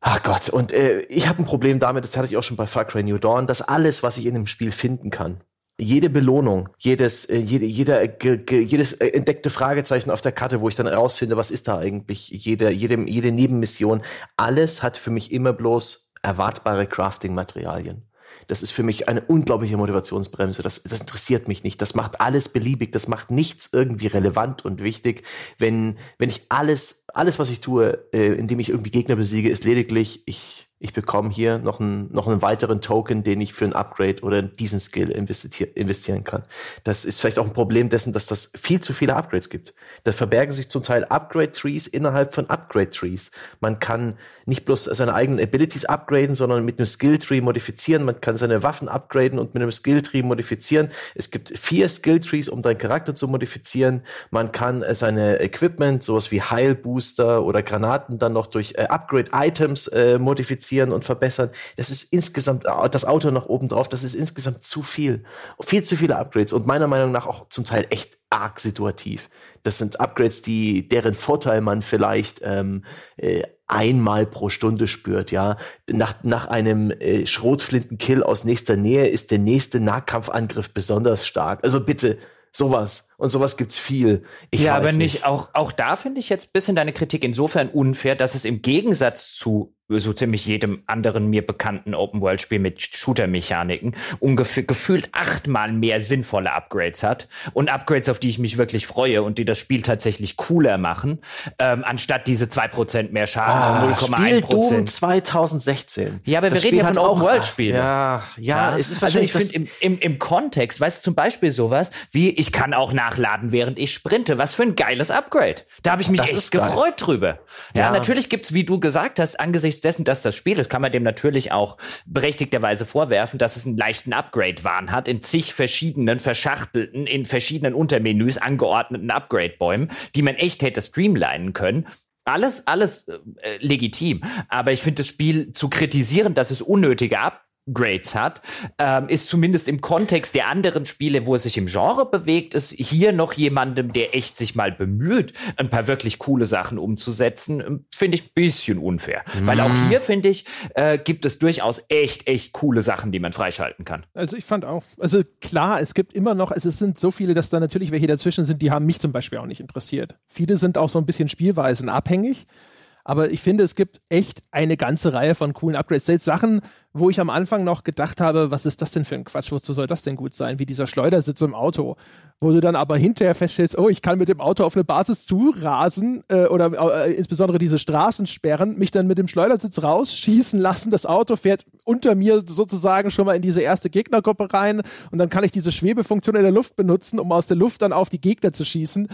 Ach Gott, und äh, ich habe ein Problem damit, das hatte ich auch schon bei Far Cry New Dawn, dass alles, was ich in dem Spiel finden kann, jede Belohnung, jedes, äh, jede, jeder, ge, jedes äh, entdeckte Fragezeichen auf der Karte, wo ich dann herausfinde, was ist da eigentlich, jede, jede, jede Nebenmission, alles hat für mich immer bloß erwartbare Crafting-Materialien. Das ist für mich eine unglaubliche Motivationsbremse. Das, das interessiert mich nicht. Das macht alles beliebig. Das macht nichts irgendwie relevant und wichtig. Wenn, wenn ich alles, alles, was ich tue, äh, indem ich irgendwie Gegner besiege, ist lediglich, ich ich bekomme hier noch einen, noch einen weiteren Token, den ich für ein Upgrade oder diesen Skill investieren kann. Das ist vielleicht auch ein Problem dessen, dass das viel zu viele Upgrades gibt. Da verbergen sich zum Teil Upgrade-Trees innerhalb von Upgrade-Trees. Man kann nicht bloß seine eigenen Abilities upgraden, sondern mit einem Skill-Tree modifizieren. Man kann seine Waffen upgraden und mit einem Skill-Tree modifizieren. Es gibt vier Skill-Trees, um deinen Charakter zu modifizieren. Man kann äh, seine Equipment, sowas wie Heilbooster oder Granaten dann noch durch äh, Upgrade-Items äh, modifizieren modifizieren und verbessern. Das ist insgesamt, äh, das Auto noch oben drauf, das ist insgesamt zu viel. Viel zu viele Upgrades und meiner Meinung nach auch zum Teil echt arg situativ. Das sind Upgrades, die, deren Vorteil man vielleicht ähm, äh, einmal pro Stunde spürt, ja. Nach, nach einem äh, Schrotflintenkill aus nächster Nähe ist der nächste Nahkampfangriff besonders stark. Also bitte, sowas. Und sowas gibt's viel. Ich ja, aber nicht. Auch, auch da finde ich jetzt bisschen deine Kritik insofern unfair, dass es im Gegensatz zu so ziemlich jedem anderen mir bekannten Open-World-Spiel mit Shooter-Mechaniken ungefähr gefühlt achtmal mehr sinnvolle Upgrades hat und Upgrades, auf die ich mich wirklich freue und die das Spiel tatsächlich cooler machen, ähm, anstatt diese 2% mehr Schaden, ah, 0,1%. Doom 2016. Ja, aber das wir reden ja von Open-World-Spielen. Ja, ja, ja, es ist Also ich finde im, im, im Kontext, weißt du, zum Beispiel sowas wie, ich kann auch nach nachladen, während ich sprinte. Was für ein geiles Upgrade. Da habe ich mich das echt gefreut drüber. Ja, ja, natürlich gibt's, wie du gesagt hast, angesichts dessen, dass das Spiel ist, kann man dem natürlich auch berechtigterweise vorwerfen, dass es einen leichten Upgrade-Wahn hat, in zig verschiedenen, verschachtelten, in verschiedenen Untermenüs angeordneten Upgrade-Bäumen, die man echt hätte streamlinen können. Alles, alles äh, legitim. Aber ich finde das Spiel zu kritisieren, dass es unnötige Up Grades hat, ähm, ist zumindest im Kontext der anderen Spiele, wo es sich im Genre bewegt, ist hier noch jemandem, der echt sich mal bemüht, ein paar wirklich coole Sachen umzusetzen, ähm, finde ich ein bisschen unfair. Mm. Weil auch mhm. hier, finde ich, äh, gibt es durchaus echt, echt coole Sachen, die man freischalten kann. Also ich fand auch, also klar, es gibt immer noch, also es sind so viele, dass da natürlich welche dazwischen sind, die haben mich zum Beispiel auch nicht interessiert. Viele sind auch so ein bisschen spielweisenabhängig. Aber ich finde, es gibt echt eine ganze Reihe von coolen Upgrades. Selbst Sachen, wo ich am Anfang noch gedacht habe, was ist das denn für ein Quatsch, wozu soll das denn gut sein? Wie dieser Schleudersitz im Auto, wo du dann aber hinterher feststellst, oh, ich kann mit dem Auto auf eine Basis zurasen äh, oder äh, insbesondere diese Straßen sperren, mich dann mit dem Schleudersitz rausschießen lassen, das Auto fährt unter mir sozusagen schon mal in diese erste Gegnergruppe rein. Und dann kann ich diese Schwebefunktion in der Luft benutzen, um aus der Luft dann auf die Gegner zu schießen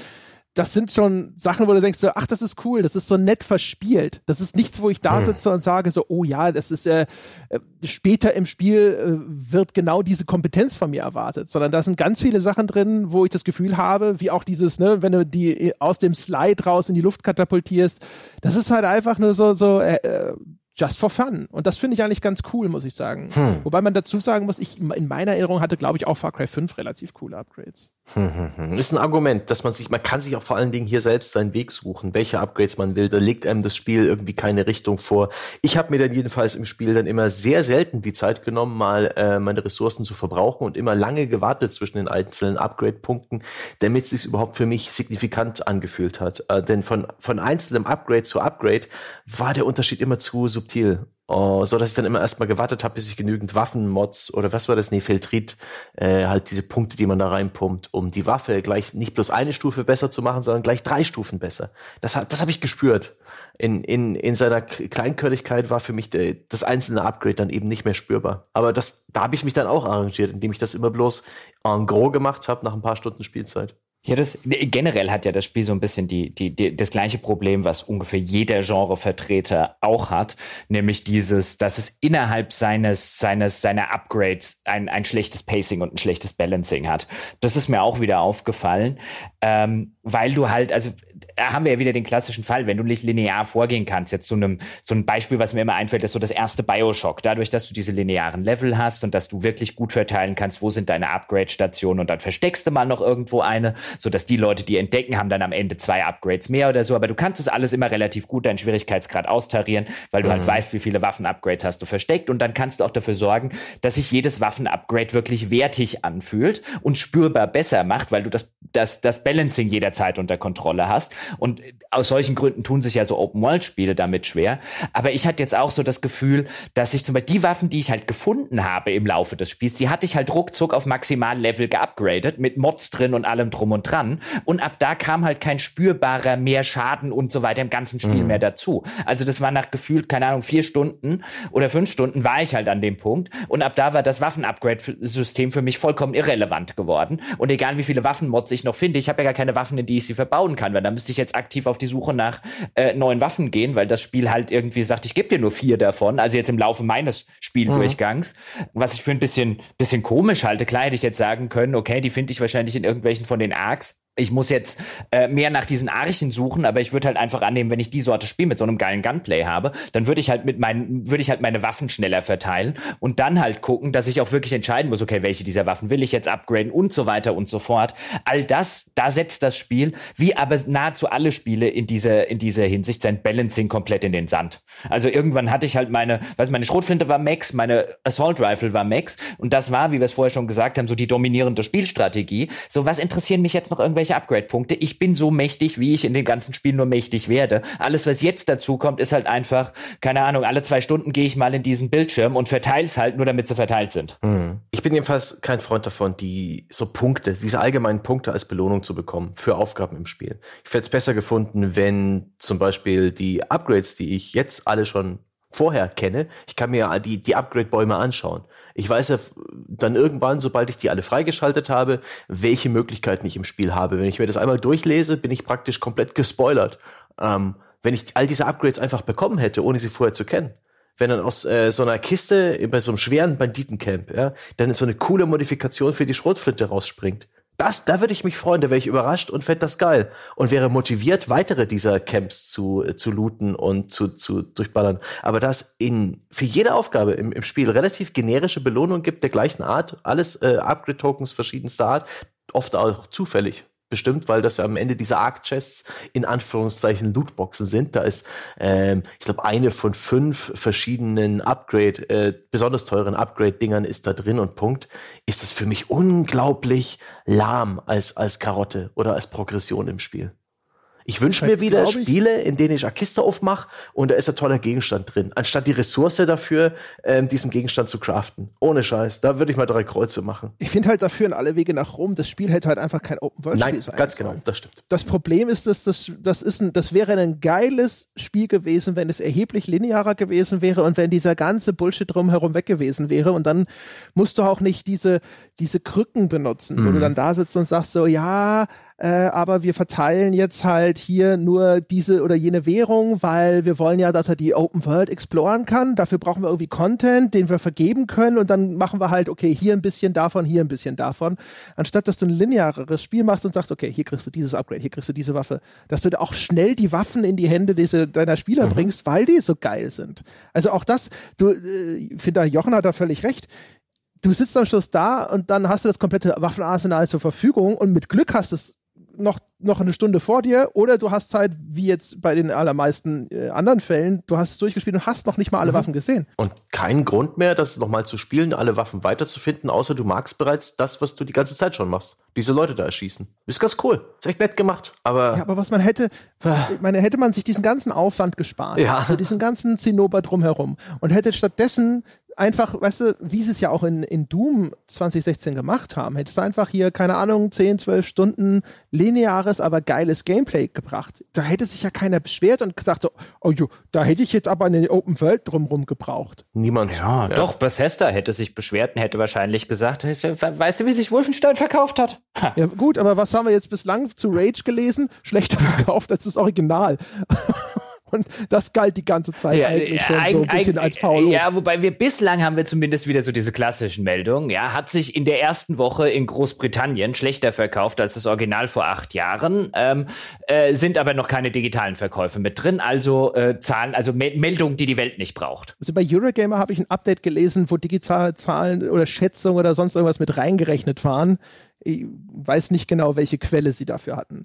das sind schon Sachen, wo du denkst, so, ach, das ist cool, das ist so nett verspielt. Das ist nichts, wo ich da hm. sitze und sage so, oh ja, das ist äh, äh, später im Spiel äh, wird genau diese Kompetenz von mir erwartet, sondern da sind ganz viele Sachen drin, wo ich das Gefühl habe, wie auch dieses, ne, wenn du die aus dem Slide raus in die Luft katapultierst, das ist halt einfach nur so, so äh, äh just for fun. Und das finde ich eigentlich ganz cool, muss ich sagen. Hm. Wobei man dazu sagen muss, ich in meiner Erinnerung hatte, glaube ich, auch Far Cry 5 relativ coole Upgrades. Hm, hm, hm. Ist ein Argument, dass man sich, man kann sich auch vor allen Dingen hier selbst seinen Weg suchen, welche Upgrades man will. Da legt einem das Spiel irgendwie keine Richtung vor. Ich habe mir dann jedenfalls im Spiel dann immer sehr selten die Zeit genommen, mal äh, meine Ressourcen zu verbrauchen und immer lange gewartet zwischen den einzelnen Upgrade-Punkten, damit es sich überhaupt für mich signifikant angefühlt hat. Äh, denn von, von einzelnem Upgrade zu Upgrade war der Unterschied immer zu subtil. Uh, so dass ich dann immer erstmal gewartet habe, bis ich genügend Waffenmods oder was war das, nee, Feltrit, äh, halt diese Punkte, die man da reinpumpt, um die Waffe gleich nicht bloß eine Stufe besser zu machen, sondern gleich drei Stufen besser. Das, das habe ich gespürt. In, in, in seiner Kleinkörigkeit war für mich der, das einzelne Upgrade dann eben nicht mehr spürbar. Aber das, da habe ich mich dann auch arrangiert, indem ich das immer bloß en gros gemacht habe nach ein paar Stunden Spielzeit. Ja, das generell hat ja das Spiel so ein bisschen die, die, die, das gleiche Problem, was ungefähr jeder Genrevertreter auch hat, nämlich dieses, dass es innerhalb seines, seines, seiner Upgrades ein, ein schlechtes Pacing und ein schlechtes Balancing hat. Das ist mir auch wieder aufgefallen, ähm, weil du halt, also da haben wir ja wieder den klassischen Fall, wenn du nicht linear vorgehen kannst. Jetzt so, einem, so ein Beispiel, was mir immer einfällt, ist so das erste Bioshock. Dadurch, dass du diese linearen Level hast und dass du wirklich gut verteilen kannst, wo sind deine Upgrade-Stationen und dann versteckst du mal noch irgendwo eine, sodass die Leute, die entdecken, haben dann am Ende zwei Upgrades mehr oder so. Aber du kannst es alles immer relativ gut, deinen Schwierigkeitsgrad austarieren, weil du halt mhm. halt weißt, wie viele Waffen-Upgrades hast du versteckt und dann kannst du auch dafür sorgen, dass sich jedes Waffen-Upgrade wirklich wertig anfühlt und spürbar besser macht, weil du das, das, das Balancing jederzeit unter Kontrolle hast. Und aus solchen Gründen tun sich ja so Open-World-Spiele damit schwer. Aber ich hatte jetzt auch so das Gefühl, dass ich zum Beispiel die Waffen, die ich halt gefunden habe im Laufe des Spiels, die hatte ich halt ruckzuck auf Maximallevel geupgradet, mit Mods drin und allem drum und dran. Und ab da kam halt kein spürbarer mehr Schaden und so weiter im ganzen Spiel mhm. mehr dazu. Also das war nach gefühlt, keine Ahnung, vier Stunden oder fünf Stunden war ich halt an dem Punkt. Und ab da war das Waffen-Upgrade-System für mich vollkommen irrelevant geworden. Und egal wie viele Waffenmods ich noch finde, ich habe ja gar keine Waffen, in die ich sie verbauen kann, weil da müsste ich jetzt aktiv auf die Suche nach äh, neuen Waffen gehen, weil das Spiel halt irgendwie sagt, ich gebe dir nur vier davon, also jetzt im Laufe meines Spieldurchgangs, mhm. was ich für ein bisschen, bisschen komisch halte. Klar hätte ich jetzt sagen können, okay, die finde ich wahrscheinlich in irgendwelchen von den Arcs ich muss jetzt äh, mehr nach diesen Archen suchen, aber ich würde halt einfach annehmen, wenn ich die Sorte Spiel mit so einem geilen Gunplay habe, dann würde ich halt mit meinen, würde ich halt meine Waffen schneller verteilen und dann halt gucken, dass ich auch wirklich entscheiden muss, okay, welche dieser Waffen will ich jetzt upgraden und so weiter und so fort. All das, da setzt das Spiel, wie aber nahezu alle Spiele in dieser, in dieser Hinsicht, sein Balancing komplett in den Sand. Also irgendwann hatte ich halt meine, weiß meine Schrotflinte war Max, meine Assault Rifle war Max und das war, wie wir es vorher schon gesagt haben, so die dominierende Spielstrategie. So, was interessieren mich jetzt noch irgendwelche irgendwelche Upgrade-Punkte. Ich bin so mächtig, wie ich in dem ganzen Spiel nur mächtig werde. Alles, was jetzt dazu kommt, ist halt einfach, keine Ahnung, alle zwei Stunden gehe ich mal in diesen Bildschirm und verteile es halt nur, damit sie verteilt sind. Mhm. Ich bin jedenfalls kein Freund davon, die so Punkte, diese allgemeinen Punkte als Belohnung zu bekommen für Aufgaben im Spiel. Ich hätte es besser gefunden, wenn zum Beispiel die Upgrades, die ich jetzt alle schon vorher kenne. Ich kann mir die, die Upgrade-Bäume anschauen. Ich weiß ja dann irgendwann, sobald ich die alle freigeschaltet habe, welche Möglichkeiten ich im Spiel habe. Wenn ich mir das einmal durchlese, bin ich praktisch komplett gespoilert. Ähm, wenn ich all diese Upgrades einfach bekommen hätte, ohne sie vorher zu kennen. Wenn dann aus äh, so einer Kiste bei so einem schweren Banditencamp, ja, dann so eine coole Modifikation für die Schrotflinte rausspringt. Das, da würde ich mich freuen, da wäre ich überrascht und fände das geil. Und wäre motiviert, weitere dieser Camps zu, äh, zu looten und zu, zu durchballern. Aber dass in, für jede Aufgabe im, im Spiel relativ generische Belohnungen gibt, der gleichen Art, alles äh, Upgrade-Tokens verschiedenster Art, oft auch zufällig bestimmt, weil das ja am Ende diese Arc-Chests in Anführungszeichen Lootboxen sind. Da ist, ähm, ich glaube, eine von fünf verschiedenen Upgrade, äh, besonders teuren Upgrade-Dingern ist da drin und Punkt. Ist das für mich unglaublich lahm als, als Karotte oder als Progression im Spiel. Ich wünsche mir wieder Spiele, in denen ich eine Kiste aufmache und da ist ein toller Gegenstand drin, anstatt die Ressource dafür, ähm, diesen Gegenstand zu craften. Ohne Scheiß. Da würde ich mal drei Kreuze machen. Ich finde halt, dafür in alle Wege nach Rom. Das Spiel hätte halt einfach kein Open-World-Spiel sein. Ganz genau, das stimmt. Das Problem ist, dass das, das, ist ein, das wäre ein geiles Spiel gewesen, wenn es erheblich linearer gewesen wäre und wenn dieser ganze Bullshit drumherum weg gewesen wäre. Und dann musst du auch nicht diese, diese Krücken benutzen, mhm. wo du mhm. dann da sitzt und sagst so, ja, äh, aber wir verteilen jetzt halt hier nur diese oder jene Währung, weil wir wollen ja, dass er die Open World exploren kann. Dafür brauchen wir irgendwie Content, den wir vergeben können und dann machen wir halt, okay, hier ein bisschen davon, hier ein bisschen davon. Anstatt dass du ein lineareres Spiel machst und sagst, okay, hier kriegst du dieses Upgrade, hier kriegst du diese Waffe, dass du auch schnell die Waffen in die Hände diese, deiner Spieler mhm. bringst, weil die so geil sind. Also auch das, du, äh, ich finde, Jochen hat da völlig recht du sitzt am Schluss da und dann hast du das komplette Waffenarsenal zur Verfügung und mit Glück hast du es noch, noch eine Stunde vor dir oder du hast Zeit, wie jetzt bei den allermeisten äh, anderen Fällen, du hast es durchgespielt und hast noch nicht mal alle mhm. Waffen gesehen. Und kein Grund mehr, das nochmal zu spielen, alle Waffen weiterzufinden, außer du magst bereits das, was du die ganze Zeit schon machst. Diese Leute da erschießen. Ist ganz cool. Ist echt nett gemacht. Aber. Ja, aber was man hätte, ich meine, hätte man sich diesen ganzen Aufwand gespart, ja. für diesen ganzen Zinnober drumherum und hätte stattdessen einfach, weißt du, wie sie es ja auch in, in Doom 2016 gemacht haben, hättest du einfach hier, keine Ahnung, 10, 12 Stunden lineares, aber geiles Gameplay gebracht. Da hätte sich ja keiner beschwert und gesagt so, oh jo, da hätte ich jetzt aber eine Open World drumrum gebraucht. Niemand. Ja, ja, doch, Bethesda hätte sich beschwert und hätte wahrscheinlich gesagt, weißt du, wie sich Wolfenstein verkauft hat? Ha. Ja gut, aber was haben wir jetzt bislang zu Rage gelesen? Schlechter (laughs) verkauft als das Original. Und das galt die ganze Zeit ja, eigentlich schon so ein bisschen als faul. Ja, wobei wir bislang haben wir zumindest wieder so diese klassischen Meldungen. Ja, hat sich in der ersten Woche in Großbritannien schlechter verkauft als das Original vor acht Jahren, ähm, äh, sind aber noch keine digitalen Verkäufe mit drin. Also äh, Zahlen, also Me Meldungen, die die Welt nicht braucht. Also bei Eurogamer habe ich ein Update gelesen, wo digitale Zahlen oder Schätzungen oder sonst irgendwas mit reingerechnet waren. Ich weiß nicht genau, welche Quelle sie dafür hatten.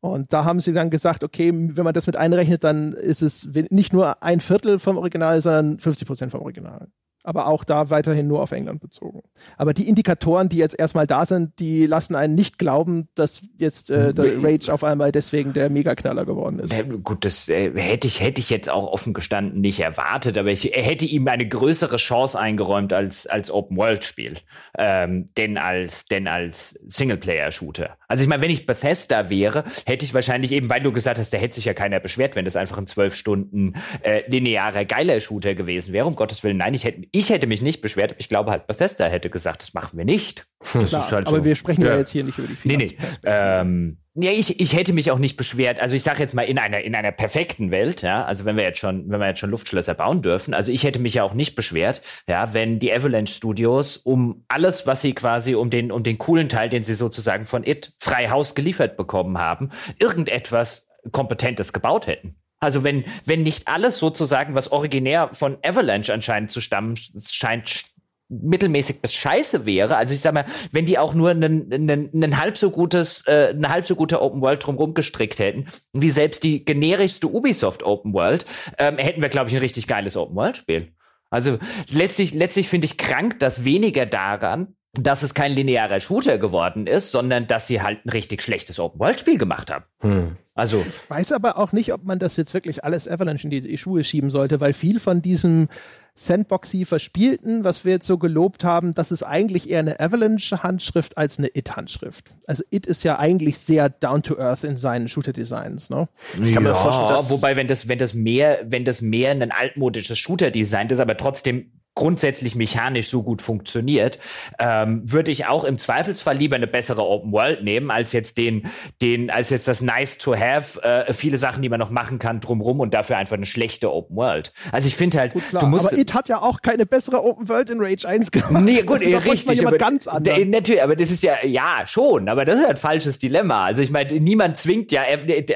Und da haben sie dann gesagt, okay, wenn man das mit einrechnet, dann ist es nicht nur ein Viertel vom Original, sondern 50 Prozent vom Original aber auch da weiterhin nur auf England bezogen. Aber die Indikatoren, die jetzt erstmal da sind, die lassen einen nicht glauben, dass jetzt äh, der Rage auf einmal deswegen der Megaknaller geworden ist. Gut, das äh, hätte ich hätte ich jetzt auch offen gestanden nicht erwartet, aber ich hätte ihm eine größere Chance eingeräumt als als Open World Spiel, ähm, denn als denn als Singleplayer Shooter. Also ich meine, wenn ich Bethesda wäre, hätte ich wahrscheinlich eben, weil du gesagt hast, da hätte sich ja keiner beschwert, wenn das einfach ein zwölf Stunden äh, linearer geiler Shooter gewesen wäre. Um Gottes Willen, nein, ich hätte ich hätte mich nicht beschwert, ich glaube halt, Bethesda hätte gesagt, das machen wir nicht. Klar, halt aber so. wir sprechen ja. ja. jetzt hier nicht über die Finanzperspektive. Nee, nee. Ähm, ja, ich, ich hätte mich auch nicht beschwert. Also ich sage jetzt mal in einer in einer perfekten Welt, ja. Also wenn wir jetzt schon wenn wir jetzt schon Luftschlösser bauen dürfen, also ich hätte mich ja auch nicht beschwert, ja, wenn die Avalanche Studios um alles, was sie quasi um den um den coolen Teil, den sie sozusagen von It frei Haus geliefert bekommen haben, irgendetwas kompetentes gebaut hätten. Also wenn, wenn nicht alles sozusagen, was originär von Avalanche anscheinend zu stammen scheint, mittelmäßig bis scheiße wäre, also ich sag mal, wenn die auch nur einen halb so gutes, äh, eine halb so gute Open World drumherum gestrickt hätten, wie selbst die generischste Ubisoft Open World, ähm, hätten wir, glaube ich, ein richtig geiles Open World Spiel. Also letztlich, letztlich finde ich krank, dass weniger daran, dass es kein linearer Shooter geworden ist, sondern dass sie halt ein richtig schlechtes Open-World-Spiel gemacht haben. Hm. Also. Ich weiß aber auch nicht, ob man das jetzt wirklich alles Avalanche in die Schuhe schieben sollte, weil viel von diesem sandboxy verspielten, was wir jetzt so gelobt haben, das ist eigentlich eher eine Avalanche-Handschrift als eine It-Handschrift. Also It ist ja eigentlich sehr down-to-earth in seinen Shooter-Designs, ne? Ich kann ja, mir vorstellen, dass wobei, wenn das, wenn das mehr, wenn das mehr ein altmodisches Shooter-Design ist, aber trotzdem grundsätzlich mechanisch so gut funktioniert, ähm, würde ich auch im Zweifelsfall lieber eine bessere Open World nehmen, als jetzt den, den, als jetzt das Nice to Have, äh, viele Sachen, die man noch machen kann drumrum und dafür einfach eine schlechte Open World. Also ich finde halt, gut, klar, du musst, aber It hat ja auch keine bessere Open World in Rage 1 (laughs) gemacht. Nee, gut, das ist richtig, aber, ganz anders. Natürlich, aber das ist ja, ja, schon, aber das ist ein falsches Dilemma. Also ich meine, niemand zwingt ja,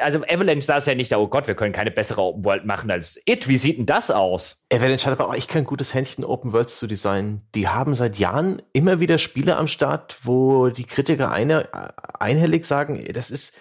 also Avalanche saß ja nicht da, oh Gott, wir können keine bessere Open World machen als It. Wie sieht denn das aus? Avalanche hat aber auch echt kein gutes Händchen, Open Worlds zu designen. Die haben seit Jahren immer wieder Spiele am Start, wo die Kritiker eine, einhellig sagen, das ist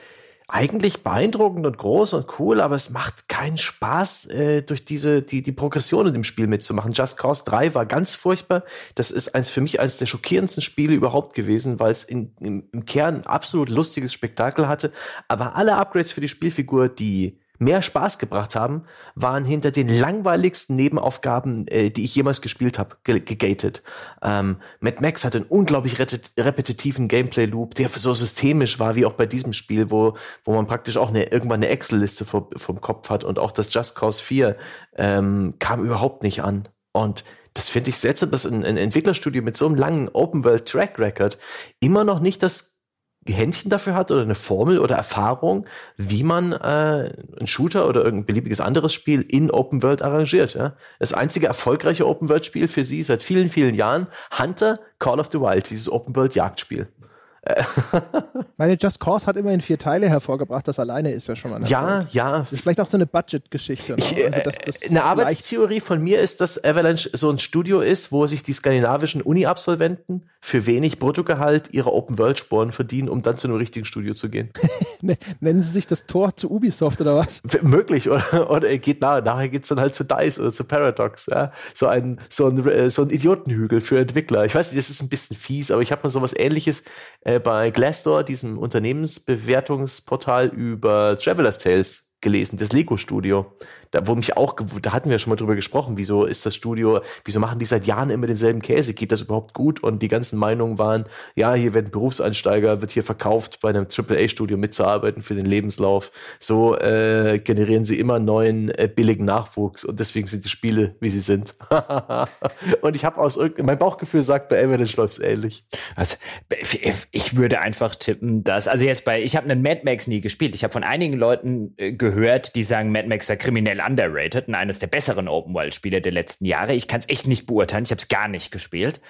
eigentlich beeindruckend und groß und cool, aber es macht keinen Spaß, äh, durch diese, die, die Progression in dem Spiel mitzumachen. Just Cause 3 war ganz furchtbar. Das ist eins für mich eines der schockierendsten Spiele überhaupt gewesen, weil es in, im, im Kern absolut lustiges Spektakel hatte. Aber alle Upgrades für die Spielfigur, die mehr Spaß gebracht haben, waren hinter den langweiligsten Nebenaufgaben, äh, die ich jemals gespielt habe, gegatet. Ähm, Mad Max hat einen unglaublich repetitiven Gameplay-Loop, der so systemisch war, wie auch bei diesem Spiel, wo, wo man praktisch auch eine, irgendwann eine Excel-Liste vom, vom Kopf hat und auch das Just Cause 4 ähm, kam überhaupt nicht an. Und das finde ich seltsam, dass ein, ein Entwicklerstudio mit so einem langen Open-World-Track-Record immer noch nicht das Händchen dafür hat oder eine Formel oder Erfahrung, wie man äh, einen Shooter oder irgendein beliebiges anderes Spiel in Open World arrangiert. Ja? Das einzige erfolgreiche Open World Spiel für sie seit vielen, vielen Jahren, Hunter Call of the Wild, dieses Open World Jagdspiel. Meine Just Cause hat immerhin vier Teile hervorgebracht, das alleine ist ja schon mal eine Ja, Erfolg. ja. Das ist vielleicht auch so eine Budget-Geschichte. Ne? Also das, das eine Arbeitstheorie von mir ist, dass Avalanche so ein Studio ist, wo sich die skandinavischen Uni-Absolventen für wenig Bruttogehalt ihre Open-World-Sporen verdienen, um dann zu einem richtigen Studio zu gehen. (laughs) Ne, nennen sie sich das Tor zu Ubisoft oder was? Möglich, oder, oder er geht nahe. Nachher geht es dann halt zu DICE oder zu Paradox. Ja? So, ein, so, ein, äh, so ein Idiotenhügel für Entwickler. Ich weiß nicht, das ist ein bisschen fies, aber ich habe mal so was ähnliches äh, bei Glassdoor, diesem Unternehmensbewertungsportal über Traveler's Tales gelesen, das Lego Studio da, wo mich auch, da hatten wir schon mal drüber gesprochen, wieso ist das Studio, wieso machen die seit Jahren immer denselben Käse? Geht das überhaupt gut? Und die ganzen Meinungen waren, ja, hier werden Berufseinsteiger, wird hier verkauft, bei einem AAA-Studio mitzuarbeiten für den Lebenslauf. So äh, generieren sie immer neuen äh, billigen Nachwuchs und deswegen sind die Spiele, wie sie sind. (laughs) und ich habe aus irgendeinem, mein Bauchgefühl sagt, bei Avalanche läuft es ähnlich. Also, ich würde einfach tippen, dass, also jetzt bei, ich habe einen Mad Max nie gespielt. Ich habe von einigen Leuten äh, gehört, die sagen, Mad Max sei kriminell underrated und eines der besseren Open-World-Spiele der letzten Jahre. Ich kann es echt nicht beurteilen, ich habe es gar nicht gespielt.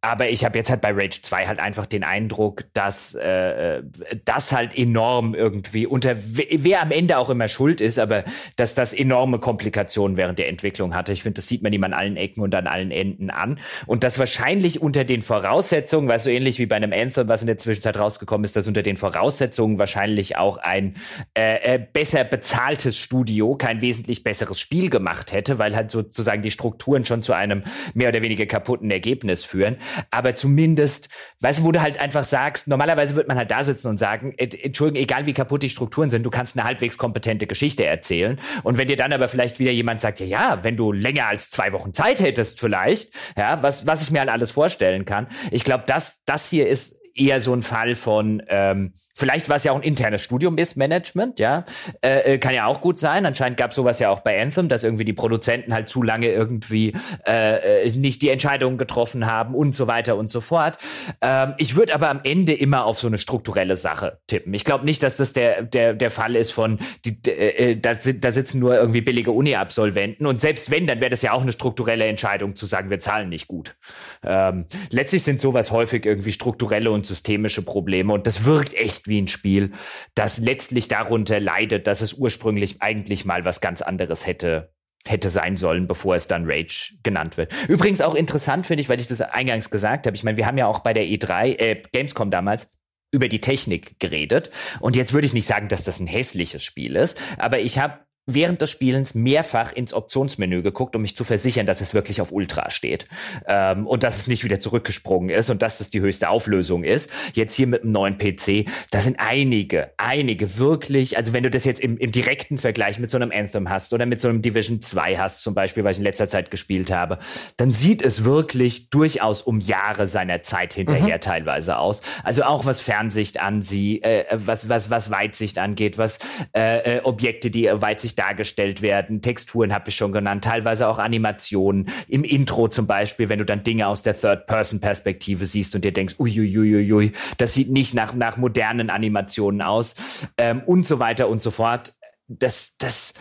Aber ich habe jetzt halt bei Rage 2 halt einfach den Eindruck, dass äh, das halt enorm irgendwie unter, wer am Ende auch immer schuld ist, aber dass das enorme Komplikationen während der Entwicklung hatte. Ich finde, das sieht man ihm an allen Ecken und an allen Enden an. Und das wahrscheinlich unter den Voraussetzungen, weil so ähnlich wie bei einem Anthem, was in der Zwischenzeit rausgekommen ist, dass unter den Voraussetzungen wahrscheinlich auch ein äh, äh besser bezahltes Studio kein wesentlich besseres Spiel gemacht hätte, weil halt sozusagen die Strukturen schon zu einem mehr oder weniger kaputten Ergebnis führen. Aber zumindest, weißt du, wo du halt einfach sagst, normalerweise wird man halt da sitzen und sagen, Entschuldigung, egal wie kaputt die Strukturen sind, du kannst eine halbwegs kompetente Geschichte erzählen. Und wenn dir dann aber vielleicht wieder jemand sagt, ja, ja, wenn du länger als zwei Wochen Zeit hättest vielleicht, ja, was, was ich mir halt alles vorstellen kann. Ich glaube, das, das hier ist eher so ein Fall von, ähm, vielleicht war es ja auch ein internes Studium Missmanagement, ja, äh, äh, kann ja auch gut sein. Anscheinend gab es sowas ja auch bei Anthem, dass irgendwie die Produzenten halt zu lange irgendwie äh, äh, nicht die Entscheidungen getroffen haben und so weiter und so fort. Ähm, ich würde aber am Ende immer auf so eine strukturelle Sache tippen. Ich glaube nicht, dass das der, der, der Fall ist von, die, äh, da, da sitzen nur irgendwie billige Uni-Absolventen und selbst wenn, dann wäre das ja auch eine strukturelle Entscheidung zu sagen, wir zahlen nicht gut. Ähm, letztlich sind sowas häufig irgendwie strukturelle und systemische Probleme. Und das wirkt echt wie ein Spiel, das letztlich darunter leidet, dass es ursprünglich eigentlich mal was ganz anderes hätte hätte sein sollen, bevor es dann Rage genannt wird. Übrigens auch interessant finde ich, weil ich das eingangs gesagt habe. Ich meine, wir haben ja auch bei der E3, äh, Gamescom damals, über die Technik geredet. Und jetzt würde ich nicht sagen, dass das ein hässliches Spiel ist, aber ich habe während des Spielens mehrfach ins Optionsmenü geguckt, um mich zu versichern, dass es wirklich auf Ultra steht ähm, und dass es nicht wieder zurückgesprungen ist und dass das die höchste Auflösung ist. Jetzt hier mit einem neuen PC, da sind einige, einige wirklich, also wenn du das jetzt im, im direkten Vergleich mit so einem Anthem hast oder mit so einem Division 2 hast, zum Beispiel, weil ich in letzter Zeit gespielt habe, dann sieht es wirklich durchaus um Jahre seiner Zeit hinterher mhm. teilweise aus. Also auch was Fernsicht ansieht, äh, was, was, was Weitsicht angeht, was äh, äh, Objekte, die Weitsicht dargestellt werden. Texturen habe ich schon genannt, teilweise auch Animationen. Im Intro zum Beispiel, wenn du dann Dinge aus der Third-Person-Perspektive siehst und dir denkst, uiuiuiui, das sieht nicht nach, nach modernen Animationen aus ähm, und so weiter und so fort. Das, das,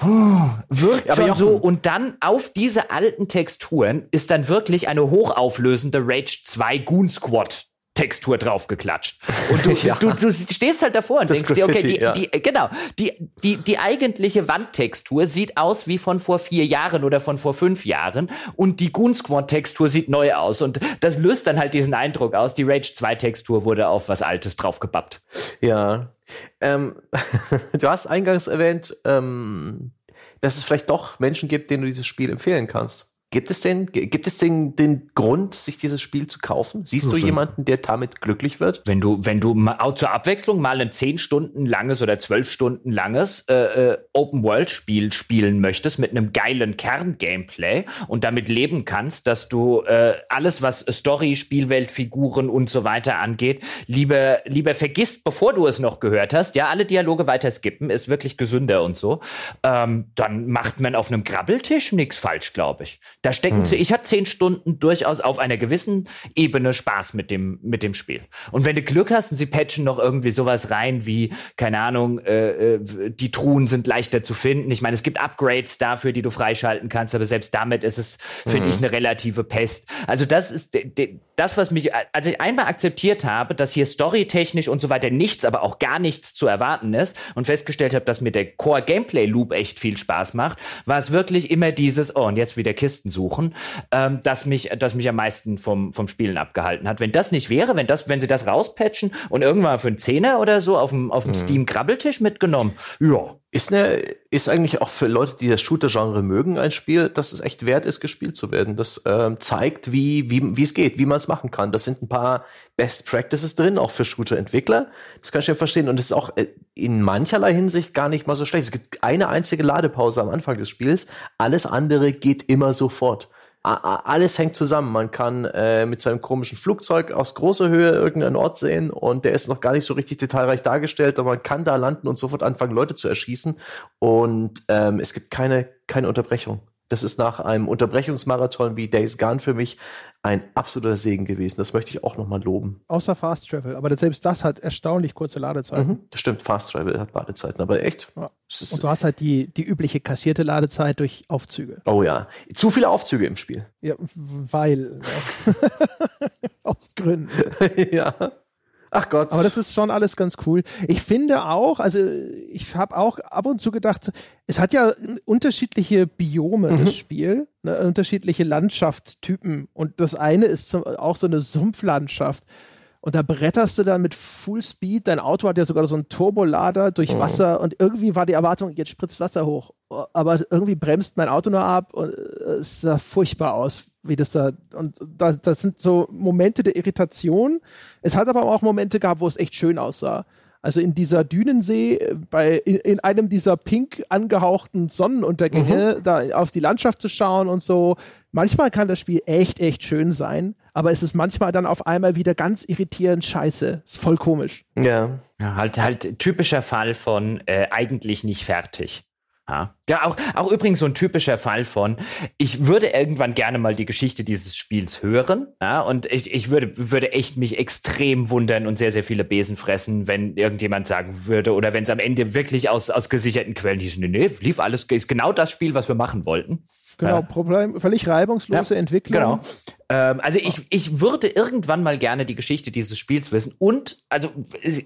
Oh, wirkt aber schon so. Und dann auf diese alten Texturen ist dann wirklich eine hochauflösende Rage 2 Goon Squad Textur draufgeklatscht. Und du, (laughs) ja. du, du, stehst halt davor und das denkst dir, okay, die, ja. die, genau, die, die, die eigentliche Wandtextur sieht aus wie von vor vier Jahren oder von vor fünf Jahren und die Goon Squad Textur sieht neu aus und das löst dann halt diesen Eindruck aus, die Rage 2 Textur wurde auf was Altes draufgebappt. Ja. Ähm, (laughs) du hast eingangs erwähnt, ähm, dass es vielleicht doch Menschen gibt, denen du dieses Spiel empfehlen kannst. Gibt es denn, gibt es denn den Grund, sich dieses Spiel zu kaufen? Siehst du jemanden, der damit glücklich wird? Wenn du, wenn du mal, zur Abwechslung mal ein zehn Stunden langes oder zwölf Stunden langes äh, äh, Open-World-Spiel spielen möchtest mit einem geilen Kern-Gameplay und damit leben kannst, dass du äh, alles, was Story, Spielwelt, Figuren und so weiter angeht, lieber, lieber vergisst, bevor du es noch gehört hast, ja, alle Dialoge weiter skippen, ist wirklich gesünder und so, ähm, dann macht man auf einem Grabbeltisch nichts falsch, glaube ich. Da stecken, hm. ich hatte zehn Stunden durchaus auf einer gewissen Ebene Spaß mit dem, mit dem Spiel. Und wenn du Glück hast und sie patchen noch irgendwie sowas rein wie, keine Ahnung, äh, äh, die Truhen sind leichter zu finden. Ich meine, es gibt Upgrades dafür, die du freischalten kannst, aber selbst damit ist es, finde hm. ich, eine relative Pest. Also das ist das, was mich, als ich einmal akzeptiert habe, dass hier storytechnisch und so weiter nichts, aber auch gar nichts zu erwarten ist und festgestellt habe, dass mir der Core Gameplay Loop echt viel Spaß macht, war es wirklich immer dieses, oh, und jetzt wieder Kisten Nachrichten suchen, ähm, das mich, das mich am meisten vom, vom Spielen abgehalten hat. Wenn das nicht wäre, wenn das, wenn sie das rauspatchen und irgendwann für einen Zehner oder so auf dem, auf dem mhm. Steam-Krabbeltisch mitgenommen, ja. Ist, ne, ist eigentlich auch für Leute, die das Shooter-Genre mögen, ein Spiel, das es echt wert ist, gespielt zu werden. Das ähm, zeigt, wie, wie, wie es geht, wie man es machen kann. Das sind ein paar Best Practices drin, auch für Shooter-Entwickler. Das kann ich ja verstehen. Und es ist auch äh, in mancherlei Hinsicht gar nicht mal so schlecht. Es gibt eine einzige Ladepause am Anfang des Spiels. Alles andere geht immer sofort alles hängt zusammen. Man kann äh, mit seinem komischen Flugzeug aus großer Höhe irgendeinen Ort sehen und der ist noch gar nicht so richtig detailreich dargestellt, aber man kann da landen und sofort anfangen, Leute zu erschießen. Und ähm, es gibt keine, keine Unterbrechung. Das ist nach einem Unterbrechungsmarathon wie Days Gone für mich ein absoluter Segen gewesen. Das möchte ich auch nochmal loben. Außer Fast Travel. Aber selbst das hat erstaunlich kurze Ladezeiten. Mhm, das stimmt, Fast Travel hat Ladezeiten, aber echt. Ja. Und du hast halt die, die übliche kassierte Ladezeit durch Aufzüge. Oh ja. Zu viele Aufzüge im Spiel. Ja, weil. Ja. (laughs) Aus Gründen. (laughs) ja. Ach Gott. Aber das ist schon alles ganz cool. Ich finde auch, also ich habe auch ab und zu gedacht, es hat ja unterschiedliche Biome, mhm. das Spiel, ne, unterschiedliche Landschaftstypen. Und das eine ist auch so eine Sumpflandschaft. Und da bretterst du dann mit Full Speed. Dein Auto hat ja sogar so einen Turbolader durch mhm. Wasser. Und irgendwie war die Erwartung, jetzt spritzt Wasser hoch. Aber irgendwie bremst mein Auto nur ab und es sah furchtbar aus wie das da, und das, das sind so Momente der Irritation. Es hat aber auch Momente gehabt, wo es echt schön aussah. Also in dieser Dünensee, äh, bei, in, in einem dieser pink angehauchten Sonnenuntergänge, mhm. da auf die Landschaft zu schauen und so. Manchmal kann das Spiel echt, echt schön sein, aber es ist manchmal dann auf einmal wieder ganz irritierend scheiße. Ist voll komisch. Ja. ja halt, halt typischer Fall von äh, eigentlich nicht fertig. Ja. ja, auch, auch übrigens so ein typischer Fall von, ich würde irgendwann gerne mal die Geschichte dieses Spiels hören. Ja, und ich, ich würde, würde echt mich extrem wundern und sehr, sehr viele Besen fressen, wenn irgendjemand sagen würde, oder wenn es am Ende wirklich aus, aus gesicherten Quellen hieß, nee, nee, lief alles, ist genau das Spiel, was wir machen wollten. Genau, Problem, völlig reibungslose ja, Entwicklung. Genau. Ähm, also ich, ich würde irgendwann mal gerne die Geschichte dieses Spiels wissen. Und, also,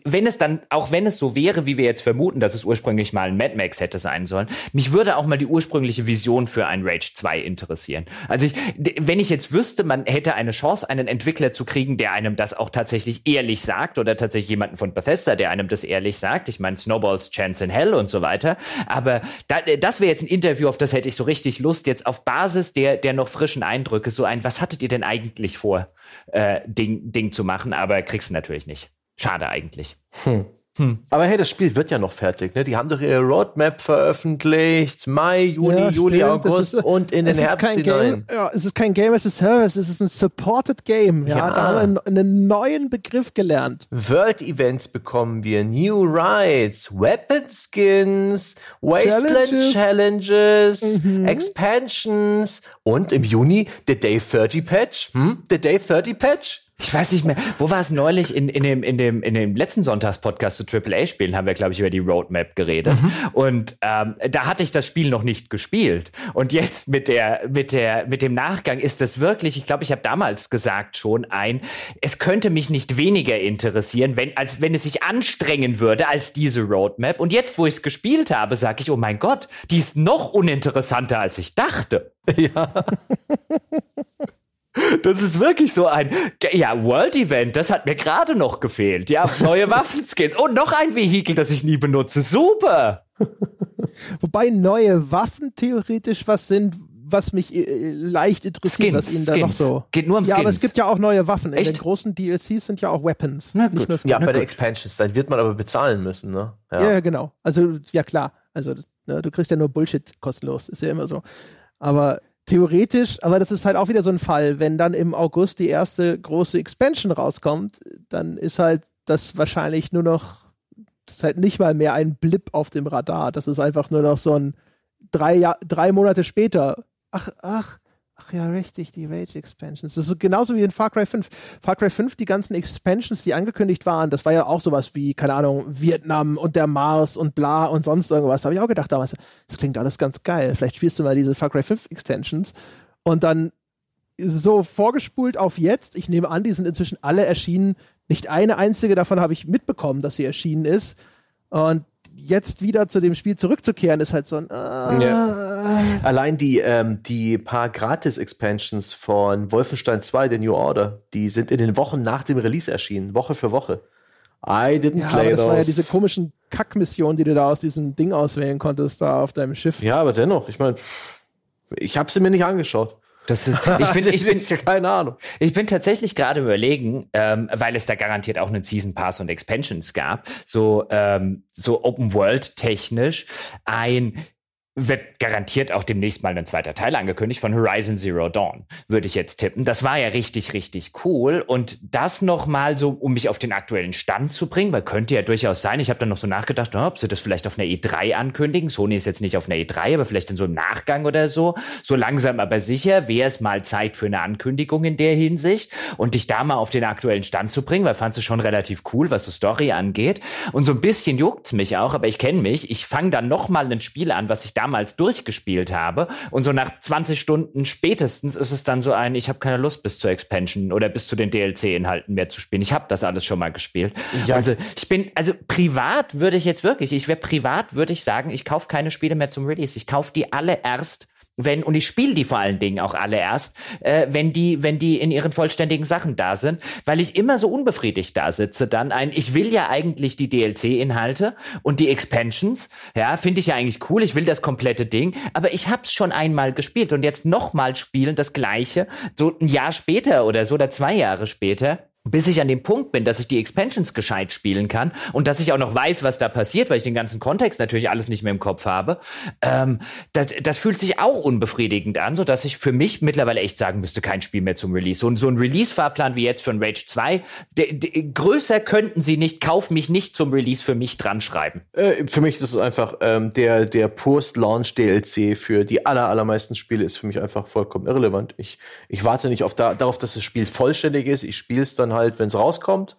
wenn es dann, auch wenn es so wäre, wie wir jetzt vermuten, dass es ursprünglich mal ein Mad Max hätte sein sollen, mich würde auch mal die ursprüngliche Vision für ein Rage 2 interessieren. Also ich, wenn ich jetzt wüsste, man hätte eine Chance, einen Entwickler zu kriegen, der einem das auch tatsächlich ehrlich sagt, oder tatsächlich jemanden von Bethesda, der einem das ehrlich sagt. Ich meine, Snowballs Chance in Hell und so weiter. Aber da, das wäre jetzt ein Interview, auf das hätte ich so richtig Lust, jetzt auf Basis der, der noch frischen Eindrücke, so ein, was hattet ihr denn eigentlich vor, äh, Ding, Ding zu machen? Aber kriegst du natürlich nicht. Schade eigentlich. Hm. Hm. Aber hey, das Spiel wird ja noch fertig. Ne? Die haben doch ihre Roadmap veröffentlicht. Mai, Juni, ja, Juli, stimmt. August ist, und in den Herbst hinein. Ja, es ist kein Game as a Service, es ist ein Supported Game. Ja, ja. Da haben wir einen, einen, neuen Begriff gelernt. World Events bekommen wir, New Rides, Weapon Skins, Wasteland Challenges, Challenges mhm. Expansions und im Juni der Day 30 Patch. Hm? Der Day 30 Patch? Ich weiß nicht mehr, wo war es neulich in, in, dem, in, dem, in dem letzten Sonntagspodcast zu AAA-Spielen haben wir, glaube ich, über die Roadmap geredet. Mhm. Und ähm, da hatte ich das Spiel noch nicht gespielt. Und jetzt mit, der, mit, der, mit dem Nachgang ist das wirklich, ich glaube, ich habe damals gesagt schon ein, es könnte mich nicht weniger interessieren, wenn, als wenn es sich anstrengen würde als diese Roadmap. Und jetzt, wo ich es gespielt habe, sage ich, oh mein Gott, die ist noch uninteressanter, als ich dachte. (laughs) Ja. Das ist wirklich so ein, ja, World Event, das hat mir gerade noch gefehlt. Ja, neue (laughs) Waffenskins und noch ein Vehikel, das ich nie benutze. Super! (laughs) Wobei neue Waffen theoretisch was sind, was mich äh, leicht interessiert, Skins, was ihnen da noch so. Geht nur um Skins. Ja, aber es gibt ja auch neue Waffen. Echt? In den großen DLCs sind ja auch Weapons. Na, nicht nur Skins. Ja, bei den Expansions, dann wird man aber bezahlen müssen, ne? Ja, ja genau. Also, ja klar. Also, ne, du kriegst ja nur Bullshit kostenlos. Ist ja immer so. Aber theoretisch, aber das ist halt auch wieder so ein Fall, wenn dann im August die erste große Expansion rauskommt, dann ist halt das wahrscheinlich nur noch, das ist halt nicht mal mehr ein Blip auf dem Radar. Das ist einfach nur noch so ein drei, Jahr, drei Monate später. Ach, ach, Ja, richtig, die Rage Expansions. Das ist genauso wie in Far Cry 5. Far Cry 5, die ganzen Expansions, die angekündigt waren, das war ja auch sowas wie, keine Ahnung, Vietnam und der Mars und bla und sonst irgendwas. Da habe ich auch gedacht damals, das klingt alles ganz geil. Vielleicht spielst du mal diese Far Cry 5 Extensions und dann so vorgespult auf jetzt. Ich nehme an, die sind inzwischen alle erschienen. Nicht eine einzige davon habe ich mitbekommen, dass sie erschienen ist. Und jetzt wieder zu dem Spiel zurückzukehren, ist halt so ein. Äh, ja. Allein die, ähm, die paar Gratis-Expansions von Wolfenstein 2, The New Order, die sind in den Wochen nach dem Release erschienen, Woche für Woche. I didn't ja, play aber das those. war ja diese komischen Kackmissionen, die du da aus diesem Ding auswählen konntest, da auf deinem Schiff. Ja, aber dennoch, ich meine, ich habe sie mir nicht angeschaut. Das ist, (laughs) ich bin, ich bin, keine Ahnung. Ich bin tatsächlich gerade überlegen, ähm, weil es da garantiert auch einen Season Pass und Expansions gab, so, ähm, so Open World technisch ein wird garantiert auch demnächst mal ein zweiter Teil angekündigt von Horizon Zero Dawn, würde ich jetzt tippen. Das war ja richtig, richtig cool. Und das nochmal so, um mich auf den aktuellen Stand zu bringen, weil könnte ja durchaus sein, ich habe dann noch so nachgedacht, ob sie das vielleicht auf einer E3 ankündigen. Sony ist jetzt nicht auf einer E3, aber vielleicht in so einem Nachgang oder so. So langsam aber sicher wäre es mal Zeit für eine Ankündigung in der Hinsicht und dich da mal auf den aktuellen Stand zu bringen, weil fand es schon relativ cool, was so Story angeht. Und so ein bisschen juckt's mich auch, aber ich kenne mich. Ich fange dann nochmal ein Spiel an, was ich da damals durchgespielt habe. Und so nach 20 Stunden spätestens ist es dann so ein, ich habe keine Lust bis zur Expansion oder bis zu den DLC-Inhalten mehr zu spielen. Ich habe das alles schon mal gespielt. Ja. Also ich bin, also privat würde ich jetzt wirklich, ich wäre privat, würde ich sagen, ich kaufe keine Spiele mehr zum Release. Ich kaufe die alle erst wenn, und ich spiele die vor allen Dingen auch alle erst, äh, wenn die, wenn die in ihren vollständigen Sachen da sind, weil ich immer so unbefriedigt da sitze. Dann ein, ich will ja eigentlich die DLC-Inhalte und die Expansions, ja, finde ich ja eigentlich cool, ich will das komplette Ding, aber ich hab's schon einmal gespielt und jetzt nochmal spielen das gleiche, so ein Jahr später oder so oder zwei Jahre später, bis ich an dem Punkt bin, dass ich die Expansions gescheit spielen kann und dass ich auch noch weiß, was da passiert, weil ich den ganzen Kontext natürlich alles nicht mehr im Kopf habe, ähm, das, das fühlt sich auch unbefriedigend an, so dass ich für mich mittlerweile echt sagen müsste, kein Spiel mehr zum Release. So, so ein Release-Fahrplan wie jetzt von Rage 2, de, de, größer könnten sie nicht, kauf mich nicht zum Release für mich dran schreiben. Äh, für mich ist es einfach ähm, der, der Post-Launch-DLC für die aller, allermeisten Spiele ist für mich einfach vollkommen irrelevant. Ich, ich warte nicht auf da, darauf, dass das Spiel vollständig ist. Ich spiele es dann halt, wenn es rauskommt.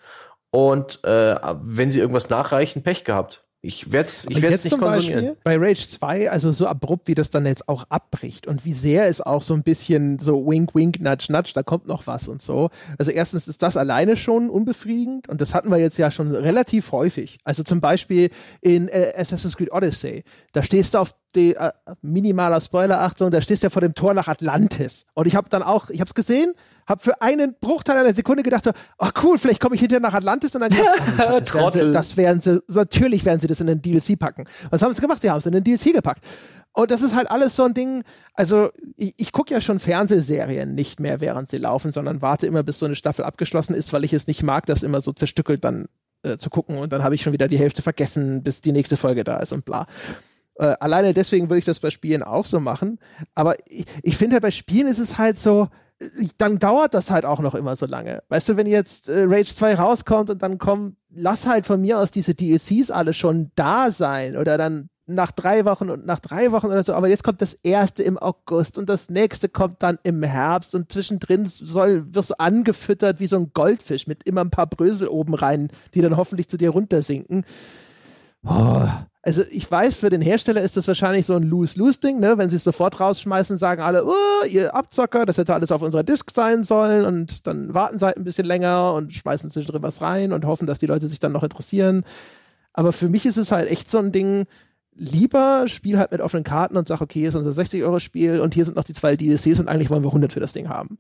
Und äh, wenn sie irgendwas nachreichen, Pech gehabt. Ich werde es ich werd's nicht konsumieren. Beispiel bei Rage 2, also so abrupt, wie das dann jetzt auch abbricht und wie sehr es auch so ein bisschen so wink, wink, nudge, nudge, da kommt noch was und so. Also erstens ist das alleine schon unbefriedigend und das hatten wir jetzt ja schon relativ häufig. Also zum Beispiel in äh, Assassin's Creed Odyssey, da stehst du auf die äh, minimaler Spoiler Achtung, da stehst du ja vor dem Tor nach Atlantis und ich habe dann auch, ich habe es gesehen habe für einen Bruchteil einer Sekunde gedacht so, oh cool, vielleicht komme ich hinterher nach Atlantis und dann (laughs) gedacht, oh, das, werden sie, das werden sie, natürlich werden sie das in den DLC packen. Was haben sie gemacht? Sie haben es in den DLC gepackt. Und das ist halt alles so ein Ding, also ich, ich gucke ja schon Fernsehserien nicht mehr, während sie laufen, sondern warte immer, bis so eine Staffel abgeschlossen ist, weil ich es nicht mag, das immer so zerstückelt dann äh, zu gucken und dann habe ich schon wieder die Hälfte vergessen, bis die nächste Folge da ist und bla. Äh, alleine deswegen würde ich das bei Spielen auch so machen. Aber ich, ich finde halt bei Spielen ist es halt so, dann dauert das halt auch noch immer so lange. Weißt du, wenn jetzt äh, Rage 2 rauskommt und dann kommt, lass halt von mir aus diese DLCs alle schon da sein oder dann nach drei Wochen und nach drei Wochen oder so, aber jetzt kommt das erste im August und das nächste kommt dann im Herbst und zwischendrin soll, wirst du angefüttert wie so ein Goldfisch mit immer ein paar Brösel oben rein, die dann hoffentlich zu dir runtersinken. Oh, also ich weiß, für den Hersteller ist das wahrscheinlich so ein Lose-Lose-Ding, ne? Wenn sie es sofort rausschmeißen, sagen alle, oh, ihr Abzocker, das hätte alles auf unserer Disk sein sollen und dann warten sie halt ein bisschen länger und schmeißen zwischendrin was rein und hoffen, dass die Leute sich dann noch interessieren. Aber für mich ist es halt echt so ein Ding, lieber spiel halt mit offenen Karten und sag, okay, hier ist unser 60-Euro-Spiel und hier sind noch die zwei DLCs und eigentlich wollen wir 100 für das Ding haben.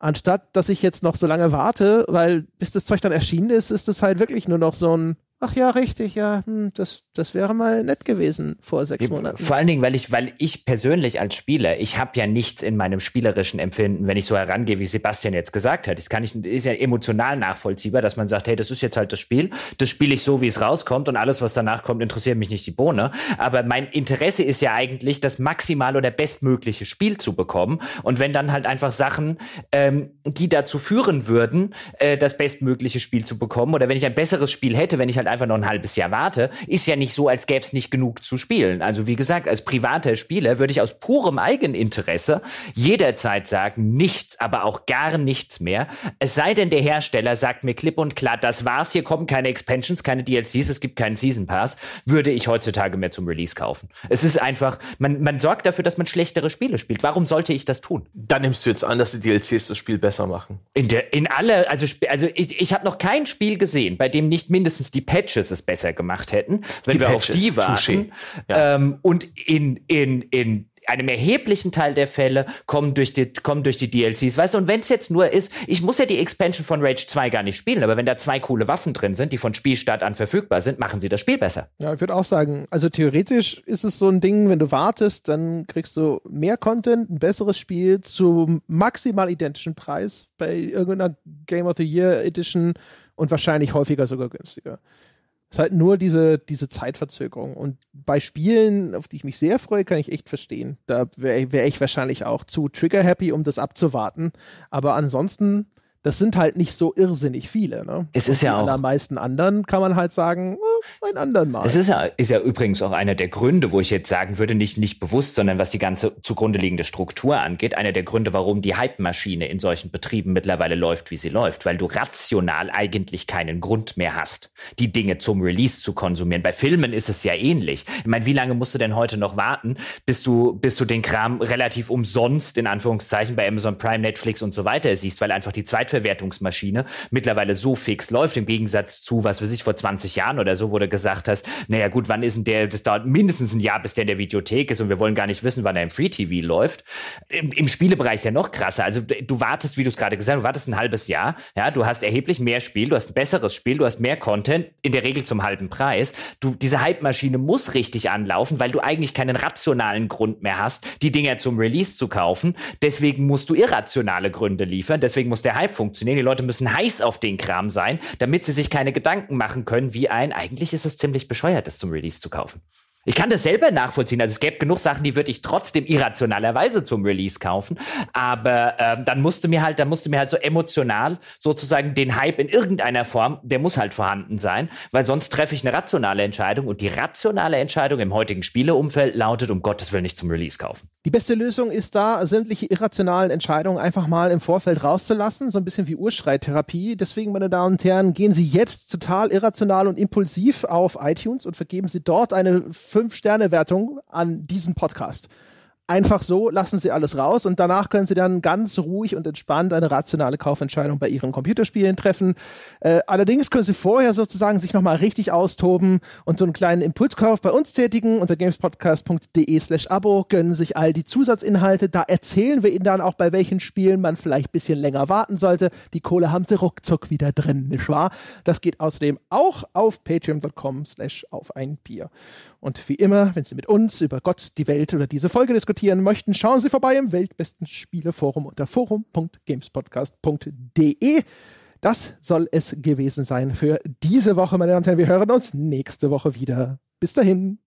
Anstatt, dass ich jetzt noch so lange warte, weil bis das Zeug dann erschienen ist, ist es halt wirklich nur noch so ein, ach ja, richtig, ja, hm, das, das wäre mal nett gewesen vor sechs Monaten. Vor allen Dingen, weil ich, weil ich persönlich als Spieler, ich habe ja nichts in meinem spielerischen Empfinden, wenn ich so herangehe, wie Sebastian jetzt gesagt hat. Das kann ich, ist ja emotional nachvollziehbar, dass man sagt, hey, das ist jetzt halt das Spiel, das spiele ich so, wie es rauskommt und alles, was danach kommt, interessiert mich nicht die Bohne. Aber mein Interesse ist ja eigentlich, das maximal oder bestmögliche Spiel zu bekommen. Und wenn dann halt einfach Sachen, ähm, die dazu führen würden, äh, das bestmögliche Spiel zu bekommen, oder wenn ich ein besseres Spiel hätte, wenn ich halt einfach noch ein halbes Jahr warte, ist ja nicht so, als gäbe es nicht genug zu spielen. Also wie gesagt, als privater Spieler würde ich aus purem Eigeninteresse jederzeit sagen, nichts, aber auch gar nichts mehr. Es sei denn, der Hersteller sagt mir klipp und klar, das war's, hier kommen keine Expansions, keine DLCs, es gibt keinen Season Pass, würde ich heutzutage mehr zum Release kaufen. Es ist einfach, man, man sorgt dafür, dass man schlechtere Spiele spielt. Warum sollte ich das tun? Dann nimmst du jetzt an, dass die DLCs das Spiel besser machen. In, der, in alle, also, also ich, ich habe noch kein Spiel gesehen, bei dem nicht mindestens die Patches es besser gemacht hätten, wenn die wir Patches, auf die warten. Ja. Ähm, und in, in, in einem erheblichen Teil der Fälle kommen durch die, kommen durch die DLCs. Weißt du, und wenn es jetzt nur ist, ich muss ja die Expansion von Rage 2 gar nicht spielen, aber wenn da zwei coole Waffen drin sind, die von Spielstart an verfügbar sind, machen sie das Spiel besser. Ja, ich würde auch sagen, also theoretisch ist es so ein Ding, wenn du wartest, dann kriegst du mehr Content, ein besseres Spiel zu maximal identischen Preis bei irgendeiner Game of the Year Edition und wahrscheinlich häufiger sogar günstiger ist halt nur diese, diese Zeitverzögerung. Und bei Spielen, auf die ich mich sehr freue, kann ich echt verstehen. Da wäre wär ich wahrscheinlich auch zu trigger-happy, um das abzuwarten. Aber ansonsten das sind halt nicht so irrsinnig viele. Ne? Es ist ja auch. Allermeisten anderen kann man halt sagen, oh, ein anderen Mal. Es ist ja, ist ja übrigens auch einer der Gründe, wo ich jetzt sagen würde, nicht, nicht bewusst, sondern was die ganze zugrunde liegende Struktur angeht, einer der Gründe, warum die Hype-Maschine in solchen Betrieben mittlerweile läuft, wie sie läuft, weil du rational eigentlich keinen Grund mehr hast, die Dinge zum Release zu konsumieren. Bei Filmen ist es ja ähnlich. Ich meine, wie lange musst du denn heute noch warten, bis du, bis du den Kram relativ umsonst, in Anführungszeichen, bei Amazon Prime, Netflix und so weiter siehst, weil einfach die Zeit Zweitverwertungsmaschine mittlerweile so fix läuft, im Gegensatz zu, was weiß ich, vor 20 Jahren oder so, wo du gesagt hast, naja gut, wann ist denn der, das dauert mindestens ein Jahr, bis der in der Videothek ist und wir wollen gar nicht wissen, wann er im Free TV läuft. Im, im Spielebereich ist ja noch krasser. Also du wartest, wie du es gerade gesagt hast, du wartest ein halbes Jahr, ja, du hast erheblich mehr Spiel, du hast ein besseres Spiel, du hast mehr Content, in der Regel zum halben Preis. Du, diese Hype-Maschine muss richtig anlaufen, weil du eigentlich keinen rationalen Grund mehr hast, die Dinger zum Release zu kaufen. Deswegen musst du irrationale Gründe liefern, deswegen muss der Hype funktionieren funktionieren. Die Leute müssen heiß auf den Kram sein, damit sie sich keine Gedanken machen können, wie ein, eigentlich ist es ziemlich bescheuert, das zum Release zu kaufen. Ich kann das selber nachvollziehen. Also es gäbe genug Sachen, die würde ich trotzdem irrationalerweise zum Release kaufen. Aber ähm, dann musste mir halt, dann musste mir halt so emotional sozusagen den Hype in irgendeiner Form, der muss halt vorhanden sein, weil sonst treffe ich eine rationale Entscheidung und die rationale Entscheidung im heutigen Spieleumfeld lautet, um Gottes Willen nicht zum Release kaufen. Die beste Lösung ist da, sämtliche irrationalen Entscheidungen einfach mal im Vorfeld rauszulassen, so ein bisschen wie Urschreittherapie. Deswegen, meine Damen und Herren, gehen Sie jetzt total irrational und impulsiv auf iTunes und vergeben Sie dort eine Fünf-Sterne-Wertung an diesen Podcast. Einfach so lassen Sie alles raus und danach können Sie dann ganz ruhig und entspannt eine rationale Kaufentscheidung bei Ihren Computerspielen treffen. Äh, allerdings können Sie vorher sozusagen sich nochmal richtig austoben und so einen kleinen Impulskauf bei uns tätigen. Unter gamespodcast.de slash Abo gönnen sich all die Zusatzinhalte. Da erzählen wir Ihnen dann auch, bei welchen Spielen man vielleicht bisschen länger warten sollte. Die Kohle haben Sie ruckzuck wieder drin, nicht wahr? Das geht außerdem auch auf patreon.com slash auf ein Bier. Und wie immer, wenn Sie mit uns über Gott, die Welt oder diese Folge diskutieren, diskutieren möchten, schauen Sie vorbei im Weltbesten Spieleforum unter forum.gamespodcast.de. Das soll es gewesen sein für diese Woche, meine Damen und Herren. Wir hören uns nächste Woche wieder. Bis dahin.